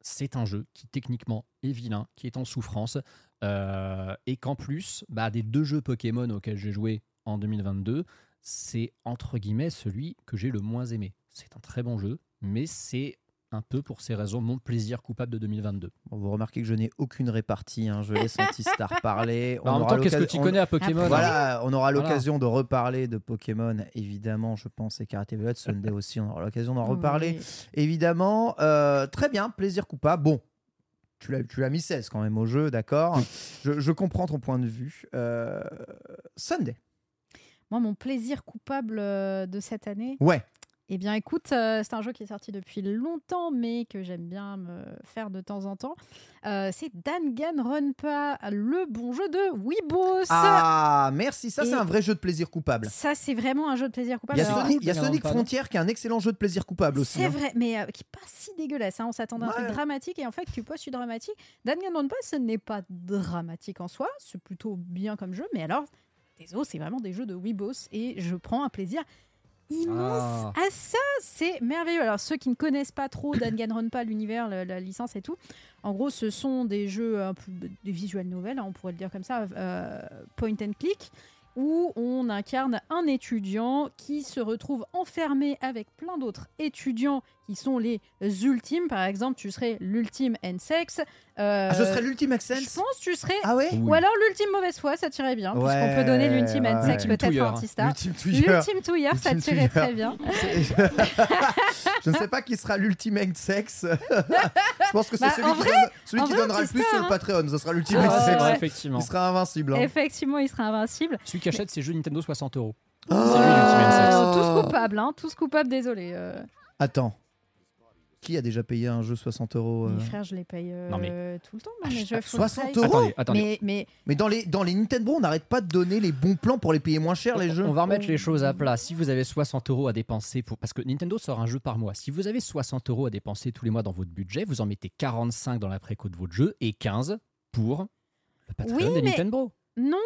c'est un jeu qui techniquement est vilain, qui est en souffrance euh, et qu'en plus, bah, des deux jeux Pokémon auxquels j'ai joué en 2022, c'est entre guillemets celui que j'ai le moins aimé. C'est un très bon jeu, mais c'est un peu pour ces raisons mon plaisir coupable de 2022. Bon, vous remarquez que je n'ai aucune répartie. hein. Je laisse Antistar parler. Bah, en même temps, qu'est-ce que tu connais à Pokémon hein Voilà, on aura Voilà. l'occasion de reparler de Pokémon, évidemment, je pense, et Karate Violet, Sunday aussi, on aura l'occasion d'en reparler, Oui. évidemment. Euh, très bien, plaisir coupable. Bon, tu l'as, tu l'as mis 16 quand même au jeu, d'accord? Je, je comprends ton point de vue. Euh, Sunday. Moi, mon plaisir coupable euh, de cette année, Ouais. Eh bien, écoute, euh, c'est un jeu qui est sorti depuis longtemps, mais que j'aime bien me faire de temps en temps. Euh, c'est Danganronpa, le bon jeu de Weebos. Ah, merci. Ça, c'est un vrai jeu de plaisir coupable. Ça, c'est vraiment un jeu de plaisir Il coupable. y a Alors, Sonic, il y a Sonic non Frontier qui est un excellent jeu de plaisir coupable aussi. C'est hein. vrai, mais euh, qui est pas si dégueulasse. hein. On s'attendait à un truc dramatique et en fait, tu postes du dramatique. Danganronpa, ce n'est pas dramatique en soi. C'est plutôt bien comme jeu, mais alors, désolé, c'est vraiment des jeux de Weebos et je prends un plaisir immense Ah. à ça. C'est merveilleux. Alors, ceux qui ne connaissent pas trop Danganronpa, l'univers, la, la licence et tout, en gros, ce sont des jeux un peu des visual novels, hein, on pourrait le dire comme ça, euh, point and click où on incarne un étudiant qui se retrouve enfermé avec plein d'autres étudiants qui sont les ultimes. Par exemple, tu serais l'ultime N-sex. Ah, je serais l'ultime Je Access pense que tu serais. Ah ouais Ou alors l'ultime mauvaise foi, ça tirait bien. Ouais, Puisqu'on peut donner l'ultime ouais, N-sex ouais. peut-être. Artista. L'ultime touilleur. L'ultime touilleur, ça L'ultime tirait très bien. je ne sais pas qui sera l'ultimate sexe. je pense que c'est Bah, celui en qui, vrai- donne- celui qui vrai, donnera le plus sur le hein. Patreon. Ce sera Ah, vrai, ouais. effectivement. Il sera invincible. hein. Effectivement, il sera invincible. Celui qui achète ses jeux Nintendo 60 euros. Oh sexe. Euh, tous coupables, hein, tous coupables, désolé. euh. Attends. Qui a déjà payé un jeu 60 euros euh Mes frères, je les paye euh, Non, mais- tout le temps. moi, mes jeux full 60 price. euros Attendez, attendez. Mais, mais Mais dans les, dans les Nintendo, on n'arrête pas de donner les bons plans pour les payer moins cher, les jeux. On va remettre les choses à plat. Si vous avez 60 euros à dépenser pour. Parce que Nintendo sort un jeu par mois. Si vous avez 60 euros à dépenser tous les mois dans votre budget, vous en mettez 45 dans la préco de votre jeu et 15 pour le Patreon Oui, de mais- Nintendo. non.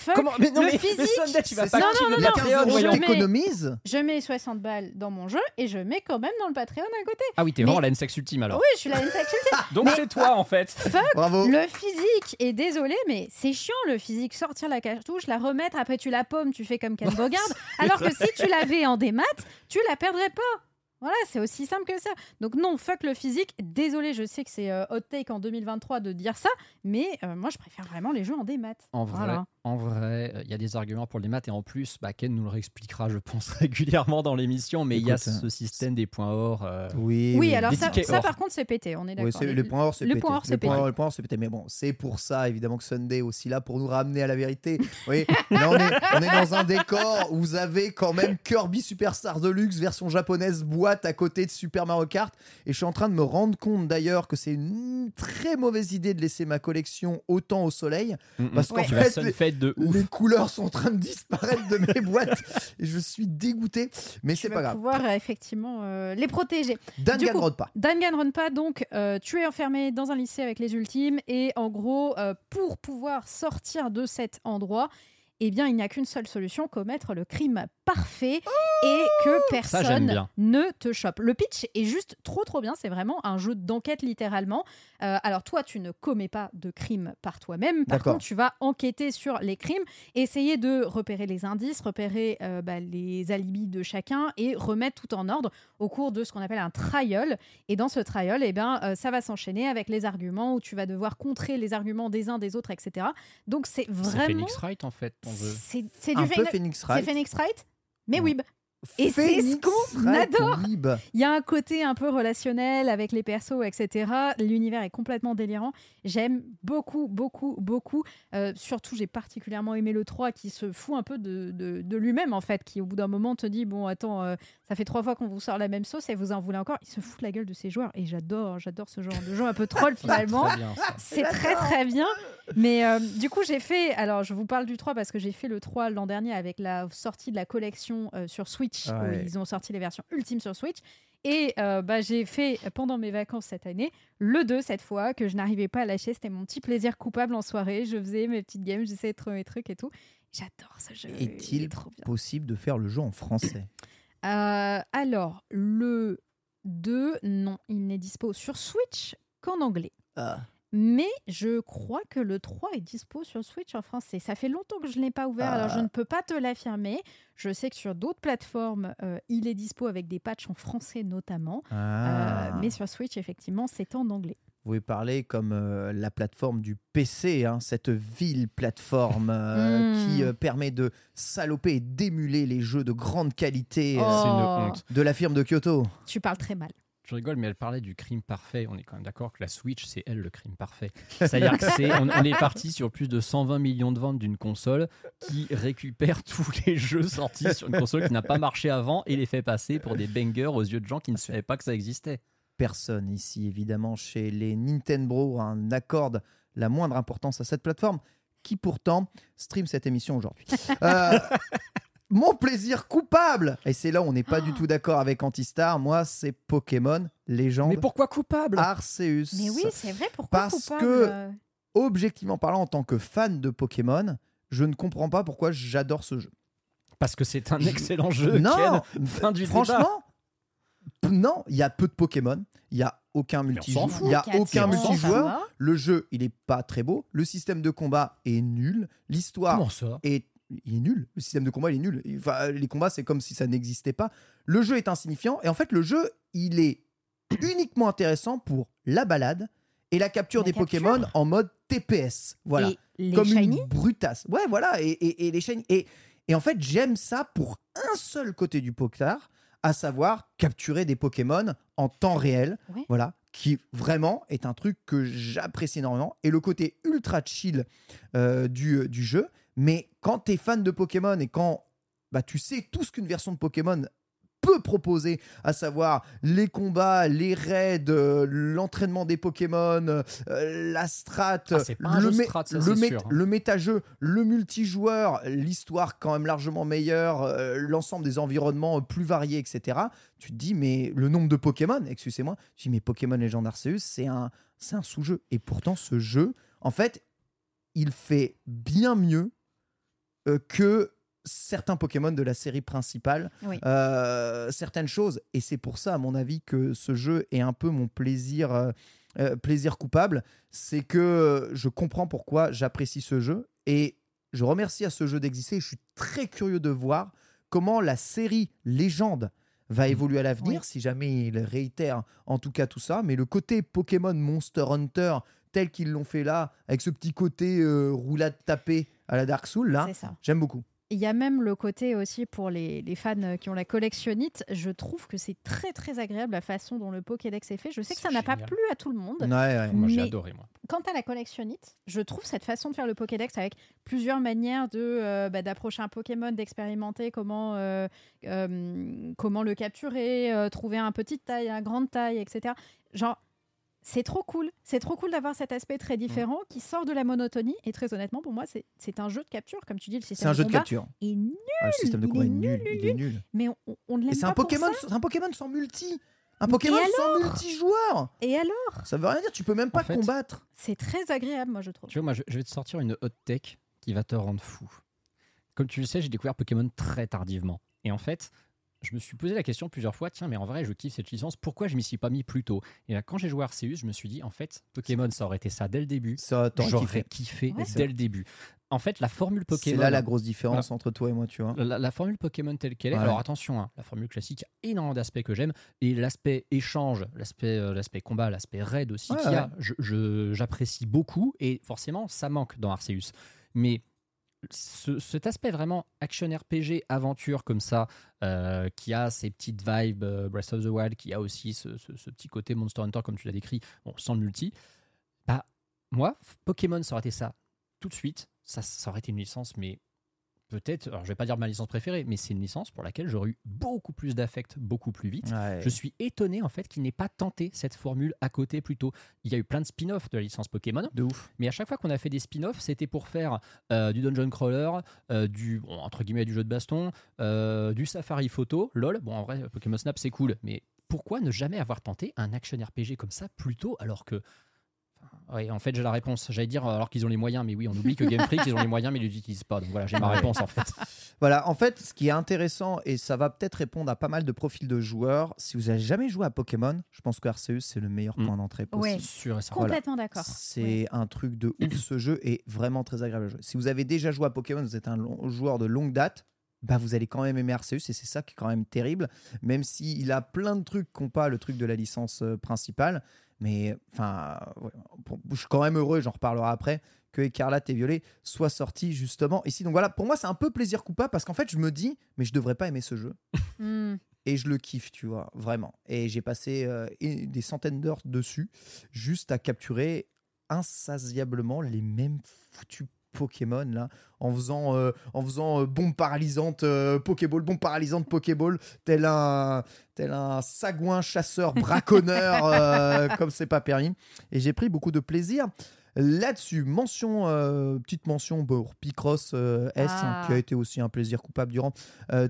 Fuck Comment Mais non, le mais, physique. mais Sunday, tu vas pas Non, non, non, 15 Patreon. je mets-. Je mets 60 balles dans mon jeu et je mets quand même dans le Patreon à côté. Ah oui, t'es vraiment la N-Sex ultime alors. Oui, je suis la N-sex ultime. Donc c'est toi en fait. Bravo. Le physique, et désolé, mais c'est chiant le physique. Sortir la cartouche, la remettre, après tu la pommes, tu fais comme Ken Bogard. alors que si tu l'avais en démat, tu la perdrais pas. Voilà, c'est aussi simple que ça. Donc non, fuck le physique. Désolé, je sais que c'est euh, hot take en 2023 de dire ça, mais euh, moi je préfère vraiment les jeux en démat. En vrai, Voilà. En vrai, il y a des arguments pour les maths et en plus, bah, Ken nous le réexpliquera, je pense, régulièrement dans l'émission. Mais il y a Écoute, ce système des points or. euh, Oui, Oui, alors ça, ça par contre c'est pété, on est d'accord. les points or, c'est le pété. point c'est points pété. or- les points or, c'est pété. Mais bon, c'est pour ça, évidemment, que Sunday est aussi là pour nous ramener à la vérité. Oui, là, on est, on est dans un décor où vous avez quand même Kirby Superstar Deluxe, version japonaise, boîte à côté de Super Mario Kart. Et je suis en train de me rendre compte d'ailleurs que c'est une très mauvaise idée de laisser ma collection autant au soleil. mm, mm. Parce qu'en Ouais. Tu vas fait, de ouf. les couleurs sont en train de disparaître de mes boîtes. Et je suis dégoûté. Mais c'est pas grave. pouvoir euh, effectivement euh, les protéger. Danganronpa. pas. Danganronpa, donc, euh, tu es enfermé dans un lycée avec les ultimes et en gros, euh, pour pouvoir sortir de cet endroit, eh bien, il n'y a qu'une seule solution commettre le crime parfait et que personne bien. ne te chope. Le pitch est juste trop trop bien. C'est vraiment un jeu d'enquête littéralement. Euh, alors toi, tu ne commets pas de crime par toi-même. Par contre, tu vas enquêter sur les crimes, essayer de repérer les indices, repérer euh, bah, les alibis de chacun et remettre tout en ordre au cours de ce qu'on appelle un trial. Et dans ce trial, eh ben, euh, ça va s'enchaîner avec les arguments où tu vas devoir contrer les arguments des uns des autres, etc. Donc c'est C'est vraiment Phoenix Wright en fait, c'est du peu Phoenix, Phoenix c'est Wright. Phoenix Wright, mais Ouais. Weeb. Et c'est ce qu'on adore. Il y a un côté un peu relationnel avec les persos, etc. L'univers est complètement délirant. J'aime beaucoup, beaucoup, beaucoup. Euh, surtout, j'ai particulièrement aimé le 3 qui se fout un peu de, de- de lui-même, en fait, qui au bout d'un moment te dit Bon, attends, euh, ça fait trois fois qu'on vous sort la même sauce et vous en voulez encore. Il se fout de la gueule de ses joueurs. Et j'adore, j'adore ce genre de jeu un peu troll finalement. C'est très très bien. Mais euh, du coup, j'ai fait. Alors, je vous parle du 3 parce que j'ai fait le 3 l'an dernier avec la sortie de la collection euh, sur Switch. Ouais. Où ils ont sorti les versions ultimes sur Switch. Et euh, bah, j'ai fait pendant mes vacances cette année le 2 cette fois que je n'arrivais pas à lâcher. C'était mon petit plaisir coupable en soirée. Je faisais mes petites games, j'essayais de trouver mes trucs et tout. J'adore ce jeu. il Est-il est possible de faire le jeu en français Euh, alors, le 2, non, il n'est dispo sur Switch qu'en anglais. Ah. Mais je crois que le 3 est dispo sur Switch en français. Ça fait longtemps que je ne l'ai pas ouvert, alors je ne peux pas te l'affirmer. Je sais que sur d'autres plateformes, euh, il est dispo avec des patchs en français notamment. Ah. Euh, mais sur Switch, effectivement, c'est en anglais. Vous pouvez parler comme euh, la plateforme du PC, hein, cette ville plateforme euh, qui euh, permet de saloper et d'émuler les jeux de grande qualité Oh. C'est une honte. de la firme de Kyoto. Tu parles très mal. Je rigole, mais elle parlait du crime parfait. On est quand même d'accord que la Switch, c'est elle le crime parfait. C'est-à-dire que c'est, on, on est parti sur plus de 120 millions de ventes d'une console qui récupère tous les jeux sortis sur une console qui n'a pas marché avant et les fait passer pour des bangers aux yeux de gens qui ne savaient pas que ça existait. Personne ici, évidemment, chez les Nintendo hein, n'accorde la moindre importance à cette plateforme qui pourtant stream cette émission aujourd'hui. Euh, mon plaisir coupable, et c'est là où on n'est pas du tout d'accord avec Antistar, moi c'est Pokémon Légende Mais pourquoi coupable? Arceus. Mais oui, c'est vrai, pourquoi Parce coupable que- euh, Objectivement parlant, en tant que fan de Pokémon, je ne comprends pas pourquoi j'adore ce jeu. Parce que c'est un excellent jeu. non, Ken. Fin du franchement, non, il y a peu de Pokémon, il y a aucun multijoueur, il y a aucun multijoueur. Le jeu, il est pas très beau. Le système de combat est nul. L'histoire est, il est nul. Le système de combat, il est nul. Enfin, les combats, c'est comme si ça n'existait pas. Le jeu est insignifiant. Et en fait, le jeu, il est uniquement intéressant pour la balade et la capture La des capture. Pokémon en mode TPS. Voilà. Et comme une brutasse. Ouais, voilà. Et, et- et les shiny. Et, et en fait, j'aime ça pour un seul côté du Poctar, à savoir capturer des Pokémon en temps réel. Ouais. Voilà. Qui vraiment est un truc que j'apprécie énormément. Et le côté ultra chill euh, du, du jeu. Mais quand tu es fan de Pokémon et quand bah, tu sais tout ce qu'une version de Pokémon peut proposer, à savoir les combats, les raids, euh, l'entraînement des Pokémon, euh, la strat, Ah, le, mé- strat, ça, le, c'est mé- sûr, hein. le méta-jeu, le multijoueur, l'histoire quand même largement meilleure, euh, l'ensemble des environnements plus variés, etc. Tu te dis, mais le nombre de Pokémon, excusez-moi, tu dis, mais Pokémon Legend Arceus, c'est un, un sous-jeu. Et pourtant, ce jeu, en fait, il fait bien mieux que certains Pokémon de la série principale, Oui. euh, certaines choses. Et c'est pour ça, à mon avis, que ce jeu est un peu mon plaisir, euh, euh, plaisir coupable. C'est que je comprends pourquoi j'apprécie ce jeu. Et je remercie à ce jeu d'exister. Je suis très curieux de voir comment la série Légende va évoluer à l'avenir, Oui. si jamais il réitère en tout cas tout ça. Mais le côté Pokémon Monster Hunter, tel qu'ils l'ont fait là, avec ce petit côté euh, roulade tapée à la Dark Souls, là, C'est ça. j'aime beaucoup. Il y a même le côté aussi pour les, les fans euh, qui ont la collectionnite. Je trouve que c'est très très agréable la façon dont le Pokédex est fait. Je sais que ça n'a pas plu à tout le monde. Ouais, ouais. Moi, j'ai Mais- adoré, moi. Quant à la collectionnite, je trouve cette façon de faire le Pokédex avec plusieurs manières de euh, bah, d'approcher un Pokémon, d'expérimenter comment euh, euh, comment le capturer, euh, trouver un petite taille, un grande taille, etc. Genre c'est trop cool, c'est trop cool d'avoir cet aspect très différent qui sort de la monotonie. Et très honnêtement, pour moi, c'est- c'est un jeu de capture, comme tu dis, le système C'est un jeu de combat capture. est nul, Ah, le système de combat est est nul, nul, il est nul. mais on, ne l'aime c'est pas pour ça. c'est un Pokémon sans multi. Un Pokémon sans multijoueur. Et alors, Ça veut rien dire, tu peux même pas fait, combattre. c'est très agréable, moi je trouve. Tu vois, moi, je, je vais te sortir une hot tech qui va te rendre fou. Comme tu le sais, j'ai découvert Pokémon très tardivement. Et en fait, je me suis posé la question plusieurs fois, tiens, mais en vrai, je kiffe cette licence, pourquoi je m'y suis pas mis plus tôt? Et là, quand j'ai joué à Arceus, je me suis dit, en fait, Pokémon, ça aurait été ça dès le début. Ça, J'aurais kiffé. kiffé Ouais. dès le début. En fait, la formule C'est Pokémon. là la grosse différence entre toi et moi, tu vois. La, la formule Pokémon telle qu'elle est, alors attention, hein, la formule classique a énormément d'aspects que j'aime, et l'aspect échange, l'aspect euh, l'aspect combat, l'aspect raid aussi Ouais, qu'il y a, ouais. j'apprécie beaucoup, et forcément, ça manque dans Arceus. Mais ce- cet aspect vraiment action RPG, aventure comme ça, euh, qui a ces petites vibes euh, Breath of the Wild, qui a aussi ce, ce- petit côté Monster Hunter, comme tu l'as décrit, bon, sans le multi, bah, moi, Pokémon, ça aurait été ça tout de suite, ça, ça aurait été une licence, mais peut-être, alors je vais pas dire ma licence préférée, mais c'est une licence pour laquelle j'aurais eu beaucoup plus d'affect beaucoup plus vite. Ouais. Je suis étonné en fait qu'il n'ait pas tenté cette formule à côté plutôt. Il y a eu plein de spin-offs de la licence Pokémon, De ouf. mais à chaque fois qu'on a fait des spin-offs, c'était pour faire euh, du dungeon crawler, euh, du bon, entre guillemets du jeu de baston, euh, du safari photo, lol. Bon en vrai Pokémon Snap c'est cool, mais pourquoi ne jamais avoir tenté un action RPG comme ça plus tôt alors que Ouais, en fait, j'ai la réponse. J'allais dire alors qu'ils ont les moyens, mais oui, on oublie que Game Freak, ils ont les moyens, mais ils les utilisent pas. Donc voilà, j'ai ma réponse en fait. Voilà, en fait, ce qui est intéressant, et ça va peut-être répondre à pas mal de profils de joueurs, si vous avez jamais joué à Pokémon, je pense que Arceus, c'est le meilleur Mm. point d'entrée possible. Ouais. Sûr et certain. Complètement d'accord. C'est un truc de ouf. Ce jeu est vraiment très agréable à jouer. Si vous avez déjà joué à Pokémon, vous êtes un long- joueur de longue date, bah vous allez quand même aimer Arceus et c'est ça qui est quand même terrible. Même s'il a plein de trucs qu'ont pas le truc de la licence euh, principale. Mais enfin, ouais, je suis quand même heureux, j'en reparlerai après, que Écarlate et Violet soient sortis justement ici. Donc voilà, pour moi, c'est un peu plaisir coupable parce qu'en fait, je me dis, mais je devrais pas aimer ce jeu. Hmm. et je le kiffe, tu vois, vraiment. Et j'ai passé euh, des centaines d'heures dessus, juste à capturer insatiablement les mêmes foutus Pokémon là, en faisant, euh, en faisant euh, bombe paralysante euh, Pokéball, bombe paralysante Pokéball, tel un, tel un sagouin chasseur braconneur, comme c'est pas permis. Et j'ai pris beaucoup de plaisir. Là-dessus, mention, petite mention pour Picross euh, S, Ah. hein, qui a été aussi un plaisir coupable durant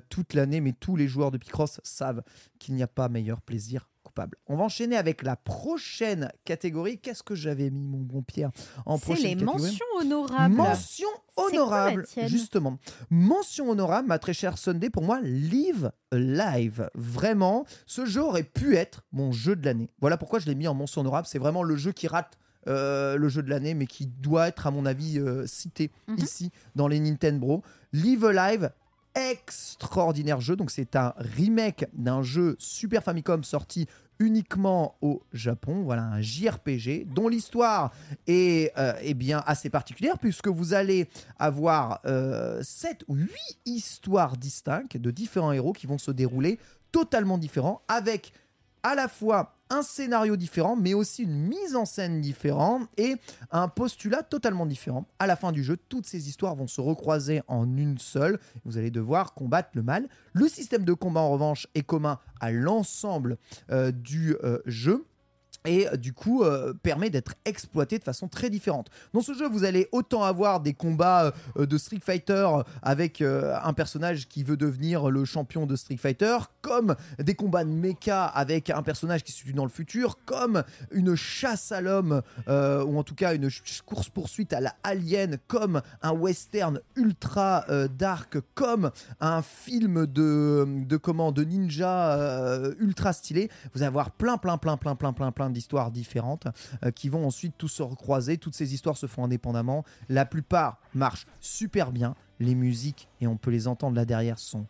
toute l'année, mais tous les joueurs de Picross savent qu'il n'y a pas meilleur plaisir coupable. On va enchaîner avec la prochaine catégorie. Qu'est-ce que j'avais mis, mon bon Pierre, en C'est prochaine les catégorie mentions honorables. Mention C'est quoi la honorable, tienne? justement. Mention honorable, ma très chère Sunday, pour moi, Live Live. Vraiment, ce jeu aurait pu être mon jeu de l'année. Voilà pourquoi je l'ai mis en mention honorable. C'est vraiment le jeu qui rate euh, le jeu de l'année, mais qui doit être, à mon avis, euh, cité Mhm. ici dans les Nintendo. Live Live, extraordinaire jeu. Donc, c'est un remake d'un jeu Super Famicom sorti uniquement au Japon. Voilà, un JRPG dont l'histoire est euh, eh bien assez particulière puisque vous allez avoir 7 ou 8 histoires distinctes de différents héros qui vont se dérouler totalement différents avec à la fois un scénario différent mais aussi une mise en scène différente et un postulat totalement différent. À la fin du jeu, toutes ces histoires vont se recroiser en une seule. Vous allez devoir combattre le mal. Le système de combat en revanche est commun à l'ensemble euh, du euh, jeu et euh, du coup euh, permet d'être exploité de façon très différente. Dans ce jeu, vous allez autant avoir des combats euh, de Street Fighter avec un personnage qui veut devenir le champion de Street Fighter, comme des combats de mecha avec un personnage qui se situe dans le futur, comme une chasse à l'homme ou en tout cas une course poursuite à la Alien, comme un western ultra dark, comme un film de comment de ninja ultra stylé. Vous allez avoir plein plein plein plein plein plein plein d'histoires différentes euh, qui vont ensuite tous se recroiser. Toutes ces histoires se font indépendamment. La plupart marchent super bien. Les musiques et on peut les entendre là derrière sont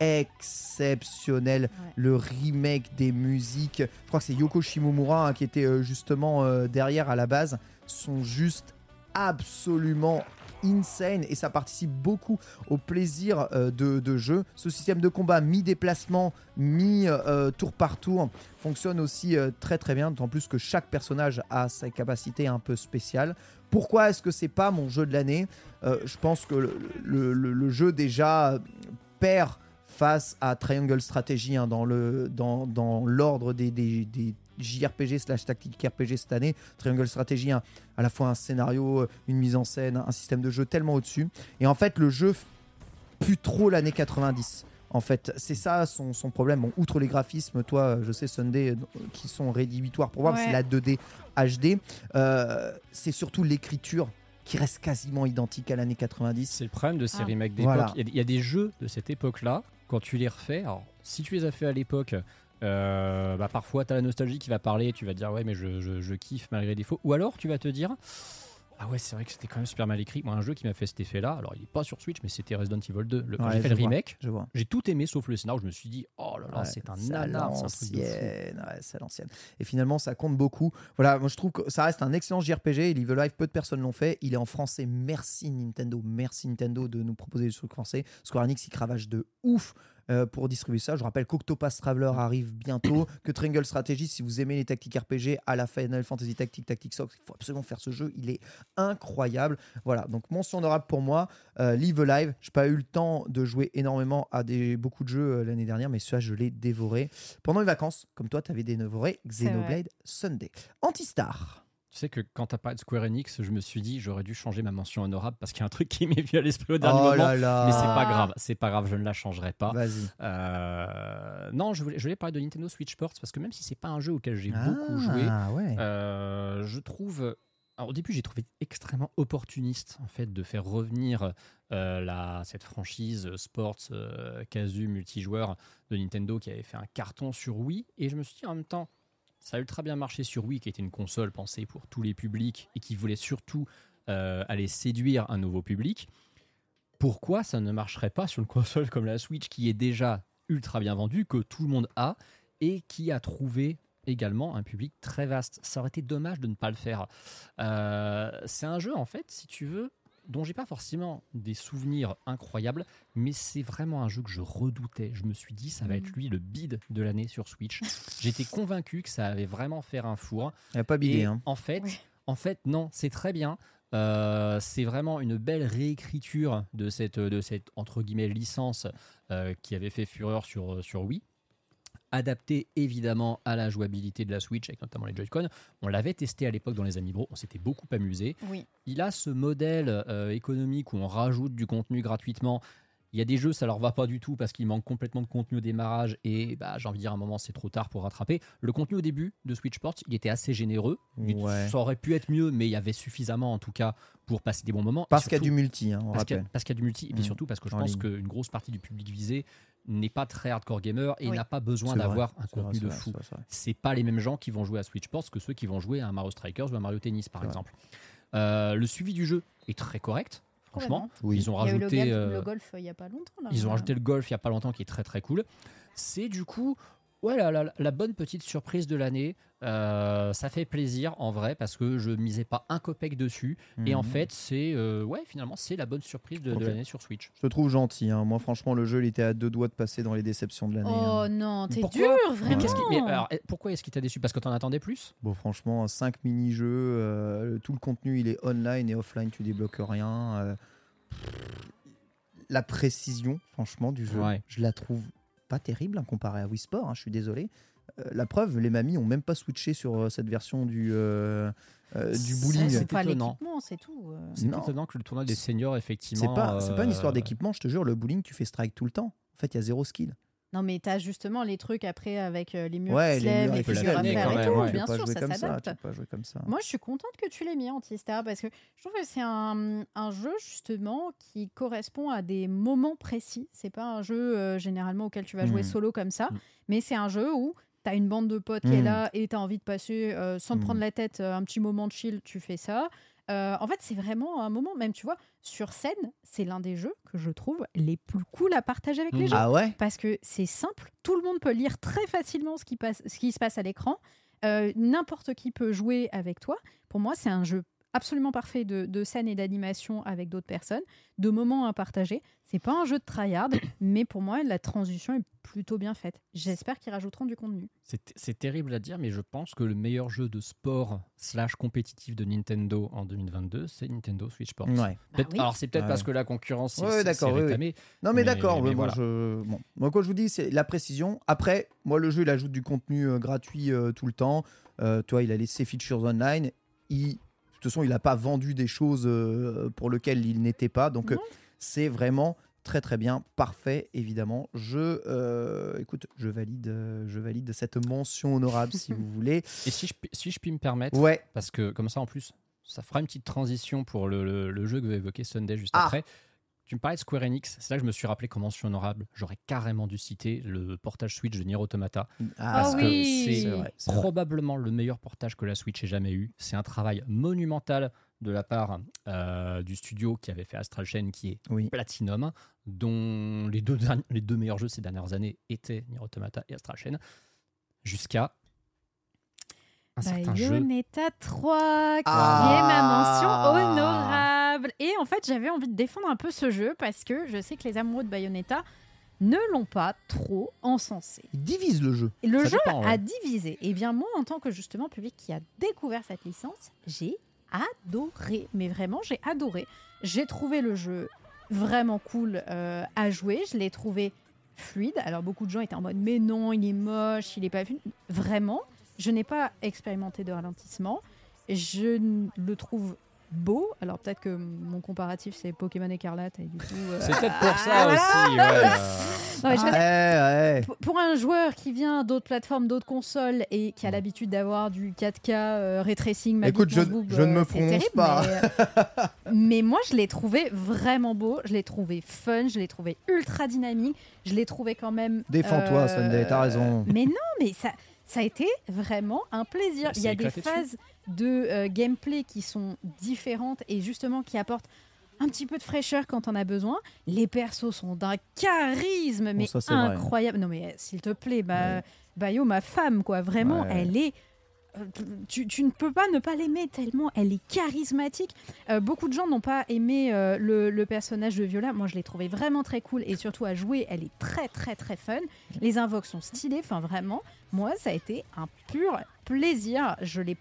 exceptionnelles. Ouais. Le remake des musiques, je crois que c'est Yoko Shimomura hein, qui était euh, justement euh, derrière à la base, sont juste absolument insane et ça participe beaucoup au plaisir euh, de, jeu. Ce système de combat mi-déplacement, mi-tour par tour fonctionne aussi euh, très très bien, d'autant plus que chaque personnage a sa capacité un peu spéciale. Pourquoi est-ce que c'est pas mon jeu de l'année? Euh, Je pense que le, jeu déjà perd face à Triangle Strategy hein, dans le dans, dans l'ordre des JRPG slash tactique RPG cette année. Triangle Strategy, hein, à la fois un scénario, une mise en scène, un système de jeu tellement au-dessus. Et en fait, le jeu pue trop l'année 90. En fait, c'est ça son, son problème. Bon, outre les graphismes, toi, je sais, Sunday, euh, qui sont rédhibitoires pour moi, parce que Ouais. c'est la 2D HD. euh, c'est surtout l'écriture qui reste quasiment identique à l'année 90. C'est le problème de ces Ah. remakes d'époque. Voilà. Il y a des- il y, a des jeux de cette époque-là, quand tu les refais, alors si tu les as fait à l'époque, euh, bah, parfois tu as la nostalgie qui va parler, tu vas te dire ouais mais je, je- je kiffe malgré les défauts, ou alors tu vas te dire ah ouais c'est vrai que c'était quand même super mal écrit. Moi un jeu qui m'a fait cet effet-là, alors il est pas sur Switch mais c'était Resident Evil 2. Le, Ouais, j'ai fait le remake, Je vois. j'ai tout aimé sauf le scénario, je me suis dit oh là là Ouais, c'est un nanar, c'est ouais, à l'ancienne. Et finalement, ça compte beaucoup. Voilà, moi je trouve que ça reste un excellent JRPG. Live Live, peu de personnes l'ont fait. Il est en français. Merci Nintendo, merci Nintendo de nous proposer des trucs français. Square Enix, il cravache de ouf. Euh, pour distribuer ça, je rappelle qu'Octopath Traveler arrive bientôt, que Triangle Strategy, si vous aimez les tactiques RPG, à la Final Fantasy Tactics, Tactics Sox, il faut absolument faire ce jeu, il est incroyable. Voilà, donc mention honorable pour moi, euh, Live Live. Je n'ai pas eu le temps de jouer énormément à des, beaucoup de jeux euh, l'année dernière, mais celui-là, je l'ai dévoré. Pendant les vacances, comme toi, tu avais dévoré Xenoblade Sunday. Antistar. Tu sais que quand t'as parlé de Square Enix, je me suis dit j'aurais dû changer ma mention honorable parce qu'il y a un truc qui m'est venu à l'esprit au dernier Oh moment. là là. Mais c'est pas grave, c'est pas grave, je ne la changerai pas. Vas-y. Euh, non, je voulais, je voulais parler de Nintendo Switch Sports parce que même si c'est pas un jeu auquel j'ai beaucoup joué, Ah ouais. euh, je trouve. alors, au début, j'ai trouvé extrêmement opportuniste en fait de faire revenir euh, la, cette franchise Sports casu multijoueur de Nintendo qui avait fait un carton sur Wii. Et je me suis dit en même temps, ça a ultra bien marché sur Wii, qui était une console pensée pour tous les publics et qui voulait surtout euh, aller séduire un nouveau public. Pourquoi ça ne marcherait pas sur une console comme la Switch qui est déjà ultra bien vendue, que tout le monde a et qui a trouvé également un public très vaste? Ça aurait été dommage de ne pas le faire. Euh, c'est un jeu, en fait, si tu veux, dont j'ai pas forcément des souvenirs incroyables, mais c'est vraiment un jeu que je redoutais. Je me suis dit, ça va être Mhm. lui le bid de l'année sur Switch. J'étais convaincu que ça allait vraiment faire un four. Il n'y a pas bidé. Et Hein. en fait, Oui. en fait, non, c'est très bien. Euh, c'est vraiment une belle réécriture de cette, de cette entre guillemets licence euh, qui avait fait fureur sur, sur Wii. Adapté évidemment à la jouabilité de la Switch, avec notamment les Joy-Con. On l'avait testé à l'époque dans les Amiibo, on s'était beaucoup amusé. Oui. Il a ce modèle euh, économique où on rajoute du contenu gratuitement. Il y a des jeux, ça leur va pas du tout parce qu'il manque complètement de contenu au démarrage et bah, j'ai envie de dire à un moment c'est trop tard pour rattraper. Le contenu au début de Switch Sports, il était assez généreux. Ouais. Ça aurait pu être mieux, mais il y avait suffisamment en tout cas pour passer des bons moments. Parce qu'il y a du multi, hein, on parce qu'il y, a- rappelle. parce qu'il y a du multi, et puis Mm. surtout parce que je En pense qu'une grosse partie du public visé n'est pas très hardcore gamer et Oui. n'a pas besoin d'avoir un vrai, contenu de fou. c'est vrai, c'est pas les mêmes gens qui vont jouer à Switch Sports que ceux qui vont jouer à un Mario Strikers ou à Mario Tennis par exemple. Euh, le suivi du jeu est très correct, franchement. Oui. Ils ont Il y a eu le, rajouté, golf, euh, le golf il y a pas longtemps. Là. ils ont rajouté le golf il y a pas longtemps qui est très très cool. C'est du coup ouais, la, la- la bonne petite surprise de l'année. Euh, ça fait plaisir en vrai parce que je misais pas un copec dessus. Et en Mhm. fait, c'est euh, ouais, finalement, c'est la bonne surprise de, l'année sur Switch. Je te trouve gentil. hein. Moi, franchement, le jeu, il était à deux doigts de passer dans les déceptions de l'année. Oh hein. non, t'es Pourquoi dur, Mais vraiment. qu'est-ce qui- mais alors, eh, pourquoi est-ce qu'il t'a déçu? Parce que t'en attendais plus? Bon, franchement, 5 mini-jeux, euh, tout le contenu, il est online et offline, tu débloques rien. euh, la précision, franchement, du jeu, Ouais. je la trouve pas terrible hein, comparée à Wii Sport, hein, je suis désolé. Euh, la preuve, les mamies ont même pas switché sur euh, cette version du, euh, euh, du bowling. c'est pas étonnant. l'équipement, c'est tout. euh. C'est étonnant que le tournoi des seniors, C'est effectivement. pas, c'est pas une histoire d'équipement, je te jure, le bowling, tu fais strike tout le temps. En fait, il y a zéro skill. Non, mais t'as justement les trucs après avec euh, les murs Ouais, qui se les lèvent, les figures à faire et tout. ouais. Tu Bien peux pas sûr, jouer ça s'adapte. peux pas jouer comme ça. Moi, je suis contente que tu l'aies mis anti-star parce que je trouve que c'est un, un jeu justement qui correspond à des moments précis. C'est pas un jeu euh, généralement auquel tu vas jouer Mhm. solo comme ça, Mhm. mais c'est un jeu où tu as une bande de potes qui est Mhm. là et tu as envie de passer euh, sans te prendre la tête un petit moment de chill, tu fais ça. Euh, en fait, c'est vraiment un moment, même tu vois, sur scène, c'est l'un des jeux que je trouve les plus cool à partager avec les Mhm. gens Ah ouais? Parce que c'est simple, tout le monde peut lire très facilement ce qui, passe, ce qui se passe à l'écran, Euh, n'importe qui peut jouer avec toi. Pour moi, c'est un jeu absolument parfait de, de scène et d'animation avec d'autres personnes, de moments à partager. C'est pas un jeu de tryhard, mais pour moi, la transition est plutôt bien faite. J'espère qu'ils rajouteront du contenu. C'est c'est terrible à dire, mais je pense que le meilleur jeu de sport slash compétitif de Nintendo en 2022, c'est Nintendo Switch Sports. Ouais. Bah oui. Alors c'est peut-être Ouais. parce que la concurrence c'est Ouais, d'accord, oui. Non, mais, Mais- d'accord. moi, voilà. je... bon. moi, quand je vous dis, c'est la précision. Après, moi, le jeu, il ajoute du contenu euh, gratuit euh, tout le temps. Euh, toi, il a laissé features online. Il... De toute façon, il n'a pas vendu des choses euh, pour lesquelles il n'était pas. Donc, euh, c'est vraiment très, très bien. Parfait, évidemment. Je, euh, écoute, je valide, euh, je valide cette mention honorable, si vous voulez. Et si je, si je puis me permettre, Ouais. parce que comme ça en plus, ça fera une petite transition pour le, le- le jeu que va évoquer Sunday juste Ah. après. Tu me parlais de Square Enix, c'est là que je me suis rappelé qu'en mention honorable, j'aurais carrément dû citer le portage Switch de Nier Automata. Ah Parce que oui. c'est C'est vrai, c'est vrai. probablement le meilleur portage que la Switch ait jamais eu. C'est un travail monumental de la part euh, du studio qui avait fait Astral Chain, qui est Oui. Platinum, dont les deux, derni- les deux meilleurs jeux ces dernières années étaient Nier Automata et Astral Chain, jusqu'à un certain jeu. Bayonetta 3, qui Ah. est ma mention honorable. Et en fait, j'avais envie de défendre un peu ce jeu parce que je sais que les amoureux de Bayonetta ne l'ont pas trop encensé. Il divise le jeu. Et le Ça jeu dépend, ouais. a divisé. Et bien moi, en tant que justement public qui a découvert cette licence, j'ai adoré. Mais vraiment, j'ai adoré. J'ai trouvé le jeu vraiment cool euh, à jouer. Je l'ai trouvé fluide. Alors beaucoup de gens étaient en mode mais non, il est moche, il est pas fluide. Vraiment, je n'ai pas expérimenté de ralentissement. Je le trouve beau. Alors peut-être que mon comparatif c'est Pokémon Écarlate et du coup. euh, C'est peut-être pour ça Ah, aussi. ouais, non, mais je veux dire, Ouais, ouais. pour- un joueur qui vient d'autres plateformes, d'autres consoles et qui a l'habitude d'avoir du 4K euh, ray tracing, ma Écoute, je- ne me euh, c'est prononce terrible, pas. Mais, euh, mais moi, je l'ai trouvé vraiment beau, je l'ai trouvé fun, je l'ai trouvé ultra dynamique, je l'ai trouvé quand même. Défends-toi, euh, Sunday, t'as raison. Mais non, mais ça, ça a été vraiment un plaisir. Il y a des dessus. De euh, gameplay qui sont différentes et justement qui apportent un petit peu de fraîcheur quand on a besoin. Les persos sont d'un charisme, mais ça, vrai. incroyable. Non, mais s'il te plaît, bah, Bayo, ma femme, quoi. Vraiment, Ouais. elle est euh, tu, tu ne peux pas ne pas l'aimer tellement elle est charismatique. Euh, beaucoup de gens n'ont pas aimé euh, le, le personnage de Viola. Moi, je l'ai trouvé vraiment très cool et surtout à jouer, elle est très très très fun. Les invoques sont stylés. Enfin, vraiment, moi, ça a été un pur plaisir. Je l'ai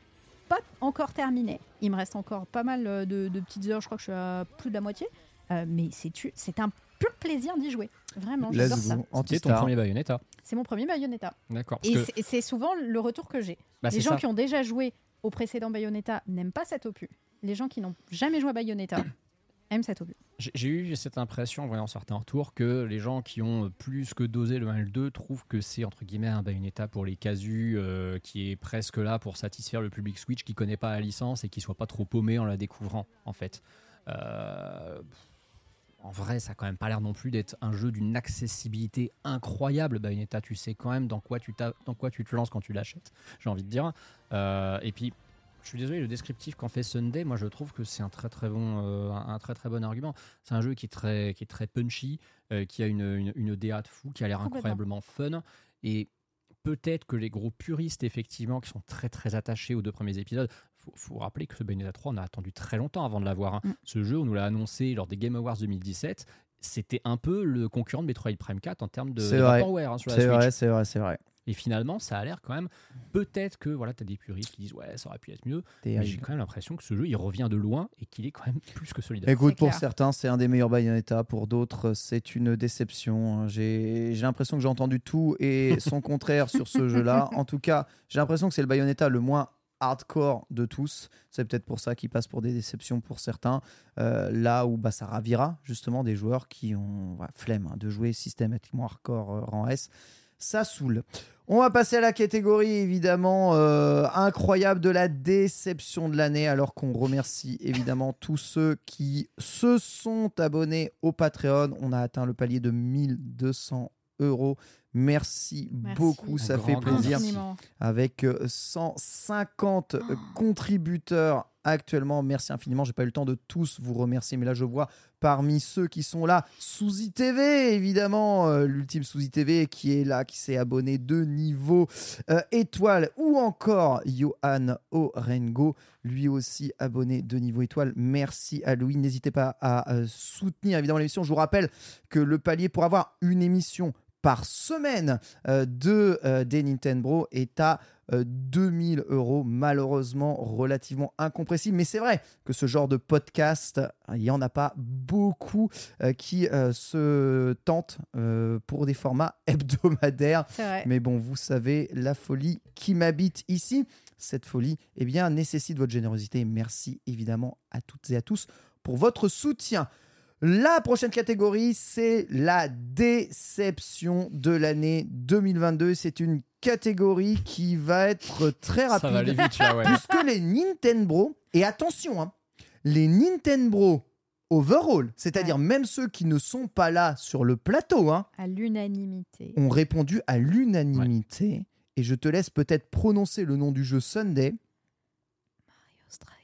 pas encore terminé. Il me reste encore pas mal euh, de, de petites heures. Je crois que je suis à plus de la moitié. Euh, mais c'est c'est un pur plaisir d'y jouer. Vraiment, j'adore ça. C'était ton premier Bayonetta. C'est mon premier Bayonetta. D'accord. Et que- c'est- c'est souvent le retour que j'ai. bah, Les c'est gens ça. qui ont déjà joué au précédent Bayonetta n'aiment pas cet opus. Les gens qui n'ont jamais joué à Bayonetta J'ai eu cette impression en voyant certains retours que les gens qui ont plus que dosé le 1 et le 2 trouvent que c'est entre guillemets un Bayonetta pour les casus euh, qui est presque là pour satisfaire le public Switch qui connaît pas la licence et qui soit pas trop paumé en la découvrant en fait. Euh, en vrai, ça a quand même pas l'air non plus d'être un jeu d'une accessibilité incroyable. Bayonetta, tu sais quand même dans quoi tu, dans quoi tu te lances quand tu l'achètes, j'ai envie de dire. Euh, et puis, je suis désolé, le descriptif qu'en fait Sunday, moi je trouve que c'est un très très bon, euh, un très très bon argument. C'est un jeu qui est très, qui est très punchy, euh, qui a une, une, une DA de fou, qui a l'air incroyablement fun. Et peut-être que les gros puristes, effectivement, qui sont très très attachés aux deux premiers épisodes, faut, faut rappeler que ce Bayonetta 3, on a attendu très longtemps avant de l'avoir. hein. Mm. Ce jeu, on nous l'a annoncé lors des Game Awards 2017. C'était un peu le concurrent de Metroid Prime 4 en termes de, de vaporware, hein, sur la C'est vrai, c'est vrai, c'est vrai. Et finalement, ça a l'air quand même. Peut-être que voilà, tu as des puristes qui disent ouais, ça aurait pu être mieux. Mais j'ai quand même l'impression que ce jeu, il revient de loin et qu'il est quand même plus que solide. Écoute, pour clair. certains, c'est un des meilleurs Bayonetta. Pour d'autres, c'est une déception. J'ai j'ai l'impression que j'ai entendu tout et son contraire sur ce jeu-là. En tout cas, j'ai l'impression que c'est le Bayonetta le moins hardcore de tous. C'est peut-être pour ça qu'il passe pour des déceptions pour certains. Euh, là où bah, ça ravira justement des joueurs qui ont voilà, flemme hein, de jouer systématiquement hardcore euh, rang S. Ça saoule. On va passer à la catégorie évidemment euh, incroyable de la déception de l'année, alors qu'on remercie évidemment tous ceux qui se sont abonnés au Patreon. On a atteint le palier de 1200 euros. Merci, Merci. beaucoup, Un ça fait plaisir. merci. Infiniment. Avec euh, 150 euh, contributeurs actuellement. Merci infiniment. J'ai pas eu le temps de tous vous remercier, mais là je vois parmi ceux qui sont là, Souzy TV, évidemment, euh, l'ultime Souzy TV qui est là, qui s'est abonné de niveau euh, étoile, ou encore Johan Orengo, lui aussi abonné de niveau étoile. Merci à Louis. N'hésitez pas à euh, soutenir évidemment l'émission. Je vous rappelle que le palier pour avoir une émission par semaine euh, de euh, des Nintendo est à euh, 2000 euros, malheureusement relativement incompressible. Mais c'est vrai que ce genre de podcast, il n'y en a pas beaucoup euh, qui euh, se tentent euh, pour des formats hebdomadaires. Mais bon, vous savez, la folie qui m'habite ici, cette folie, eh bien, nécessite votre générosité. Merci évidemment à toutes et à tous pour votre soutien. La prochaine catégorie, c'est la déception de l'année 2022. C'est une catégorie qui va être très rapide. Ça va aller vite là, ouais. Puisque les Nintendo, et attention, hein, les Nintendo overall, c'est-à-dire même ceux qui ne sont pas là sur le plateau, hein, À l'unanimité. ont répondu à l'unanimité. Et je te laisse peut-être prononcer le nom du jeu Sunday. Mario Striker.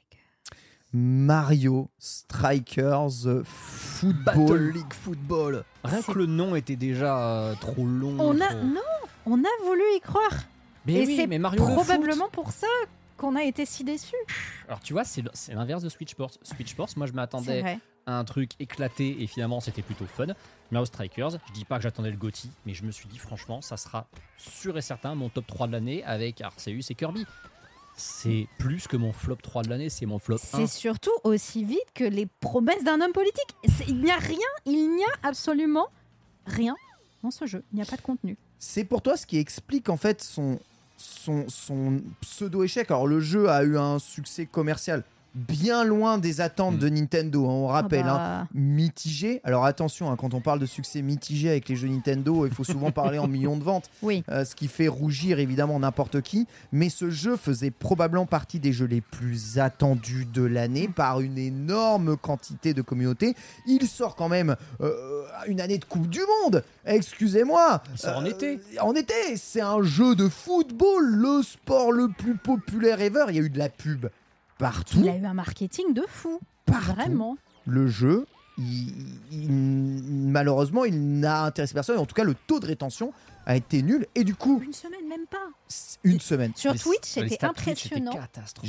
Mario Strikers Football. Battle League Football. Rien que le nom était déjà euh, trop long. On a trop- non, on a voulu y croire. Mais Et oui, c'est mais Mario le probablement pour ça qu'on a été si déçus. Alors tu vois, c'est le- c'est l'inverse de Switch Sports. Switch Sports, moi je C'est m'attendais vrai. à un truc éclaté et finalement c'était plutôt fun. Mario Strikers, je dis pas que j'attendais le GOTY, mais je me suis dit franchement, ça sera sûr et certain mon top 3 de l'année avec Arceus et Kirby. C'est plus que mon flop 3 de l'année, c'est mon flop 1. C'est surtout aussi vite que les promesses d'un homme politique. Il n'y a rien, il n'y a absolument rien dans ce jeu. Il n'y a pas de contenu. C'est pour toi ce qui explique en fait son, son, son pseudo-échec. Alors le jeu a eu un succès commercial bien loin des attentes Mm. de Nintendo, hein, on rappelle. Ah hein. bah, mitigé. Alors attention, hein, quand on parle de succès mitigé avec les jeux Nintendo, il faut souvent parler en millions de ventes, Oui. euh, ce qui fait rougir évidemment n'importe qui. Mais ce jeu faisait probablement partie des jeux les plus attendus de l'année par une énorme quantité de communauté. Il sort quand même euh, une année de Coupe du Monde. Excusez-moi. Il sort en Euh, été. En été, c'est un jeu de football, le sport le plus populaire ever. Il y a eu de la pub partout. Il a eu un marketing de fou. Partout. Vraiment. le jeu, il- il- malheureusement, il n'a intéressé personne. En tout cas, le taux de rétention a été nul. Et du coup, Une semaine, même pas. une semaine. Sur Les- Twitch, c'était impressionnant.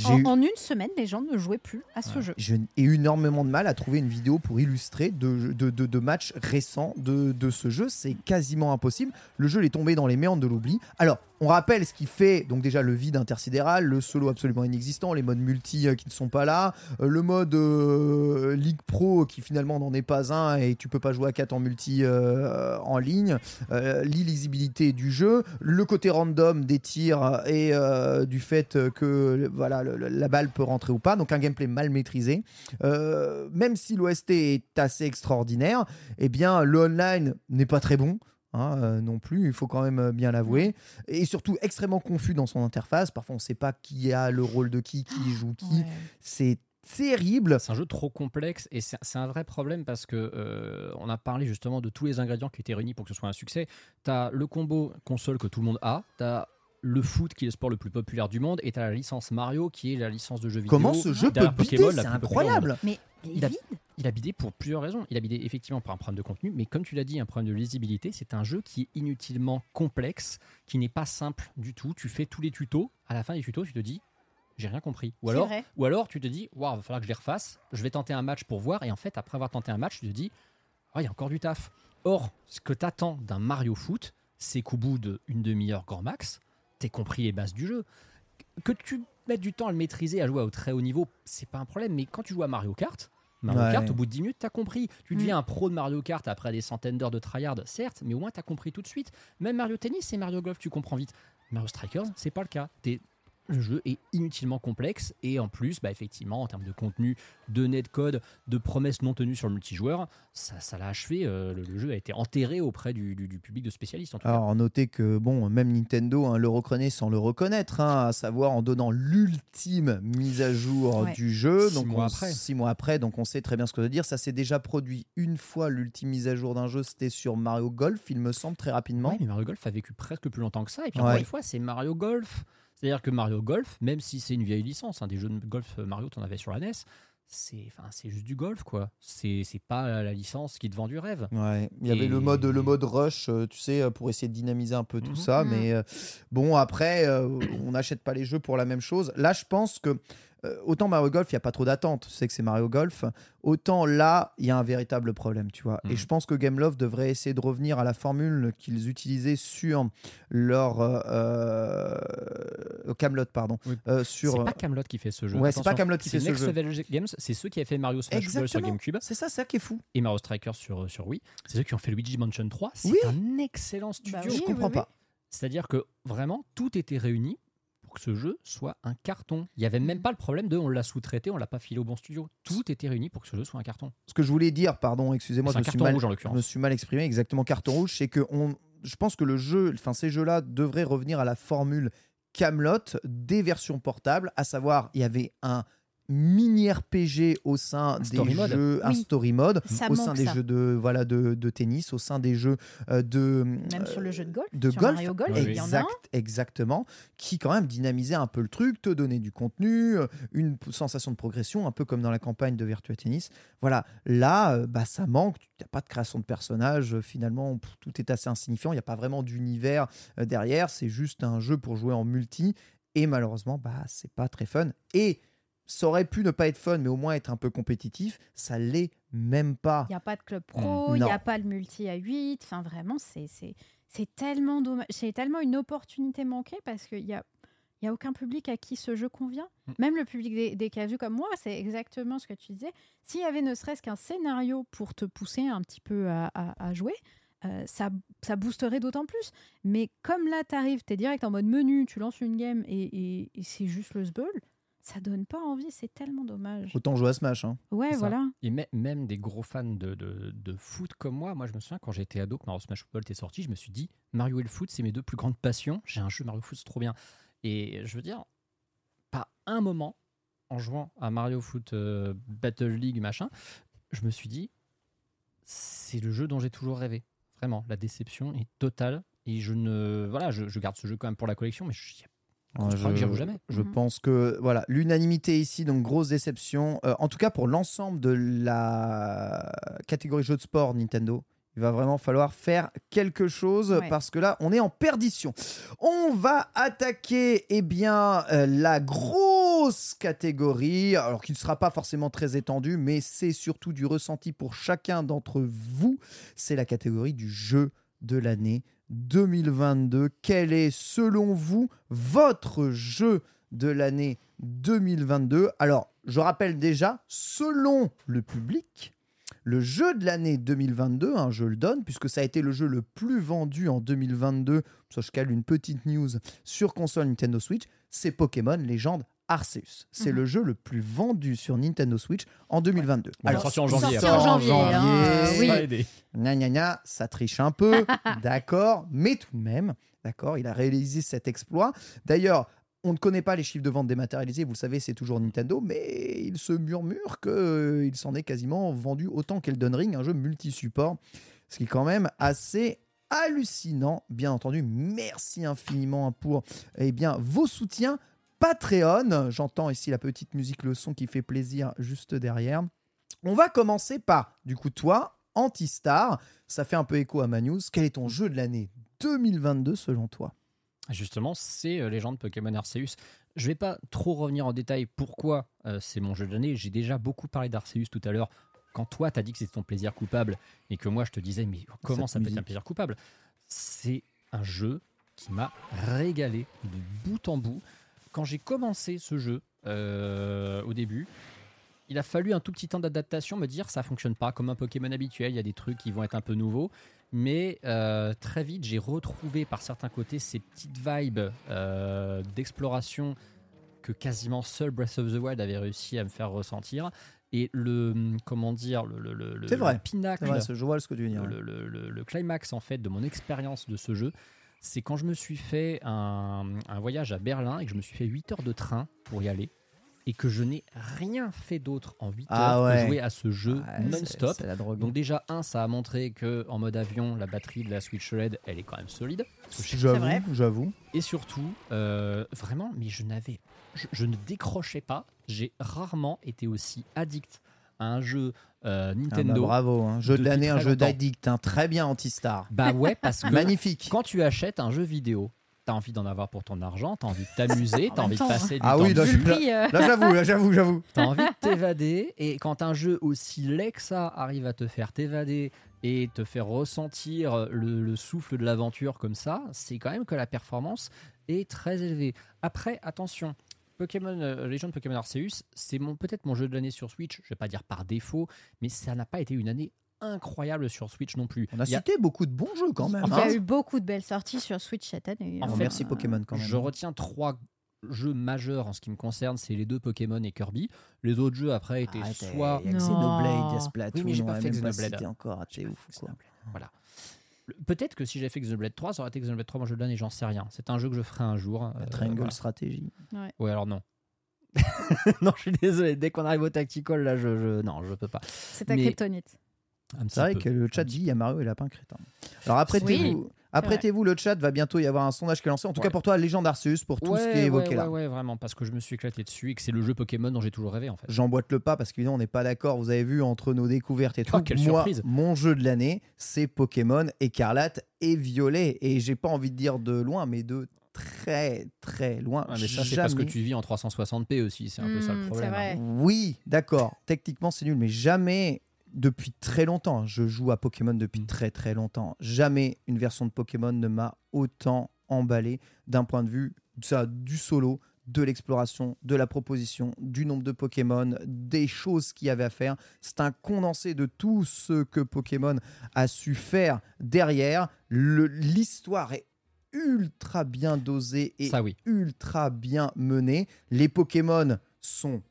En, eu- en une semaine, les gens ne jouaient plus à ce Ouais. jeu. J'ai eu énormément de mal à trouver une vidéo pour illustrer de, de, de- de matchs récents de, de ce jeu. C'est quasiment impossible. Le jeu est tombé dans les méandres de l'oubli. Alors, on rappelle ce qui fait donc déjà le vide intersidéral, le solo absolument inexistant, les modes multi euh, qui ne sont pas là, euh, le mode euh, League Pro qui finalement n'en est pas un et tu peux pas jouer à 4 en multi euh, en ligne, euh, l'illisibilité du jeu, le côté random des tirs et euh, du fait que voilà la balle peut rentrer ou pas, donc un gameplay mal maîtrisé. Euh, même si l'OST est assez extraordinaire, eh bien le online n'est pas très bon. Hein, euh, non plus, il faut quand même euh, bien l'avouer, et surtout extrêmement confus dans son interface. Parfois, on ne sait pas qui a le rôle de qui, qui joue qui. Ouais. C'est terrible. C'est un jeu trop complexe et c'est c'est un vrai problème parce que euh, on a parlé justement de tous les ingrédients qui étaient réunis pour que ce soit un succès. Tu as le combo console que tout le monde a, tu as le foot qui est le sport le plus populaire du monde et tu as la licence Mario qui est la licence de jeu vidéo. Comment ce jeu peut bider C'est incroyable. Mais il Il est a-. Il a bidé pour plusieurs raisons. Il a bidé effectivement par un problème de contenu, mais comme tu l'as dit, un problème de lisibilité. C'est un jeu qui est inutilement complexe, qui n'est pas simple du tout. Tu fais tous les tutos. À la fin des tutos, tu te dis, j'ai rien compris. Ou alors, vrai. ou alors tu te dis, waouh, il va falloir que je les refasse. Je vais tenter un match pour voir. Et en fait, après avoir tenté un match, tu te dis, Ah, il y a encore du taf. Or, ce que tu attends d'un Mario Foot, c'est qu'au bout d'une demi-heure grand max, t'aies compris les bases du jeu. Que tu mettes du temps à le maîtriser, à jouer au très haut niveau, c'est pas un problème. Mais quand tu joues à Mario Kart, Mario Ouais. Kart, au bout de 10 minutes, t'as compris. Tu Mm. deviens un pro de Mario Kart après des centaines d'heures de tryhard, certes, mais au moins t'as compris tout de suite. Même Mario Tennis et Mario Golf, tu comprends vite. Mario Strikers, c'est pas le cas. T'es- le jeu est inutilement complexe et en plus, bah, effectivement, en termes de contenu, de netcode, de promesses non tenues sur le multijoueur, ça, ça l'a achevé. euh, le, le jeu a été enterré auprès du, du- du public de spécialistes. En tout cas. Alors, notez que, bon, même Nintendo hein, le reconnaît sans le reconnaître, hein, à savoir en donnant l'ultime mise à jour Ouais. du jeu. Six donc mois on- après. Six mois après, donc on sait très bien ce que ça veut dire. Ça s'est déjà produit une fois, l'ultime mise à jour d'un jeu, c'était sur Mario Golf, il me semble, très rapidement. Ouais, mais Mario Golf a vécu presque plus longtemps que ça. Et puis Ouais. encore une fois, c'est Mario Golf. C'est-à-dire que Mario Golf, même si c'est une vieille licence, hein, des jeux de golf euh, Mario, t'en avais sur la NES, c'est enfin, c'est juste du golf, quoi. C'est c'est pas la licence qui te vend du rêve. Ouais, il y avait Et- le mode le mode rush, euh, tu sais, euh, pour essayer de dynamiser un peu tout Mhm. ça. Mhm. Mais euh, bon, après, euh, on n'achète pas les jeux pour la même chose. Là, je pense que euh, autant Mario Golf, il y a pas trop d'attente. Tu sais que c'est Mario Golf. Autant là, il y a un véritable problème, tu vois. Et Mhm. je pense que Gameloft devrait essayer de revenir à la formule qu'ils utilisaient sur leur euh, euh, Camelot, pardon, Oui. Euh, sur. C'est pas Camelot qui fait ce jeu. Ouais, c'est pas Camelot qui fait ce Next jeu. Level Games, c'est ceux qui avaient fait Mario Smash Bros sur. GameCube C'est ça, c'est ça qui est fou. et Mario Strikers sur, sur Wii. C'est ceux qui ont fait Luigi Mansion 3. C'est Oui. un excellent studio. Bah je oui, comprends oui, pas. C'est-à-dire que vraiment, tout était réuni que ce jeu soit un carton. Il n'y avait même pas le problème de on l'a sous-traité, on l'a pas filé au bon studio. Tout était réuni pour que ce jeu soit un carton. Ce que je voulais dire, pardon, excusez-moi, C'est je un me suis carton mal, rouge en je me suis mal exprimé. Exactement, carton rouge, c'est que on, je pense que le jeu, enfin ces jeux-là devraient revenir à la formule Camelot des versions portables, à savoir il y avait un mini RPG au sein des story mode. jeux, un story mode, Ça au sein des ça. jeux de voilà de, de tennis, au sein des jeux euh, de Même sur le jeu de golf. de sur golf, Mario Golf, Oui, exact, exactement, qui quand même dynamisait un peu le truc, te donnait du contenu, euh, une sensation de progression, un peu comme dans la campagne de Virtua Tennis. Voilà, là, euh, bah, ça manque, il n'y a pas de création de personnages, euh, finalement, pff, tout est assez insignifiant, il n'y a pas vraiment d'univers euh, derrière, c'est juste un jeu pour jouer en multi, et malheureusement, bah, c'est pas très fun. Et ça aurait pu ne pas être fun, mais au moins être un peu compétitif, ça l'est même pas. Il n'y a pas de club pro, il n'y a pas le multi à 8. Enfin, vraiment, c'est c'est- c'est tellement dommage. C'est tellement une opportunité manquée parce qu'il n'y a, il y a aucun public à qui ce jeu convient. Mm. Même le public des, des casus comme moi, c'est exactement ce que tu disais. S'il y avait ne serait-ce qu'un scénario pour te pousser un petit peu à, à- à jouer, euh, ça, ça boosterait d'autant plus. Mais comme là, tu arrives, tu es direct en mode menu, tu lances une game et, et- et c'est juste le sbull, ça donne pas envie. C'est tellement dommage. Autant jouer à Smash. Hein. Ouais, voilà. Et même des gros fans de, de- de foot comme moi, moi je me souviens quand j'étais ado, que Mario Smash Bros était sorti, je me suis dit Mario et le foot, c'est mes deux plus grandes passions. J'ai un jeu Mario Foot, c'est trop bien. Et je veux dire, pas un moment en jouant à Mario Foot euh, Battle League, machin, je me suis dit c'est le jeu dont j'ai toujours rêvé. Vraiment, la déception est totale. Et je ne. Voilà, je, je garde ce jeu quand même pour la collection, mais je, Ouais, je crois que j'y je- jamais. Je Mhm. pense que voilà l'unanimité ici, donc grosse déception. Euh, en tout cas pour l'ensemble de la catégorie jeux de sport Nintendo, Il va vraiment falloir faire quelque chose Ouais. parce que là, on est en perdition. On va attaquer eh bien, euh, la grosse catégorie, alors qui ne sera pas forcément très étendue, mais c'est surtout du ressenti pour chacun d'entre vous. C'est la catégorie du jeu de l'année 2022. Quel est, selon vous, votre jeu de l'année 2022 Alors, je rappelle déjà, selon le public, le jeu de l'année 2022, hein, je le donne, puisque ça a été le jeu le plus vendu en 2022, ça je cale une petite news sur console Nintendo Switch, c'est Pokémon Légende Arceus. C'est Mhm. le jeu le plus vendu sur Nintendo Switch en 2022. Bon, sorti en janvier. sorti en janvier, hein, janvier. oui. Pas aidé. Gna gna gna, ça triche un peu, d'accord, mais tout de même, d'accord, il a réalisé cet exploit. D'ailleurs, on ne connaît pas les chiffres de vente dématérialisés, vous le savez, c'est toujours Nintendo, mais il se murmure qu'il s'en est quasiment vendu autant qu'Elden Ring, un jeu multi-support, ce qui est quand même assez hallucinant. Bien entendu, merci infiniment pour eh bien, vos soutiens Patreon. J'entends ici la petite musique, le son qui fait plaisir juste derrière. On va commencer par, du coup, toi, Antistar. Ça fait un peu écho à ma news. Quel est ton jeu de l'année 2022 selon toi? Justement, c'est euh, Légende Pokémon Arceus. Je vais pas trop revenir en détail pourquoi euh, c'est mon jeu de l'année. J'ai déjà beaucoup parlé d'Arceus tout à l'heure. Quand toi, t'as dit que c'était ton plaisir coupable et que moi, je te disais, mais comment Cette ça peut être un plaisir coupable? C'est un jeu qui m'a régalé de bout en bout. Quand j'ai commencé ce jeu euh, au début, il a fallu un tout petit temps d'adaptation, me dire ça fonctionne pas comme un Pokémon habituel, il y a des trucs qui vont être un peu nouveaux. Mais euh, très vite, j'ai retrouvé par certains côtés ces petites vibes euh, d'exploration que quasiment seul Breath of the Wild avait réussi à me faire ressentir. Et le, comment dire, le, le, le- C'est le vrai. pinacle, C'est vrai, ce- je vois ce que tu veux dire. le, le- le- le climax en fait de mon expérience de ce jeu, c'est quand je me suis fait un, un voyage à Berlin et que je me suis fait 8 heures de train pour y aller et que je n'ai rien fait d'autre en 8 Ah heures ouais. que jouer à ce jeu Ouais, c'est- non-stop. C'est la drogue. Donc déjà, un, ça a montré que en mode avion, la batterie de la Switch OLED, elle est quand même solide. j'avoue, j'avoue. Et surtout, euh, vraiment, mais je n'avais, je, je ne décrochais pas. J'ai rarement été aussi addict à un jeu euh, Ah bah, Nintendo. bravo, hein. jeu de l'année, un jeu d'addict, hein. très bien Antistar. bah ouais, parce que Magnifique. quand tu achètes un jeu vidéo, t'as envie d'en avoir pour ton argent, t'as envie de t'amuser, t'as En envie de passer du Ah temps oui, suis- prix, euh, Là j'avoue, là j'avoue, j'avoue. T'as envie de t'évader et quand un jeu aussi laid que ça arrive à te faire t'évader et te faire ressentir le, le souffle de l'aventure comme ça, c'est quand même que la performance est très élevée. Après, attention, Pokémon euh, Legend Pokémon Arceus, c'est mon peut-être mon jeu de l'année sur Switch. Je vais pas dire par défaut, mais ça n'a pas été une année incroyable sur Switch non plus. On a Il y a- cité beaucoup de bons jeux quand même. Il y hein. a eu beaucoup de belles sorties sur Switch cette année. En hein. fait, merci Pokémon quand même. Je retiens trois jeux majeurs en ce qui me concerne, c'est les deux Pokémon et Kirby. Les autres jeux après étaient Arrête, soit il y a Non. Xenoblade, il y a Splatoon, Oui, mais j'ai on pas fait même Xenoblade. cité encore, t'es ouf ou quoi. Voilà. Le- Peut-être que si j'avais fait Xenoblade 3, ça aurait été Xenoblade 3 mon jeu de l'année, j'en sais rien. C'est un jeu que je ferai un jour. La euh, Triangle voilà. Stratégie. Ouais, alors non. non, je suis désolé. Dès qu'on arrive au tactical, là, je, je- non, je peux pas. C'est ta Mais- kryptonite. C'est vrai peu. que le chat dit il y a Mario et Lapin Crétin. Alors apprêtez-vous. Apprêtez-vous le chat, va bientôt y avoir un sondage qui est lancé. En tout Ouais. cas pour toi, Légende Arceus, pour tout ouais, ce qui est évoqué ouais, là. Ouais, ouais, vraiment, parce que je me suis éclaté dessus et que c'est le jeu Pokémon dont j'ai toujours rêvé en fait. J'emboîte le pas parce qu'évidemment on n'est pas d'accord. Vous avez vu entre nos découvertes et tout. Oh, quelle Moi, surprise. mon jeu de l'année, c'est Pokémon Écarlate et Violet. Et j'ai pas envie de dire de loin, mais de très très loin. Ouais, mais ça, c'est parce que tu vis en 360p aussi, c'est un peu ça le Hmm, problème. hein. Oui, d'accord. Techniquement, c'est nul, mais jamais depuis très longtemps. Je joue à Pokémon depuis Mm. très très longtemps. Jamais une version de Pokémon ne m'a autant emballé d'un point de vue ça, du solo, de l'exploration, de la proposition, du nombre de Pokémon, des choses qu'il y avait à faire. C'est un condensé de tout ce que Pokémon a su faire derrière. L'histoire est ultra bien dosée et Ça oui. ultra bien mené. Les Pokémon sont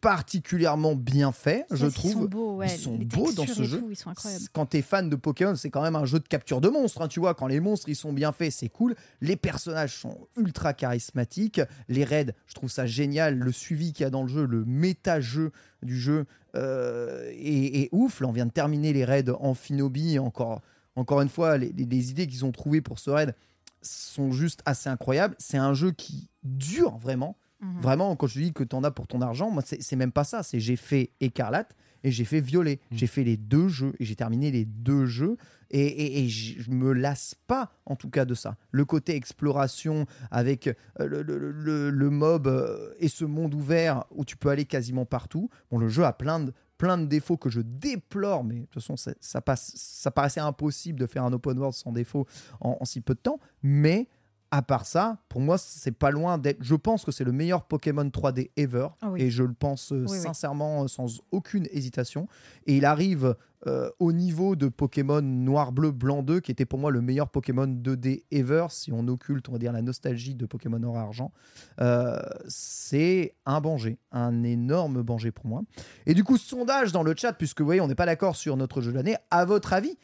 particulièrement bien faits, je trouve. sont beaux, ouais. Ils sont Les beaux dans ce jeu. tout, ils sont. Quand t'es fan de Pokémon, c'est quand même un jeu de capture de monstres. hein, tu vois, quand les monstres ils sont bien faits, c'est cool. Les personnages sont ultra charismatiques. Les raids, je trouve ça génial. Le suivi qu'il y a dans le jeu, le méta-jeu du jeu euh, est, est ouf. Là, on vient de terminer les raids en Finobi. Encore, encore une fois, les, les- les idées qu'ils ont trouvées pour ce raid sont juste assez incroyables. C'est un jeu qui dure vraiment. Mhm. Vraiment, quand je dis que tu en as pour ton argent, moi, c'est même pas ça. C'est j'ai fait Écarlate et j'ai fait Violet. Mhm. J'ai fait les deux jeux et j'ai terminé les deux jeux. Et, et- et je me lasse pas, en tout cas, de ça. Le côté exploration avec euh, le, le- le- le mob euh, et ce monde ouvert où tu peux aller quasiment partout. Bon, le jeu a plein de, plein de défauts que je déplore, mais de toute façon, ça, ça passe, ça paraissait impossible de faire un open world sans défaut en, en si peu de temps. Mais à part ça, pour moi, c'est pas loin d'être. Je pense que c'est le meilleur Pokémon 3D ever. Ah oui. Et je le pense euh, Oui, sincèrement, euh, sans aucune hésitation. Et il arrive euh, au niveau de Pokémon Noir, Bleu, Blanc 2, qui était pour moi le meilleur Pokémon 2D ever, si on occulte, on va dire, la nostalgie de Pokémon Or Argent. Euh, c'est un banger, un énorme banger pour moi. Et du coup, sondage dans le chat, puisque vous voyez, on n'est pas d'accord sur notre jeu de l'année. À votre avis,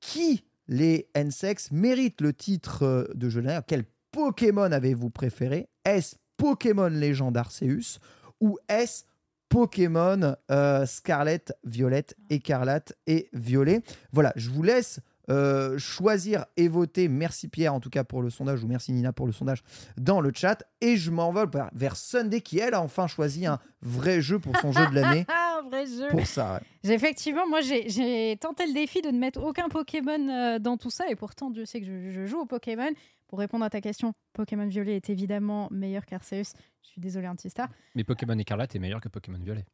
qui les N-Sex méritent le titre euh, de jeu de l'année Quel Pokémon avez-vous préféré? Est-ce Pokémon Légende Arceus ou est-ce Pokémon euh, Scarlet, Violette, Écarlate et Violet? Voilà, je vous laisse euh, choisir et voter. Merci Pierre en tout cas pour le sondage ou merci Nina pour le sondage dans le chat. Et je m'envole vers- vers Sunday qui elle a enfin choisi un vrai jeu pour son jeu de l'année. Un vrai jeu. Pour ça, ouais. Effectivement, moi j'ai tenté le défi de ne mettre aucun Pokémon euh, dans tout ça et pourtant Dieu sait que je, je joue au Pokémon. Pour répondre à ta question, Pokémon Violet est évidemment meilleur qu'Arceus. Je suis désolée Antistar. Mais Pokémon Écarlate est meilleur que Pokémon Violet.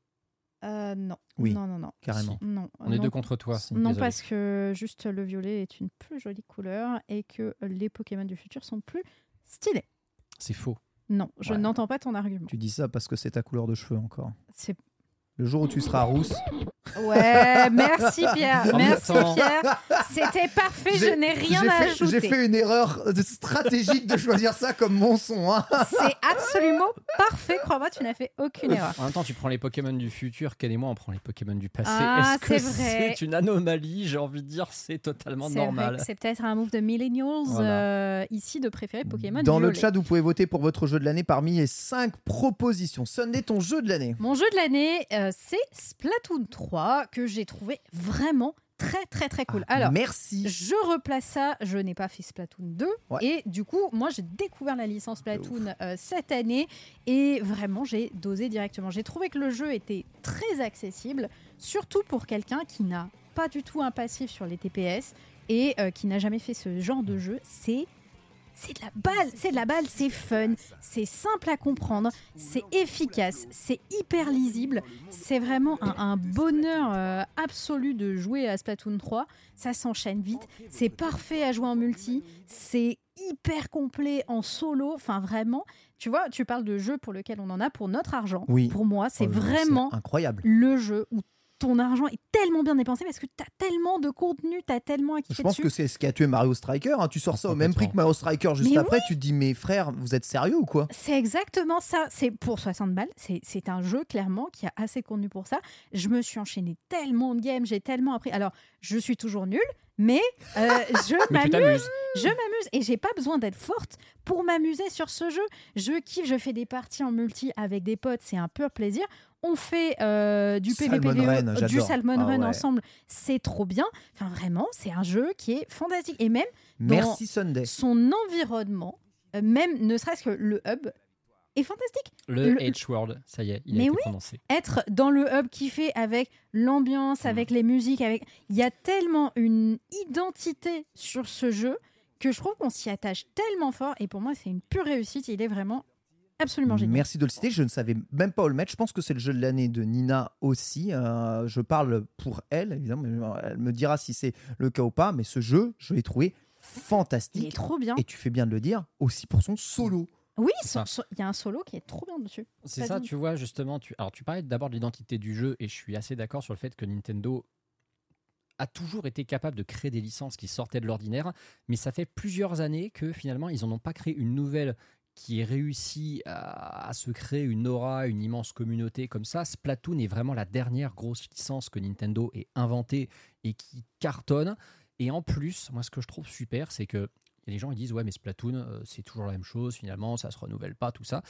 Euh, non. Oui. Non, non, non. Carrément. Non, On est deux contre toi. Non, Désolé. parce que juste le violet est une plus jolie couleur et que les Pokémon du futur sont plus stylés. C'est faux. Non, je Ouais. n'entends pas ton argument. Tu dis ça parce que c'est ta couleur de cheveux encore. C'est Le jour où tu seras rousse, Ouais, merci Pierre. En même Merci temps- Pierre. C'était parfait, je n'ai rien j'ai à fait- ajouter. J'ai fait une erreur de- stratégique de choisir ça comme mon son. hein. C'est absolument parfait, crois-moi, tu n'as fait aucune erreur. En même temps, tu prends les Pokémon du futur, Ken et moi, on prend les Pokémon du passé. Ah, Est-ce que c'est vrai. c'est une anomalie J'ai envie de dire, c'est totalement C'est vrai normal. que c'est peut-être un move de millennials Voilà. euh, ici de préférer Pokémon Dans le violet. chat, vous pouvez voter pour votre jeu de l'année parmi les 5 propositions. Sunday, ton jeu de l'année. Mon jeu de l'année, euh, c'est Splatoon 3 que j'ai trouvé vraiment très très très cool. Alors, Merci. Je replace ça, je n'ai pas fait Splatoon 2 Ouais. et du coup moi j'ai découvert la licence Splatoon euh, cette année et vraiment j'ai dosé directement. J'ai trouvé que le jeu était très accessible, surtout pour quelqu'un qui n'a pas du tout un passif sur les TPS et euh, qui n'a jamais fait ce genre de jeu. C'est c'est de la balle, c'est de la balle, c'est fun, c'est simple à comprendre, c'est efficace, c'est hyper lisible. C'est vraiment un, un bonheur euh, absolu de jouer à Splatoon 3. Ça s'enchaîne vite, c'est parfait à jouer en multi, c'est hyper complet en solo. Enfin, vraiment, tu vois, tu parles de jeu pour lequel on en a pour notre argent. Oui. Pour moi, c'est Oh, vraiment incroyable. le jeu où ton argent est tellement bien dépensé parce que tu as tellement de contenu, tu as tellement à Je pense dessus. que c'est ce qui a tué Mario Striker. hein. Tu sors ça au même prix que Mario Striker juste Mais après. Tu te dis, mais frère, vous êtes sérieux ou quoi? C'est exactement ça. C'est pour 60 balles. C'est- C'est un jeu, clairement, qui a assez de contenu pour ça. Je me suis enchaîné tellement de games, j'ai tellement appris. Alors, je suis toujours nulle, mais euh, je m'amuse. Je m'amuse et j'ai pas besoin d'être forte pour m'amuser sur ce jeu. Je kiffe, je fais des parties en multi avec des potes, c'est un pur plaisir. On fait euh, du Salmon PVPVE, Run, euh, du j'adore. Salmon Ah Run ouais. ensemble, c'est trop bien. Enfin, vraiment, c'est un jeu qui est fantastique. Et même dans Sunday. son environnement, euh, même ne serait-ce que le hub, est fantastique. Le, Le- H-Word, ça y est, il a Mais été oui. prononcé. Être dans le hub qui fait avec l'ambiance, avec les musiques, avec il y a tellement une identité sur ce jeu que je trouve qu'on s'y attache tellement fort et pour moi c'est une pure réussite. Il est vraiment absolument génial. Merci de le citer. Je ne savais même pas où le mettre. Je pense que c'est le jeu de l'année de Nina aussi. Euh, je parle pour elle, évidemment. mais Elle me dira si c'est le cas ou pas. Mais ce jeu, je l'ai trouvé Il est fantastique. trop bien. Et tu fais bien de le dire, aussi pour son solo. Oui, il y a un solo qui est trop bien dessus. C'est ça, tu vois, justement. Tu... Alors, tu parlais d'abord de l'identité du jeu, et je suis assez d'accord sur le fait que Nintendo a toujours été capable de créer des licences qui sortaient de l'ordinaire, mais ça fait plusieurs années que finalement, ils n'en ont pas créé une nouvelle qui ait réussi à, à se créer une aura, une immense communauté comme ça. Splatoon est vraiment la dernière grosse licence que Nintendo ait inventée et qui cartonne. Et en plus, moi, ce que je trouve super, c'est que et les gens ils disent ouais mais Splatoon euh, c'est toujours la même chose finalement ça se renouvelle pas tout ça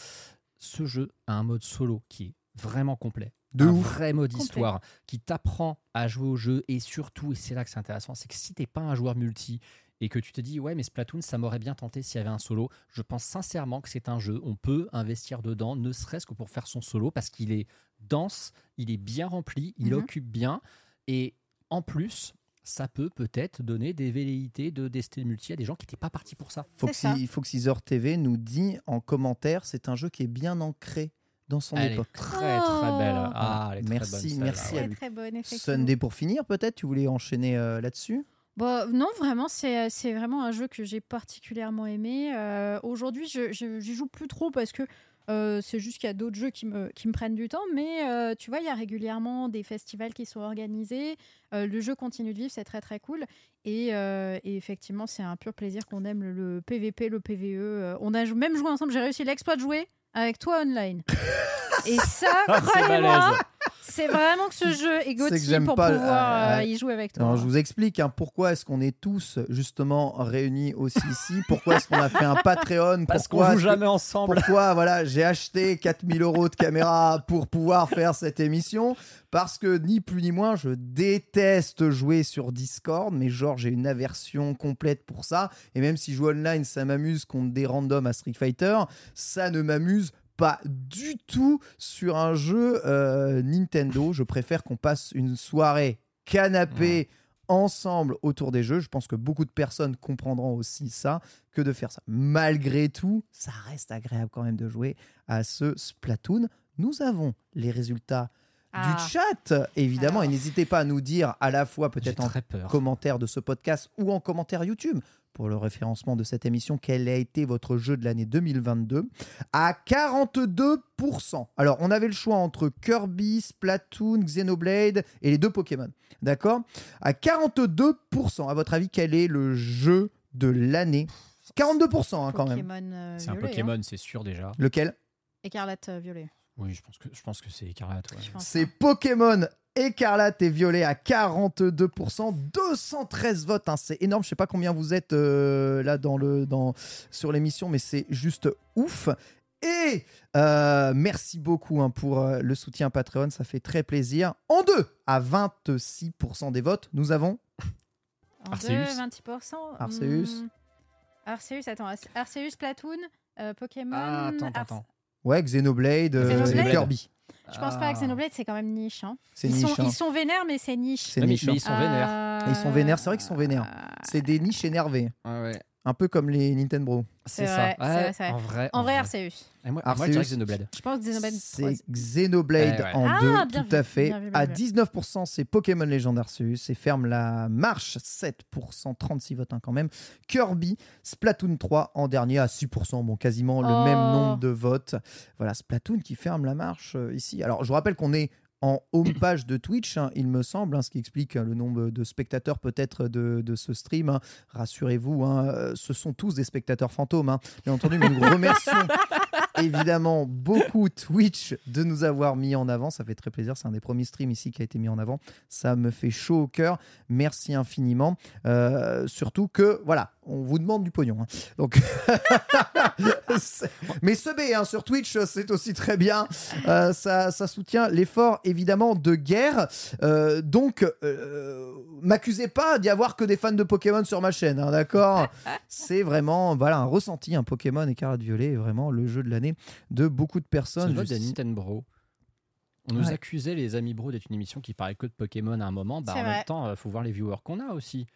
ce jeu a un mode solo qui est vraiment complet De un ouf. vrai mode Complet. histoire qui t'apprend à jouer au jeu et surtout et c'est là que c'est intéressant c'est que si t'es pas un joueur multi et que tu te dis ouais mais Splatoon ça m'aurait bien tenté s'il y avait un solo, je pense sincèrement que c'est un jeu, on peut investir dedans, ne serait-ce que pour faire son solo parce qu'il est dense, il est bien rempli, il Mhm. occupe bien et en plus ça peut peut-être donner des velléités de DST multi à des gens qui n'étaient pas partis pour ça. Ça. Foxy, Foxyzer TV nous dit en commentaire c'est un jeu qui est bien ancré dans son Elle est époque. très très belle. Oh. Ah, elle est très Merci, bonne, celle-là, merci à lui. très bonne. Sunday pour finir peut-être tu voulais enchaîner euh, là-dessus? Bon, non, vraiment, c'est c'est vraiment un jeu que j'ai particulièrement aimé. Euh, Aujourd'hui, je je- j'y joue plus trop parce que euh, c'est juste qu'il y a d'autres jeux qui me, qui me prennent du temps. Mais euh, tu vois, il y a régulièrement des festivals qui sont organisés. Euh, le jeu continue de vivre, c'est très très cool. Et, effectivement, c'est un pur plaisir qu'on aime le, PVP, le PVE. Euh, on a même joué ensemble. J'ai réussi l'exploit de jouer avec toi online. et ça, Ah, c'est croyez-moi, c'est vraiment que ce jeu est C'est que Gauthier j'aime pour pas- pouvoir euh, euh, y jouer avec toi. Alors, je vous explique hein, pourquoi est-ce qu'on est tous justement réunis aussi ici, pourquoi est-ce qu'on a fait un Patreon, Parce qu'on joue que- jamais ensemble. Pourquoi voilà, j'ai acheté 4000 euros de caméra pour pouvoir faire cette émission? Parce que ni plus ni moins, je déteste jouer sur Discord, mais genre j'ai une aversion complète pour ça. Et même si je joue online, ça m'amuse contre des randoms à Street Fighter, ça ne m'amuse pas du tout sur un jeu euh, Nintendo. Je préfère qu'on passe une soirée canapé ensemble autour des jeux. Je pense que beaucoup de personnes comprendront aussi ça que de faire ça. Malgré tout, ça reste agréable quand même de jouer à ce Splatoon. Nous avons les résultats Ah. du chat, évidemment, et n'hésitez pas à nous dire à la fois peut-être en peur. commentaire de ce podcast ou en commentaire YouTube pour le référencement de cette émission, quel a été votre jeu de l'année 2022 À 42%. Alors, on avait le choix entre Kirby, Splatoon, Xenoblade et les deux Pokémon. D'accord? À 42%, à votre avis, quel est le jeu de l'année? 42% hein, quand même. Pokémon, euh, C'est un hein. Pokémon, c'est sûr déjà. Lequel? Écarlate euh, violet. Oui, je pense que je pense que c'est écarlate. ouais. C'est Pokémon écarlate et violet à 42%, 213 votes, hein, c'est énorme. Je sais pas combien vous êtes euh, là dans le, dans, sur l'émission, mais c'est juste ouf. Et euh, merci beaucoup hein, pour euh, le soutien Patreon, ça fait très plaisir. En deux, à 26% des votes, nous avons En Arceus. deux, 26%. Arceus. Hmm. Arceus, attends. Arce- Arceus, Platoon, euh, Pokémon. Ah, attends, attends. ouais, Xenoblade, euh, Xenoblade. et Kirby. Je pense pas que Xenoblade, c'est quand même niche. hein. C'est Ils, niche. sont, hein. ils sont vénères, mais c'est niche. C'est mais- niche, mais hein. ils sont vénères. Euh, Ils sont vénères, c'est vrai qu'ils sont vénères. C'est des niches énervées, Ah ouais. Un peu comme les Nintendo. C'est C'est ça. vrai, Ouais. En vrai. En vrai, Arceus. Et moi, Arceus. moi, je dirais Xenoblade. Je pense que Xenoblade. C'est Xenoblade Ouais, ouais. en Ah, deux, bien tout vu, à fait. bien vu, bien à vu. 19%, c'est Pokémon Legend Arceus et ferme la marche. 7%, 36 votes hein, quand même. Kirby, Splatoon 3 en dernier à 6%, bon, quasiment le Oh. même nombre de votes. Voilà, Splatoon qui ferme la marche euh, ici. Alors, je vous rappelle qu'on est en homepage de Twitch, hein, il me semble, hein, ce qui explique hein, le nombre de spectateurs peut-être de, ce stream. Rassurez-vous, euh, ce sont tous des spectateurs fantômes, bien entendu, nous remercions évidemment beaucoup Twitch de nous avoir mis en avant. Ça fait très plaisir. C'est un des premiers streams ici qui a été mis en avant. Ça me fait chaud au cœur. Merci infiniment. Euh, surtout que, voilà, on vous demande du pognon. hein. Donc, mais ce B hein, sur Twitch, c'est aussi très bien. Euh, ça, ça soutient l'effort évidemment de guerre. Euh, donc, m'accusez pas d'y avoir que des fans de Pokémon sur ma chaîne, hein, d'accord? C'est vraiment voilà un ressenti, un Pokémon Écarlate Violet est vraiment le jeu de l'année de beaucoup de C'est personnes. le vote de Juste- Nintendo Bro. On nous Ouais. accusait, les amis bro, d'être une émission qui parlait que de Pokémon à un moment. Bah, C'est en vrai. même temps, il faut voir les viewers qu'on a aussi.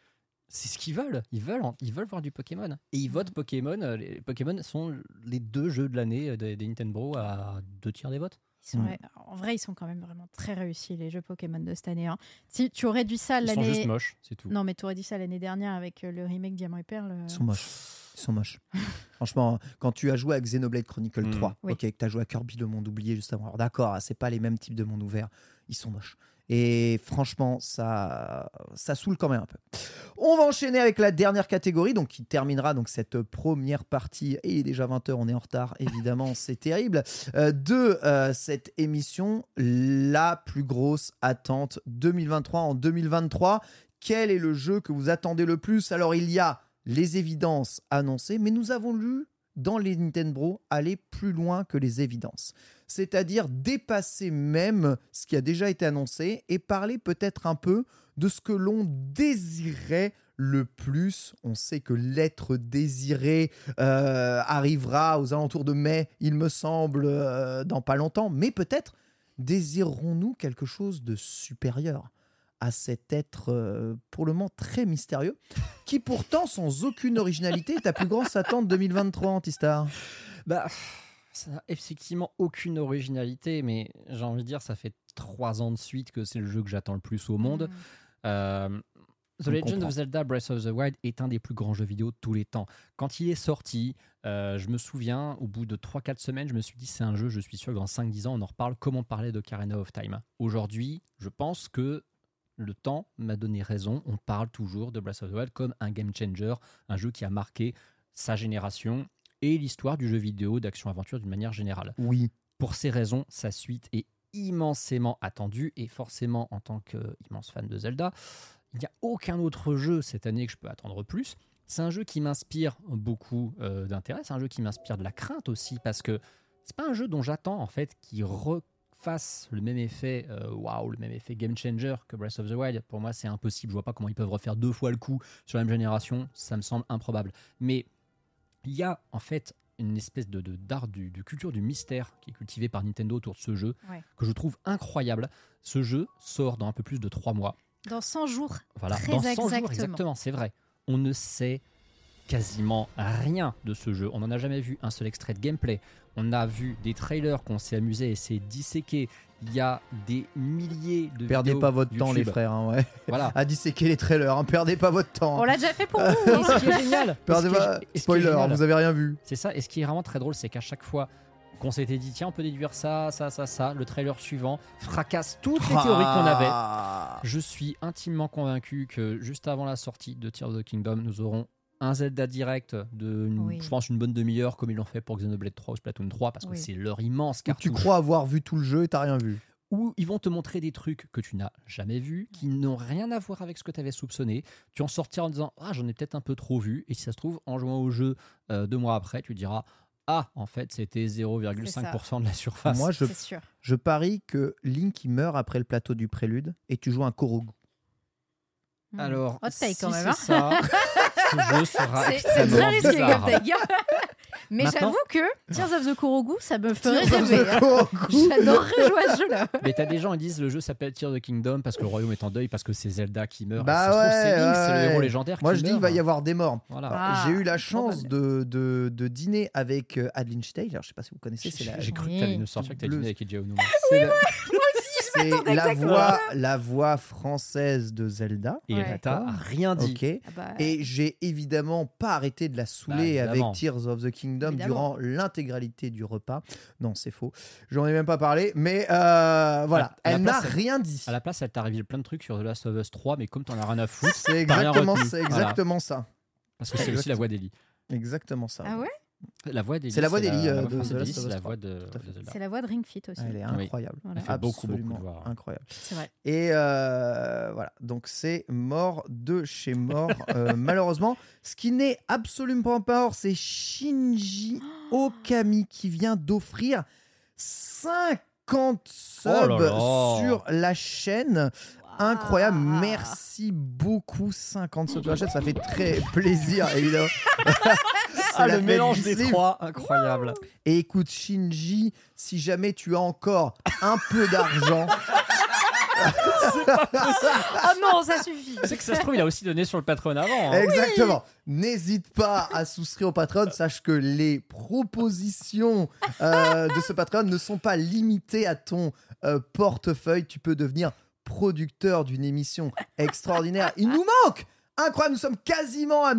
C'est ce qu'ils veulent. Ils veulent, ils veulent voir du Pokémon. Et ils votent Pokémon. euh, Les Pokémon sont les deux jeux de l'année euh, des, des Nintendo Bro à deux tiers des votes. Ils sont- Mm. ouais, en vrai, ils sont quand même vraiment très réussis, les jeux Pokémon de cette année. hein. Si tu aurais dû ça Ils sont juste l'année. moches, c'est tout. Non, mais tu aurais dit ça l'année dernière avec euh, le remake Diamant et Perle. euh, Ils sont moches. Ils sont moches. Franchement, quand tu as joué à Xenoblade Chronicle Mm. 3, Oui. ok, que tu as joué à Kirby le monde oublié juste avant. Alors d'accord, c'est pas les mêmes types de monde ouvert. Ils sont moches. Et franchement, ça, ça saoule quand même un peu. On va enchaîner avec la dernière catégorie, donc qui terminera donc cette première partie. Et il est déjà 20h, on est en retard, évidemment, c'est terrible. euh, de euh, cette émission, la plus grosse attente 2023 en 2023. Quel est le jeu que vous attendez le plus? Alors il y a les évidences annoncées, mais nous avons lu dans les Nintendo aller plus loin que les évidences. C'est-à-dire dépasser même ce qui a déjà été annoncé et parler peut-être un peu de ce que l'on désirait le plus. On sait que l'être désiré euh, arrivera aux alentours de mai, il me semble, euh, dans pas longtemps. Mais peut-être désirerons-nous quelque chose de supérieur à cet être euh, pour le moment très mystérieux, qui pourtant, sans aucune originalité, est ta plus grande attente 2023, Antistar Bah, ça n'a effectivement aucune originalité, mais j'ai envie de dire, ça fait trois ans de suite que c'est le jeu que j'attends le plus au monde. Euh, The On Legend comprend. of Zelda Breath of the Wild est un des plus grands jeux vidéo de tous les temps. Quand il est sorti, euh, je me souviens, au bout de 3-4 semaines, je me suis dit c'est un jeu, je suis sûr que dans 5-10 ans, on en reparle comme on parlait de Karena of Time? Aujourd'hui, je pense que le temps m'a donné raison. On parle toujours de Breath of the Wild comme un game changer, un jeu qui a marqué sa génération et l'histoire du jeu vidéo d'action-aventure d'une manière générale. Oui. Pour ces raisons, sa suite est immensément attendue et forcément, en tant qu'immense fan de Zelda, il n'y a aucun autre jeu cette année que je peux attendre plus. C'est un jeu qui m'inspire beaucoup euh, d'intérêt, c'est un jeu qui m'inspire de la crainte aussi parce que c'est pas un jeu dont j'attends en fait qui refasse le même effet euh, waouh, le même effet game changer que Breath of the Wild. Pour moi, c'est impossible. Je vois pas comment ils peuvent refaire deux fois le coup sur la même génération. Ça me semble improbable. Mais il y a en fait une espèce de d'art du, de culture du mystère qui est cultivée par Nintendo autour de ce jeu Ouais. que je trouve incroyable. Ce jeu sort dans un peu plus de trois mois. Dans 100 jours. Voilà, Très dans 100 jours exactement, c'est vrai. On ne sait quasiment rien de ce jeu. On n'en a jamais vu un seul extrait de gameplay. On a vu des trailers qu'on s'est amusé à essayer de disséquer. Il y a des milliers de Perdez vidéos pas votre temps, les frères. hein, ouais. Voilà. À disséquer les trailers. hein, Perdez pas votre temps. On l'a déjà fait pour vous. Et hein. ce qui est génial, et ce Perdez qui est- pas. et ce qui est Spoiler, génial, vous avez rien vu. c'est ça. Et ce qui est vraiment très drôle, c'est qu'à chaque fois qu'on s'était dit, tiens, on peut déduire ça, ça, ça, ça, le trailer suivant fracasse toutes les théories qu'on avait. Ah. Je suis intimement convaincu que juste avant la sortie de Tears of the Kingdom, nous aurons un Zelda direct de, une- Oui. je pense, une bonne demi-heure, comme ils l'ont fait pour Xenoblade 3 ou Splatoon 3, parce que Oui. c'est leur immense Où carte. tu crois avoir vu tout le jeu et t'as rien vu. Où ils vont te montrer des trucs que tu n'as jamais vus, qui n'ont rien à voir avec ce que tu avais soupçonné. Tu en sortiras en disant Ah, j'en ai peut-être un peu trop vu. Et si ça se trouve, en jouant au jeu euh, deux mois après, tu diras Ah, en fait, c'était 0,5% de la surface. Moi, je, sûr. je parie que Link il meurt après le plateau du prélude et tu joues un Korogu. Hmm. Alors, si c'est hein. ça, jeu sera C'est très risqué comme take. Mais j'avoue que Tears of the Korogu, ça me ferait rêver. J'adorerais jouer à ce jeu-là. Mais t'as des gens qui disent le jeu s'appelle Tears of the Kingdom parce que le royaume est en deuil parce que c'est Zelda qui meurt. Bah trouve, c'est ouais, le ouais. héros légendaire Moi qui je dis il va y avoir des morts. Voilà. Ah, J'ai eu la chance probable. de, de, de dîner avec euh, Adeline Stein. Alors je sais pas si vous connaissez, la, J'ai cru Oui. que t'allais nous sortir que t'as dîné avec Eiji Aonuma. c'est la- voix, la voix française de Zelda. Et t'as rien dit. Ah bah, Et j'ai évidemment pas arrêté de la saouler Bah, avec. Tears of the Kingdom Évidemment. durant l'intégralité du repas. Non, c'est faux. J'en ai même pas parlé. Mais euh, voilà, À- à la elle n'a place, elle- rien dit. À la place, elle t'a révélé plein de trucs sur The Last of Us 3, mais comme t'en as rien à foutre, C'est exactement, Voilà. exactement ça. Parce que c'est aussi la voix d'Ellie. Exactement ça. Ah ouais La voix d'Ellie. C'est la voix d'Ellie, la euh, c'est la 3. voix de. C'est la voix de Ring Fit aussi. Elle est Oui. incroyable. Voilà. Elle fait beaucoup, beaucoup de Absolument voix. Incroyable. C'est vrai. Et euh, voilà, donc c'est mort de chez mort, euh, malheureusement. Ce qui n'est absolument pas mort, c'est Shinji Okami qui vient d'offrir 50 subs Oh là là. sur la chaîne. Incroyable, merci beaucoup 50 subs sur la chaîne, ça fait très plaisir évidemment. C'est Ah, le mélange des trois, incroyable. Et écoute Shinji, si jamais tu as encore un peu d'argent, Ah non, ça suffit. Tu sais que ça se trouve, il a aussi donné sur le patron avant. hein. Exactement. N'hésite pas à souscrire au Patreon. Sache que les propositions euh, de ce Patreon ne sont pas limitées à ton euh, portefeuille. Tu peux devenir producteur d'une émission extraordinaire. Il nous manque Incroyable, nous sommes quasiment à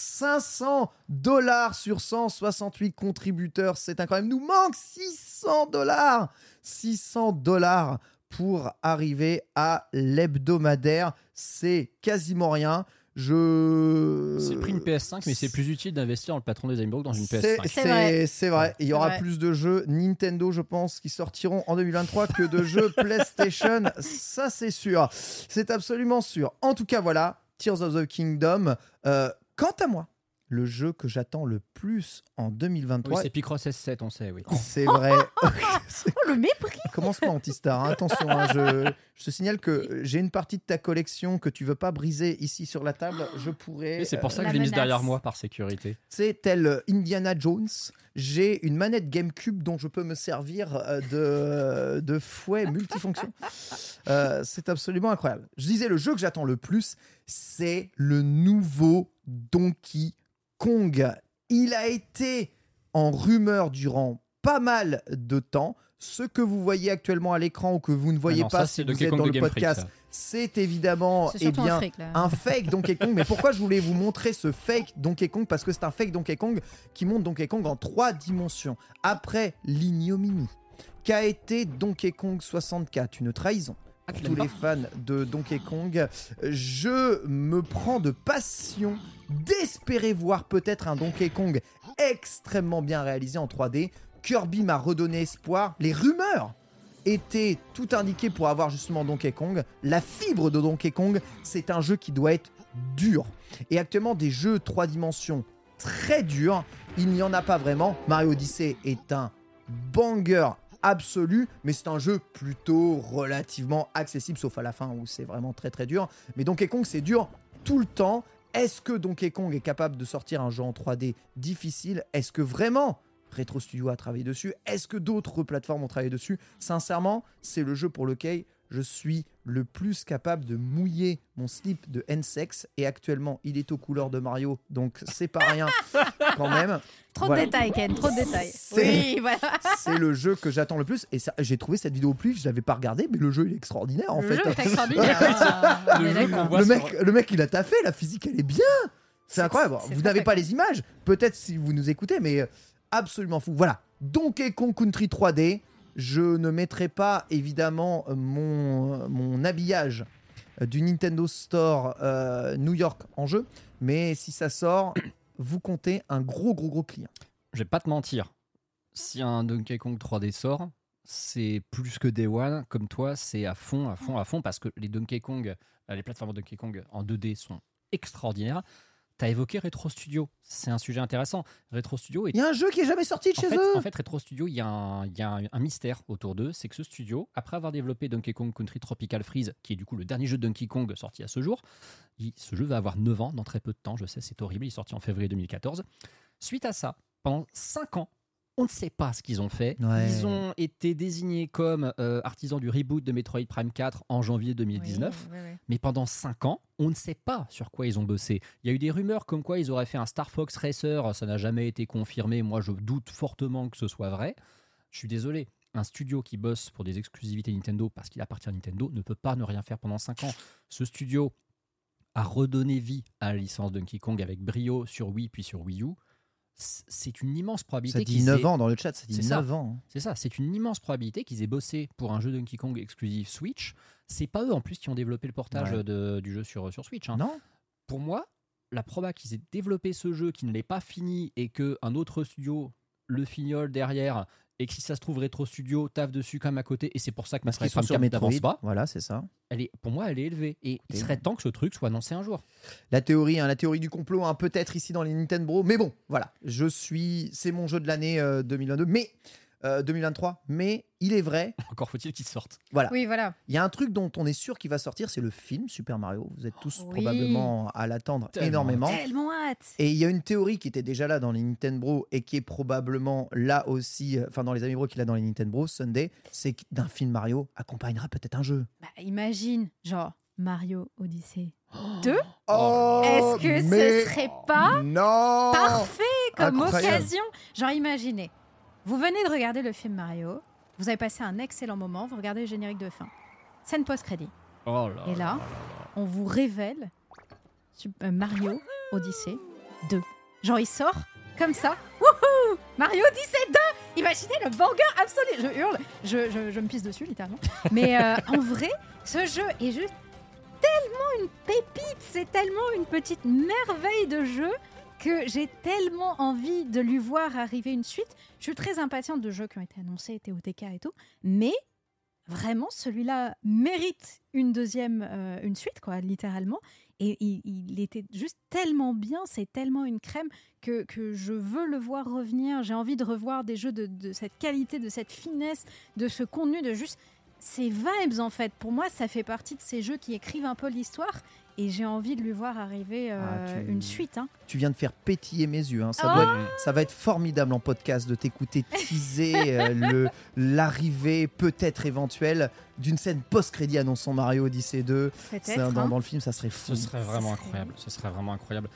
1500 dollars sur 168 contributeurs. C'est incroyable. Il nous manque 600 dollars. 600 dollars pour arriver à l'hebdomadaire. C'est quasiment rien. Je. C'est le prix d'une PS5, mais c'est plus utile d'investir dans le patron des Amibrook dans une C'est- PS5. C'est vrai. Vrai. Il y aura vrai. plus de jeux Nintendo, je pense, qui sortiront en 2023 que de jeux PlayStation. Ça, c'est sûr. C'est absolument sûr. En tout cas, voilà. Tears of the Kingdom. Euh, quant à moi, le jeu que j'attends le plus en Oui, 2023. c'est Picross S7, on sait, oui. c'est vrai. C'est- Oh, le mépris Commence pas, Antistar. hein. Attention, hein, je, je te signale que j'ai une partie de ta collection que tu veux pas briser ici sur la table. Je pourrais. Et c'est pour euh, ça que La je l'ai mise derrière moi par sécurité. c'est tel Indiana Jones. J'ai une manette GameCube dont je peux me servir euh, de, de fouet multifonction. Euh, c'est absolument incroyable. Je disais, le jeu que j'attends le plus, c'est le nouveau Donkey Kong. Il a été en rumeur durant pas mal de temps. Ce que vous voyez actuellement à l'écran ou que vous ne voyez Ah non, pas ça, si c'est vous Donkey êtes Kong dans le Freak, podcast. C'est évidemment eh bien, un fric, là. un fake Donkey Kong. Mais pourquoi je voulais vous montrer ce fake Donkey Kong? Parce que c'est un fake Donkey Kong qui montre Donkey Kong en trois dimensions. Après l'ignominie qu'a été Donkey Kong 64, une trahison. Ah, Pour tous les fans de Donkey Kong, je me prends de passion d'espérer voir peut-être un Donkey Kong extrêmement bien réalisé en 3D. Kirby m'a redonné espoir. Les rumeurs étaient tout indiquées pour avoir justement Donkey Kong. La fibre de Donkey Kong, c'est un jeu qui doit être dur. Et actuellement, des jeux 3 dimensions très durs, il n'y en a pas vraiment. Mario Odyssey est un banger absolu, mais c'est un jeu plutôt relativement accessible, sauf à la fin où c'est vraiment très très dur. Mais Donkey Kong, c'est dur tout le temps. Est-ce que Donkey Kong est capable de sortir un jeu en 3D difficile? Est-ce que vraiment Retro Studio a travaillé dessus Est-ce que d'autres plateformes ont travaillé dessus? Sincèrement, c'est le jeu pour lequel je suis le plus capable de mouiller mon slip de N-Sex et actuellement il est aux couleurs de Mario donc c'est pas rien quand même. Trop Voilà. de détails, Ken, trop de détails. C'est- Oui, voilà. C'est le jeu que j'attends le plus et ça- j'ai trouvé cette vidéo au plus, je l'avais pas regardé mais le jeu il est extraordinaire en le fait. jeu est extraordinaire. hein. Le jeu sur- mec, le mec, il a taffé, la physique, elle est bien. C'est C'est- incroyable. c'est Vous n'avez pas les images, peut-être si vous nous écoutez, mais euh, absolument fou. Voilà. Donkey Kong Country 3D. Je ne mettrai pas évidemment euh, mon, euh, mon habillage euh, du Nintendo Store New York en jeu, mais si ça sort, vous comptez un gros, gros, gros client. Je vais pas te mentir. Si un Donkey Kong 3D sort, c'est plus que Day One. Comme toi, c'est à fond, à fond, à fond, parce que les Donkey Kong, les plateformes Donkey Kong en 2D sont extraordinaires. Tu as évoqué Retro Studio. C'est un sujet intéressant. Retro Studio est Il y a un jeu qui est jamais sorti de en chez fait, eux. en fait, Retro Studio, il y a, un, il y a un- un mystère autour d'eux. C'est que ce studio, après avoir développé Donkey Kong Country Tropical Freeze, qui est du coup le dernier jeu de Donkey Kong sorti à ce jour, il- ce jeu va avoir 9 ans dans très peu de temps. Je sais, c'est horrible. Il est sorti en février 2014. Suite à ça, pendant 5 ans, on ne sait pas ce qu'ils ont fait. Ouais. Ils ont été désignés comme euh, artisans du reboot de Metroid Prime 4 en janvier 2019. Oui, oui, oui. Mais pendant 5 ans, on ne sait pas sur quoi ils ont bossé. Il y a eu des rumeurs comme quoi ils auraient fait un Star Fox Racer, ça n'a jamais été confirmé. Moi, je doute fortement que ce soit vrai. Je suis désolé. Un studio qui bosse pour des exclusivités Nintendo parce qu'il appartient à Nintendo ne peut pas ne rien faire pendant 5 ans. Ce studio a redonné vie à la licence Donkey Kong avec brio sur Wii puis sur Wii U. C'est une immense probabilité Ça dit qu'ils 9 aient- ans dans le chat, ça dit C'est ça. 9 ans. c'est ça, c'est une immense probabilité qu'ils aient bossé pour un jeu Donkey Kong exclusif Switch. C'est pas eux en plus qui ont développé le portage Ouais. de- du jeu sur, sur Switch. hein. Non Pour moi, la proba qu'ils aient développé ce jeu, qui ne l'ait pas fini et que un autre studio le fignole derrière et que si ça se trouve Retro Studio taffe dessus comme à côté et c'est pour ça que sont Prime sur 4 Metroid. n'avance pas, Voilà, c'est ça. elle est, pour moi elle est élevée et il serait temps que ce truc soit annoncé un jour. La théorie, hein, la théorie du complot, hein, peut-être ici dans les Nintendo. Mais bon, voilà, je suis, c'est mon jeu de l'année euh, 2022, mais euh, 2023. Mais il est vrai, Encore faut-il qu'il sorte. voilà, Oui, voilà. il y a un truc dont on est sûr qu'il va sortir, c'est le film Super Mario. Vous êtes tous Oui. probablement à l'attendre énormément. Tellement hâte. Et il y a une théorie qui était déjà là dans les Nintendo Bros et qui est probablement là aussi, euh, enfin dans les Amiibo qu'il a dans les Nintendo Bros Sunday, c'est que d'un film Mario accompagnera peut-être un jeu. Bah, imagine, genre Mario Odyssey 2. Oh, Est-ce que mais ce serait pas non parfait comme Incroyable. occasion? Genre, imaginez, vous venez de regarder le film Mario, vous avez passé un excellent moment, vous regardez le générique de fin. Scène post-crédit. Oh là Et là, on vous révèle euh, Mario Odyssey 2. Genre, il sort comme ça. Wouhou Mario Odyssey 2 Imaginez le banger absolu Je hurle, je, je- je me pisse dessus littéralement. Mais euh, en vrai, ce jeu est juste tellement une pépite, c'est tellement une petite merveille de jeu que j'ai tellement envie de lui voir arriver une suite. Je suis très impatiente de jeux qui ont été annoncés, TOTK et tout, mais vraiment celui-là mérite une deuxième, euh, une suite quoi, littéralement. Et il, était juste tellement bien, c'est tellement une crème que, que je veux le voir revenir. J'ai envie de revoir des jeux de cette qualité, de cette finesse, de ce contenu, de juste ces vibes en fait. Pour moi, ça fait partie de ces jeux qui écrivent un peu l'histoire et j'ai envie de lui voir arriver euh, Ah, tu- une suite. hein. Tu viens de faire pétiller mes yeux. hein. Ça, Oh doit être- ça va être formidable en podcast de t'écouter teaser euh, le- l'arrivée peut-être éventuelle d'une scène post-crédit annonçant Mario Odyssey 2. Peut-être. Ça, dans, hein. dans le film, ça serait fou. Ce serait vraiment serait- incroyable. Ce serait vraiment incroyable.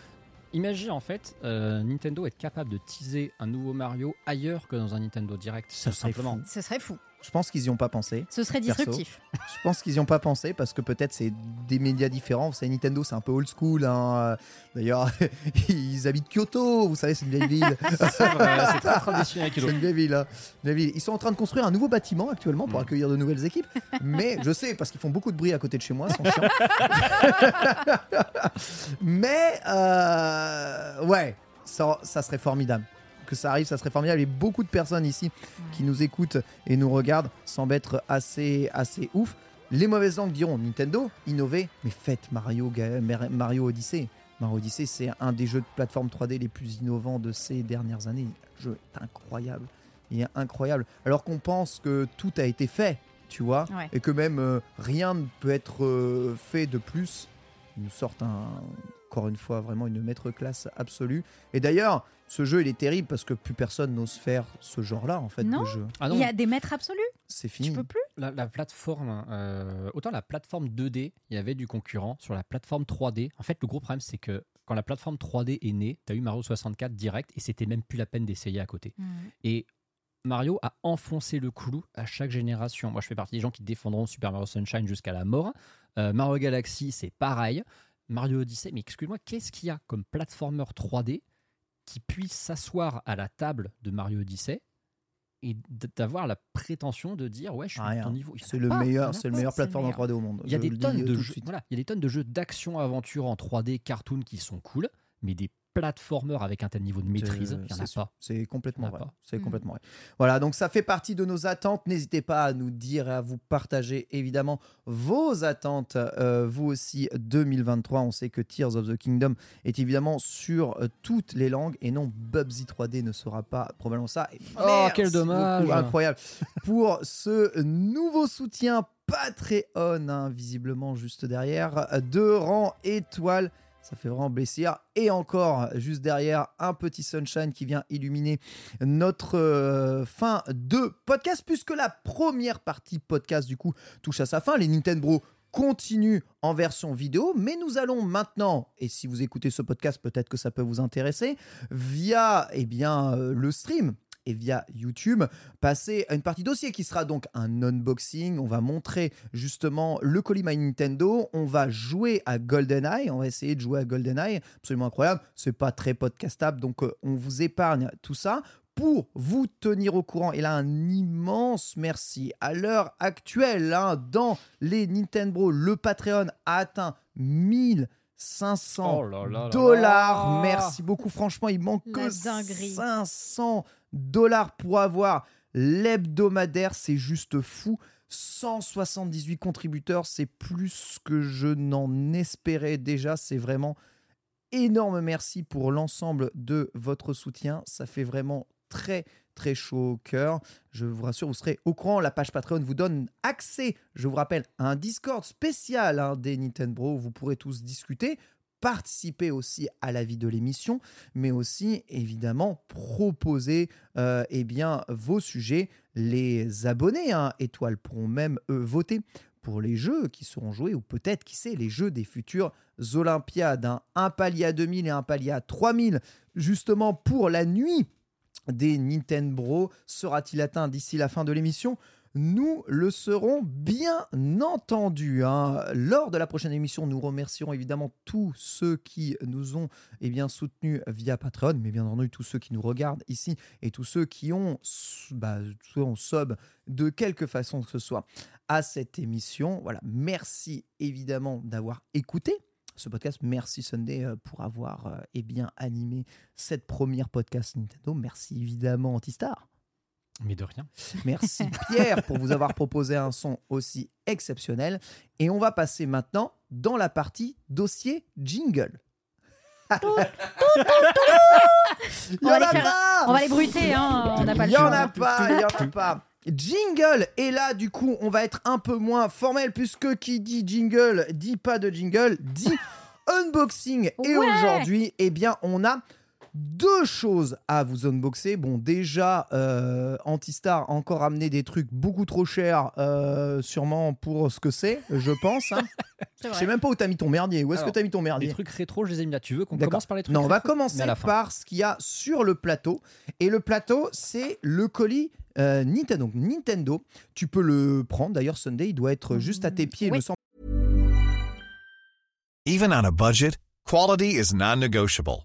Imagine en fait euh, Nintendo être capable de teaser un nouveau Mario ailleurs que dans un Nintendo Direct. Ça tout serait simplement. fou. Ce serait fou. Je pense qu'ils n'y ont pas pensé. Ce serait Perso. disruptif. Je pense qu'ils n'y ont pas pensé parce que peut-être c'est des médias différents. Vous savez, Nintendo, c'est un peu old school. hein. D'ailleurs, ils habitent Kyoto. Vous savez, c'est une vieille ville. C'est une vieille ville, hein. Une vieille ville. Ils sont en train de construire un nouveau bâtiment actuellement pour Mm. accueillir de nouvelles équipes. Mais je sais, parce qu'ils font beaucoup de bruit à côté de chez moi, sont. Mais euh, ouais, ça, ça serait formidable. Que ça arrive, ça serait formidable. Et beaucoup de personnes ici qui nous écoutent et nous regardent semblent être assez, assez ouf. Les mauvaises langues diront Nintendo, innover, mais faites Mario, Mario Odyssey. Mario Odyssey, c'est un des jeux de plateforme 3D les plus innovants de ces dernières années. Le jeu est incroyable. Il est incroyable. Alors qu'on pense que tout a été fait, tu vois, Ouais. et que même euh, rien ne peut être euh, fait de plus. Ils nous sortent un, encore une fois vraiment une maître classe absolue. Et d'ailleurs, ce jeu il est terrible parce que plus personne n'ose faire ce genre-là en fait Non. de jeu. Ah non, Il y a des maîtres absolus. C'est Tu fini. peux plus. la, la plateforme, euh, autant la plateforme 2D, il y avait du concurrent. Sur la plateforme 3D, en fait, le gros problème, c'est que quand la plateforme 3D est née, tu as eu Mario 64 direct et c'était même plus la peine d'essayer à côté. Et Mario a enfoncé le clou à chaque génération. Moi, je fais partie des gens qui défendront Super Mario Sunshine jusqu'à la mort. Euh, Mario Galaxy, c'est pareil. Mario Odyssey, mais excuse-moi, qu'est-ce qu'il y a comme platformer 3D qui puisse s'asseoir à la table de Mario Odyssey et d'avoir la prétention de dire ouais je suis à ton niveau C'est le meilleur, c'est le meilleur plateforme en meilleur. 3D au monde. Il y a des tonnes de jeux. Voilà, il y a des tonnes de jeux d'action aventure en 3D cartoon qui sont cool, mais des platformers avec un tel niveau de maîtrise, il n'y en a pas. C'est complètement vrai. C'est Mm. complètement vrai. Voilà, donc ça fait partie de nos attentes. N'hésitez pas à nous dire et à vous partager évidemment vos attentes, euh, vous aussi 2023. On sait que Tears of the Kingdom est évidemment sur euh, toutes les langues et non Bubsy 3D ne sera pas probablement ça. Et Oh, merci quel dommage. beaucoup, incroyable pour ce nouveau soutien Patreon, hein, visiblement juste derrière, de rang étoile. Ça fait vraiment plaisir. Et encore, juste derrière, un petit sunshine qui vient illuminer notre euh, fin de podcast, puisque la première partie podcast, du coup, touche à sa fin. Les Nintendo continuent en version vidéo, mais nous allons maintenant, et si vous écoutez ce podcast, peut-être que ça peut vous intéresser, via eh bien, euh, le stream et via YouTube, passer à une partie dossier qui sera donc un unboxing. On va montrer justement le colis My Nintendo. On va jouer à GoldenEye. On va essayer de jouer à GoldenEye. Absolument incroyable. C'est pas très podcastable, donc euh, on vous épargne tout ça. Pour vous tenir au courant, et là un immense merci. À l'heure actuelle, hein, dans les Nintendo, le Patreon a atteint 1500 Oh là là là dollars. là. Merci beaucoup. Franchement, il manque La que dinguerie. 500 dollars pour avoir l'hebdomadaire. C'est juste fou. 178 contributeurs, c'est plus que je n'en espérais déjà. C'est vraiment énorme merci pour l'ensemble de votre soutien. Ça fait vraiment très très chaud au cœur. Je vous rassure, vous serez au courant. La page Patreon vous donne accès, je vous rappelle, à un Discord spécial hein, des Nintendo vous pourrez tous discuter, participer aussi à la vie de l'émission, mais aussi évidemment proposer euh, eh bien, vos sujets. Les abonnés, hein, étoiles, pourront même voter pour les jeux qui seront joués, ou peut-être, qui sait, les jeux des futures Olympiades. hein. Un palier à 2000 et un palier à 3000, justement pour la nuit des Nintendo sera-t-il atteint d'ici la fin de l'émission? Nous le serons bien entendu. hein. Lors de la prochaine émission, nous remercierons évidemment tous ceux qui nous ont eh bien, soutenus via Patreon, mais bien entendu tous ceux qui nous regardent ici et tous ceux qui ont, bah, sub de quelque façon que ce soit à cette émission. Voilà, merci évidemment d'avoir écouté ce podcast. Merci Sunday euh, pour avoir euh, eh bien animé cette première podcast Nintendo. Merci évidemment Antistar. Mais de rien. Merci Pierre pour vous avoir proposé un son aussi exceptionnel. Et on va passer maintenant dans la partie dossier jingle. Il y On va en les a faire- pas On va les bruiter, hein. On n'a pas Il le y en choix. a pas, il y en a pas. Jingle Et là, du coup, on va être un peu moins formel, puisque qui dit jingle dit pas de jingle, dit unboxing. Et Ouais. aujourd'hui, eh bien, on a deux choses à vous unboxer. Bon, déjà, euh, Antistar a encore amené des trucs beaucoup trop chers, euh, sûrement pour ce que c'est, je pense. hein. C'est Je sais même pas où t'as mis ton merdier. Où est-ce que t'as mis ton merdier Les trucs rétro, je les ai mis là. Tu veux qu'on commence par les trucs Non, on va commencer à la par ce qu'il y a sur le plateau. Et le plateau, c'est le colis euh, Nintendo. Donc, Nintendo, tu peux le prendre. D'ailleurs, Sunday, il doit être juste à tes pieds, il Oui. me semble. Even on a budget, quality is non-negotiable.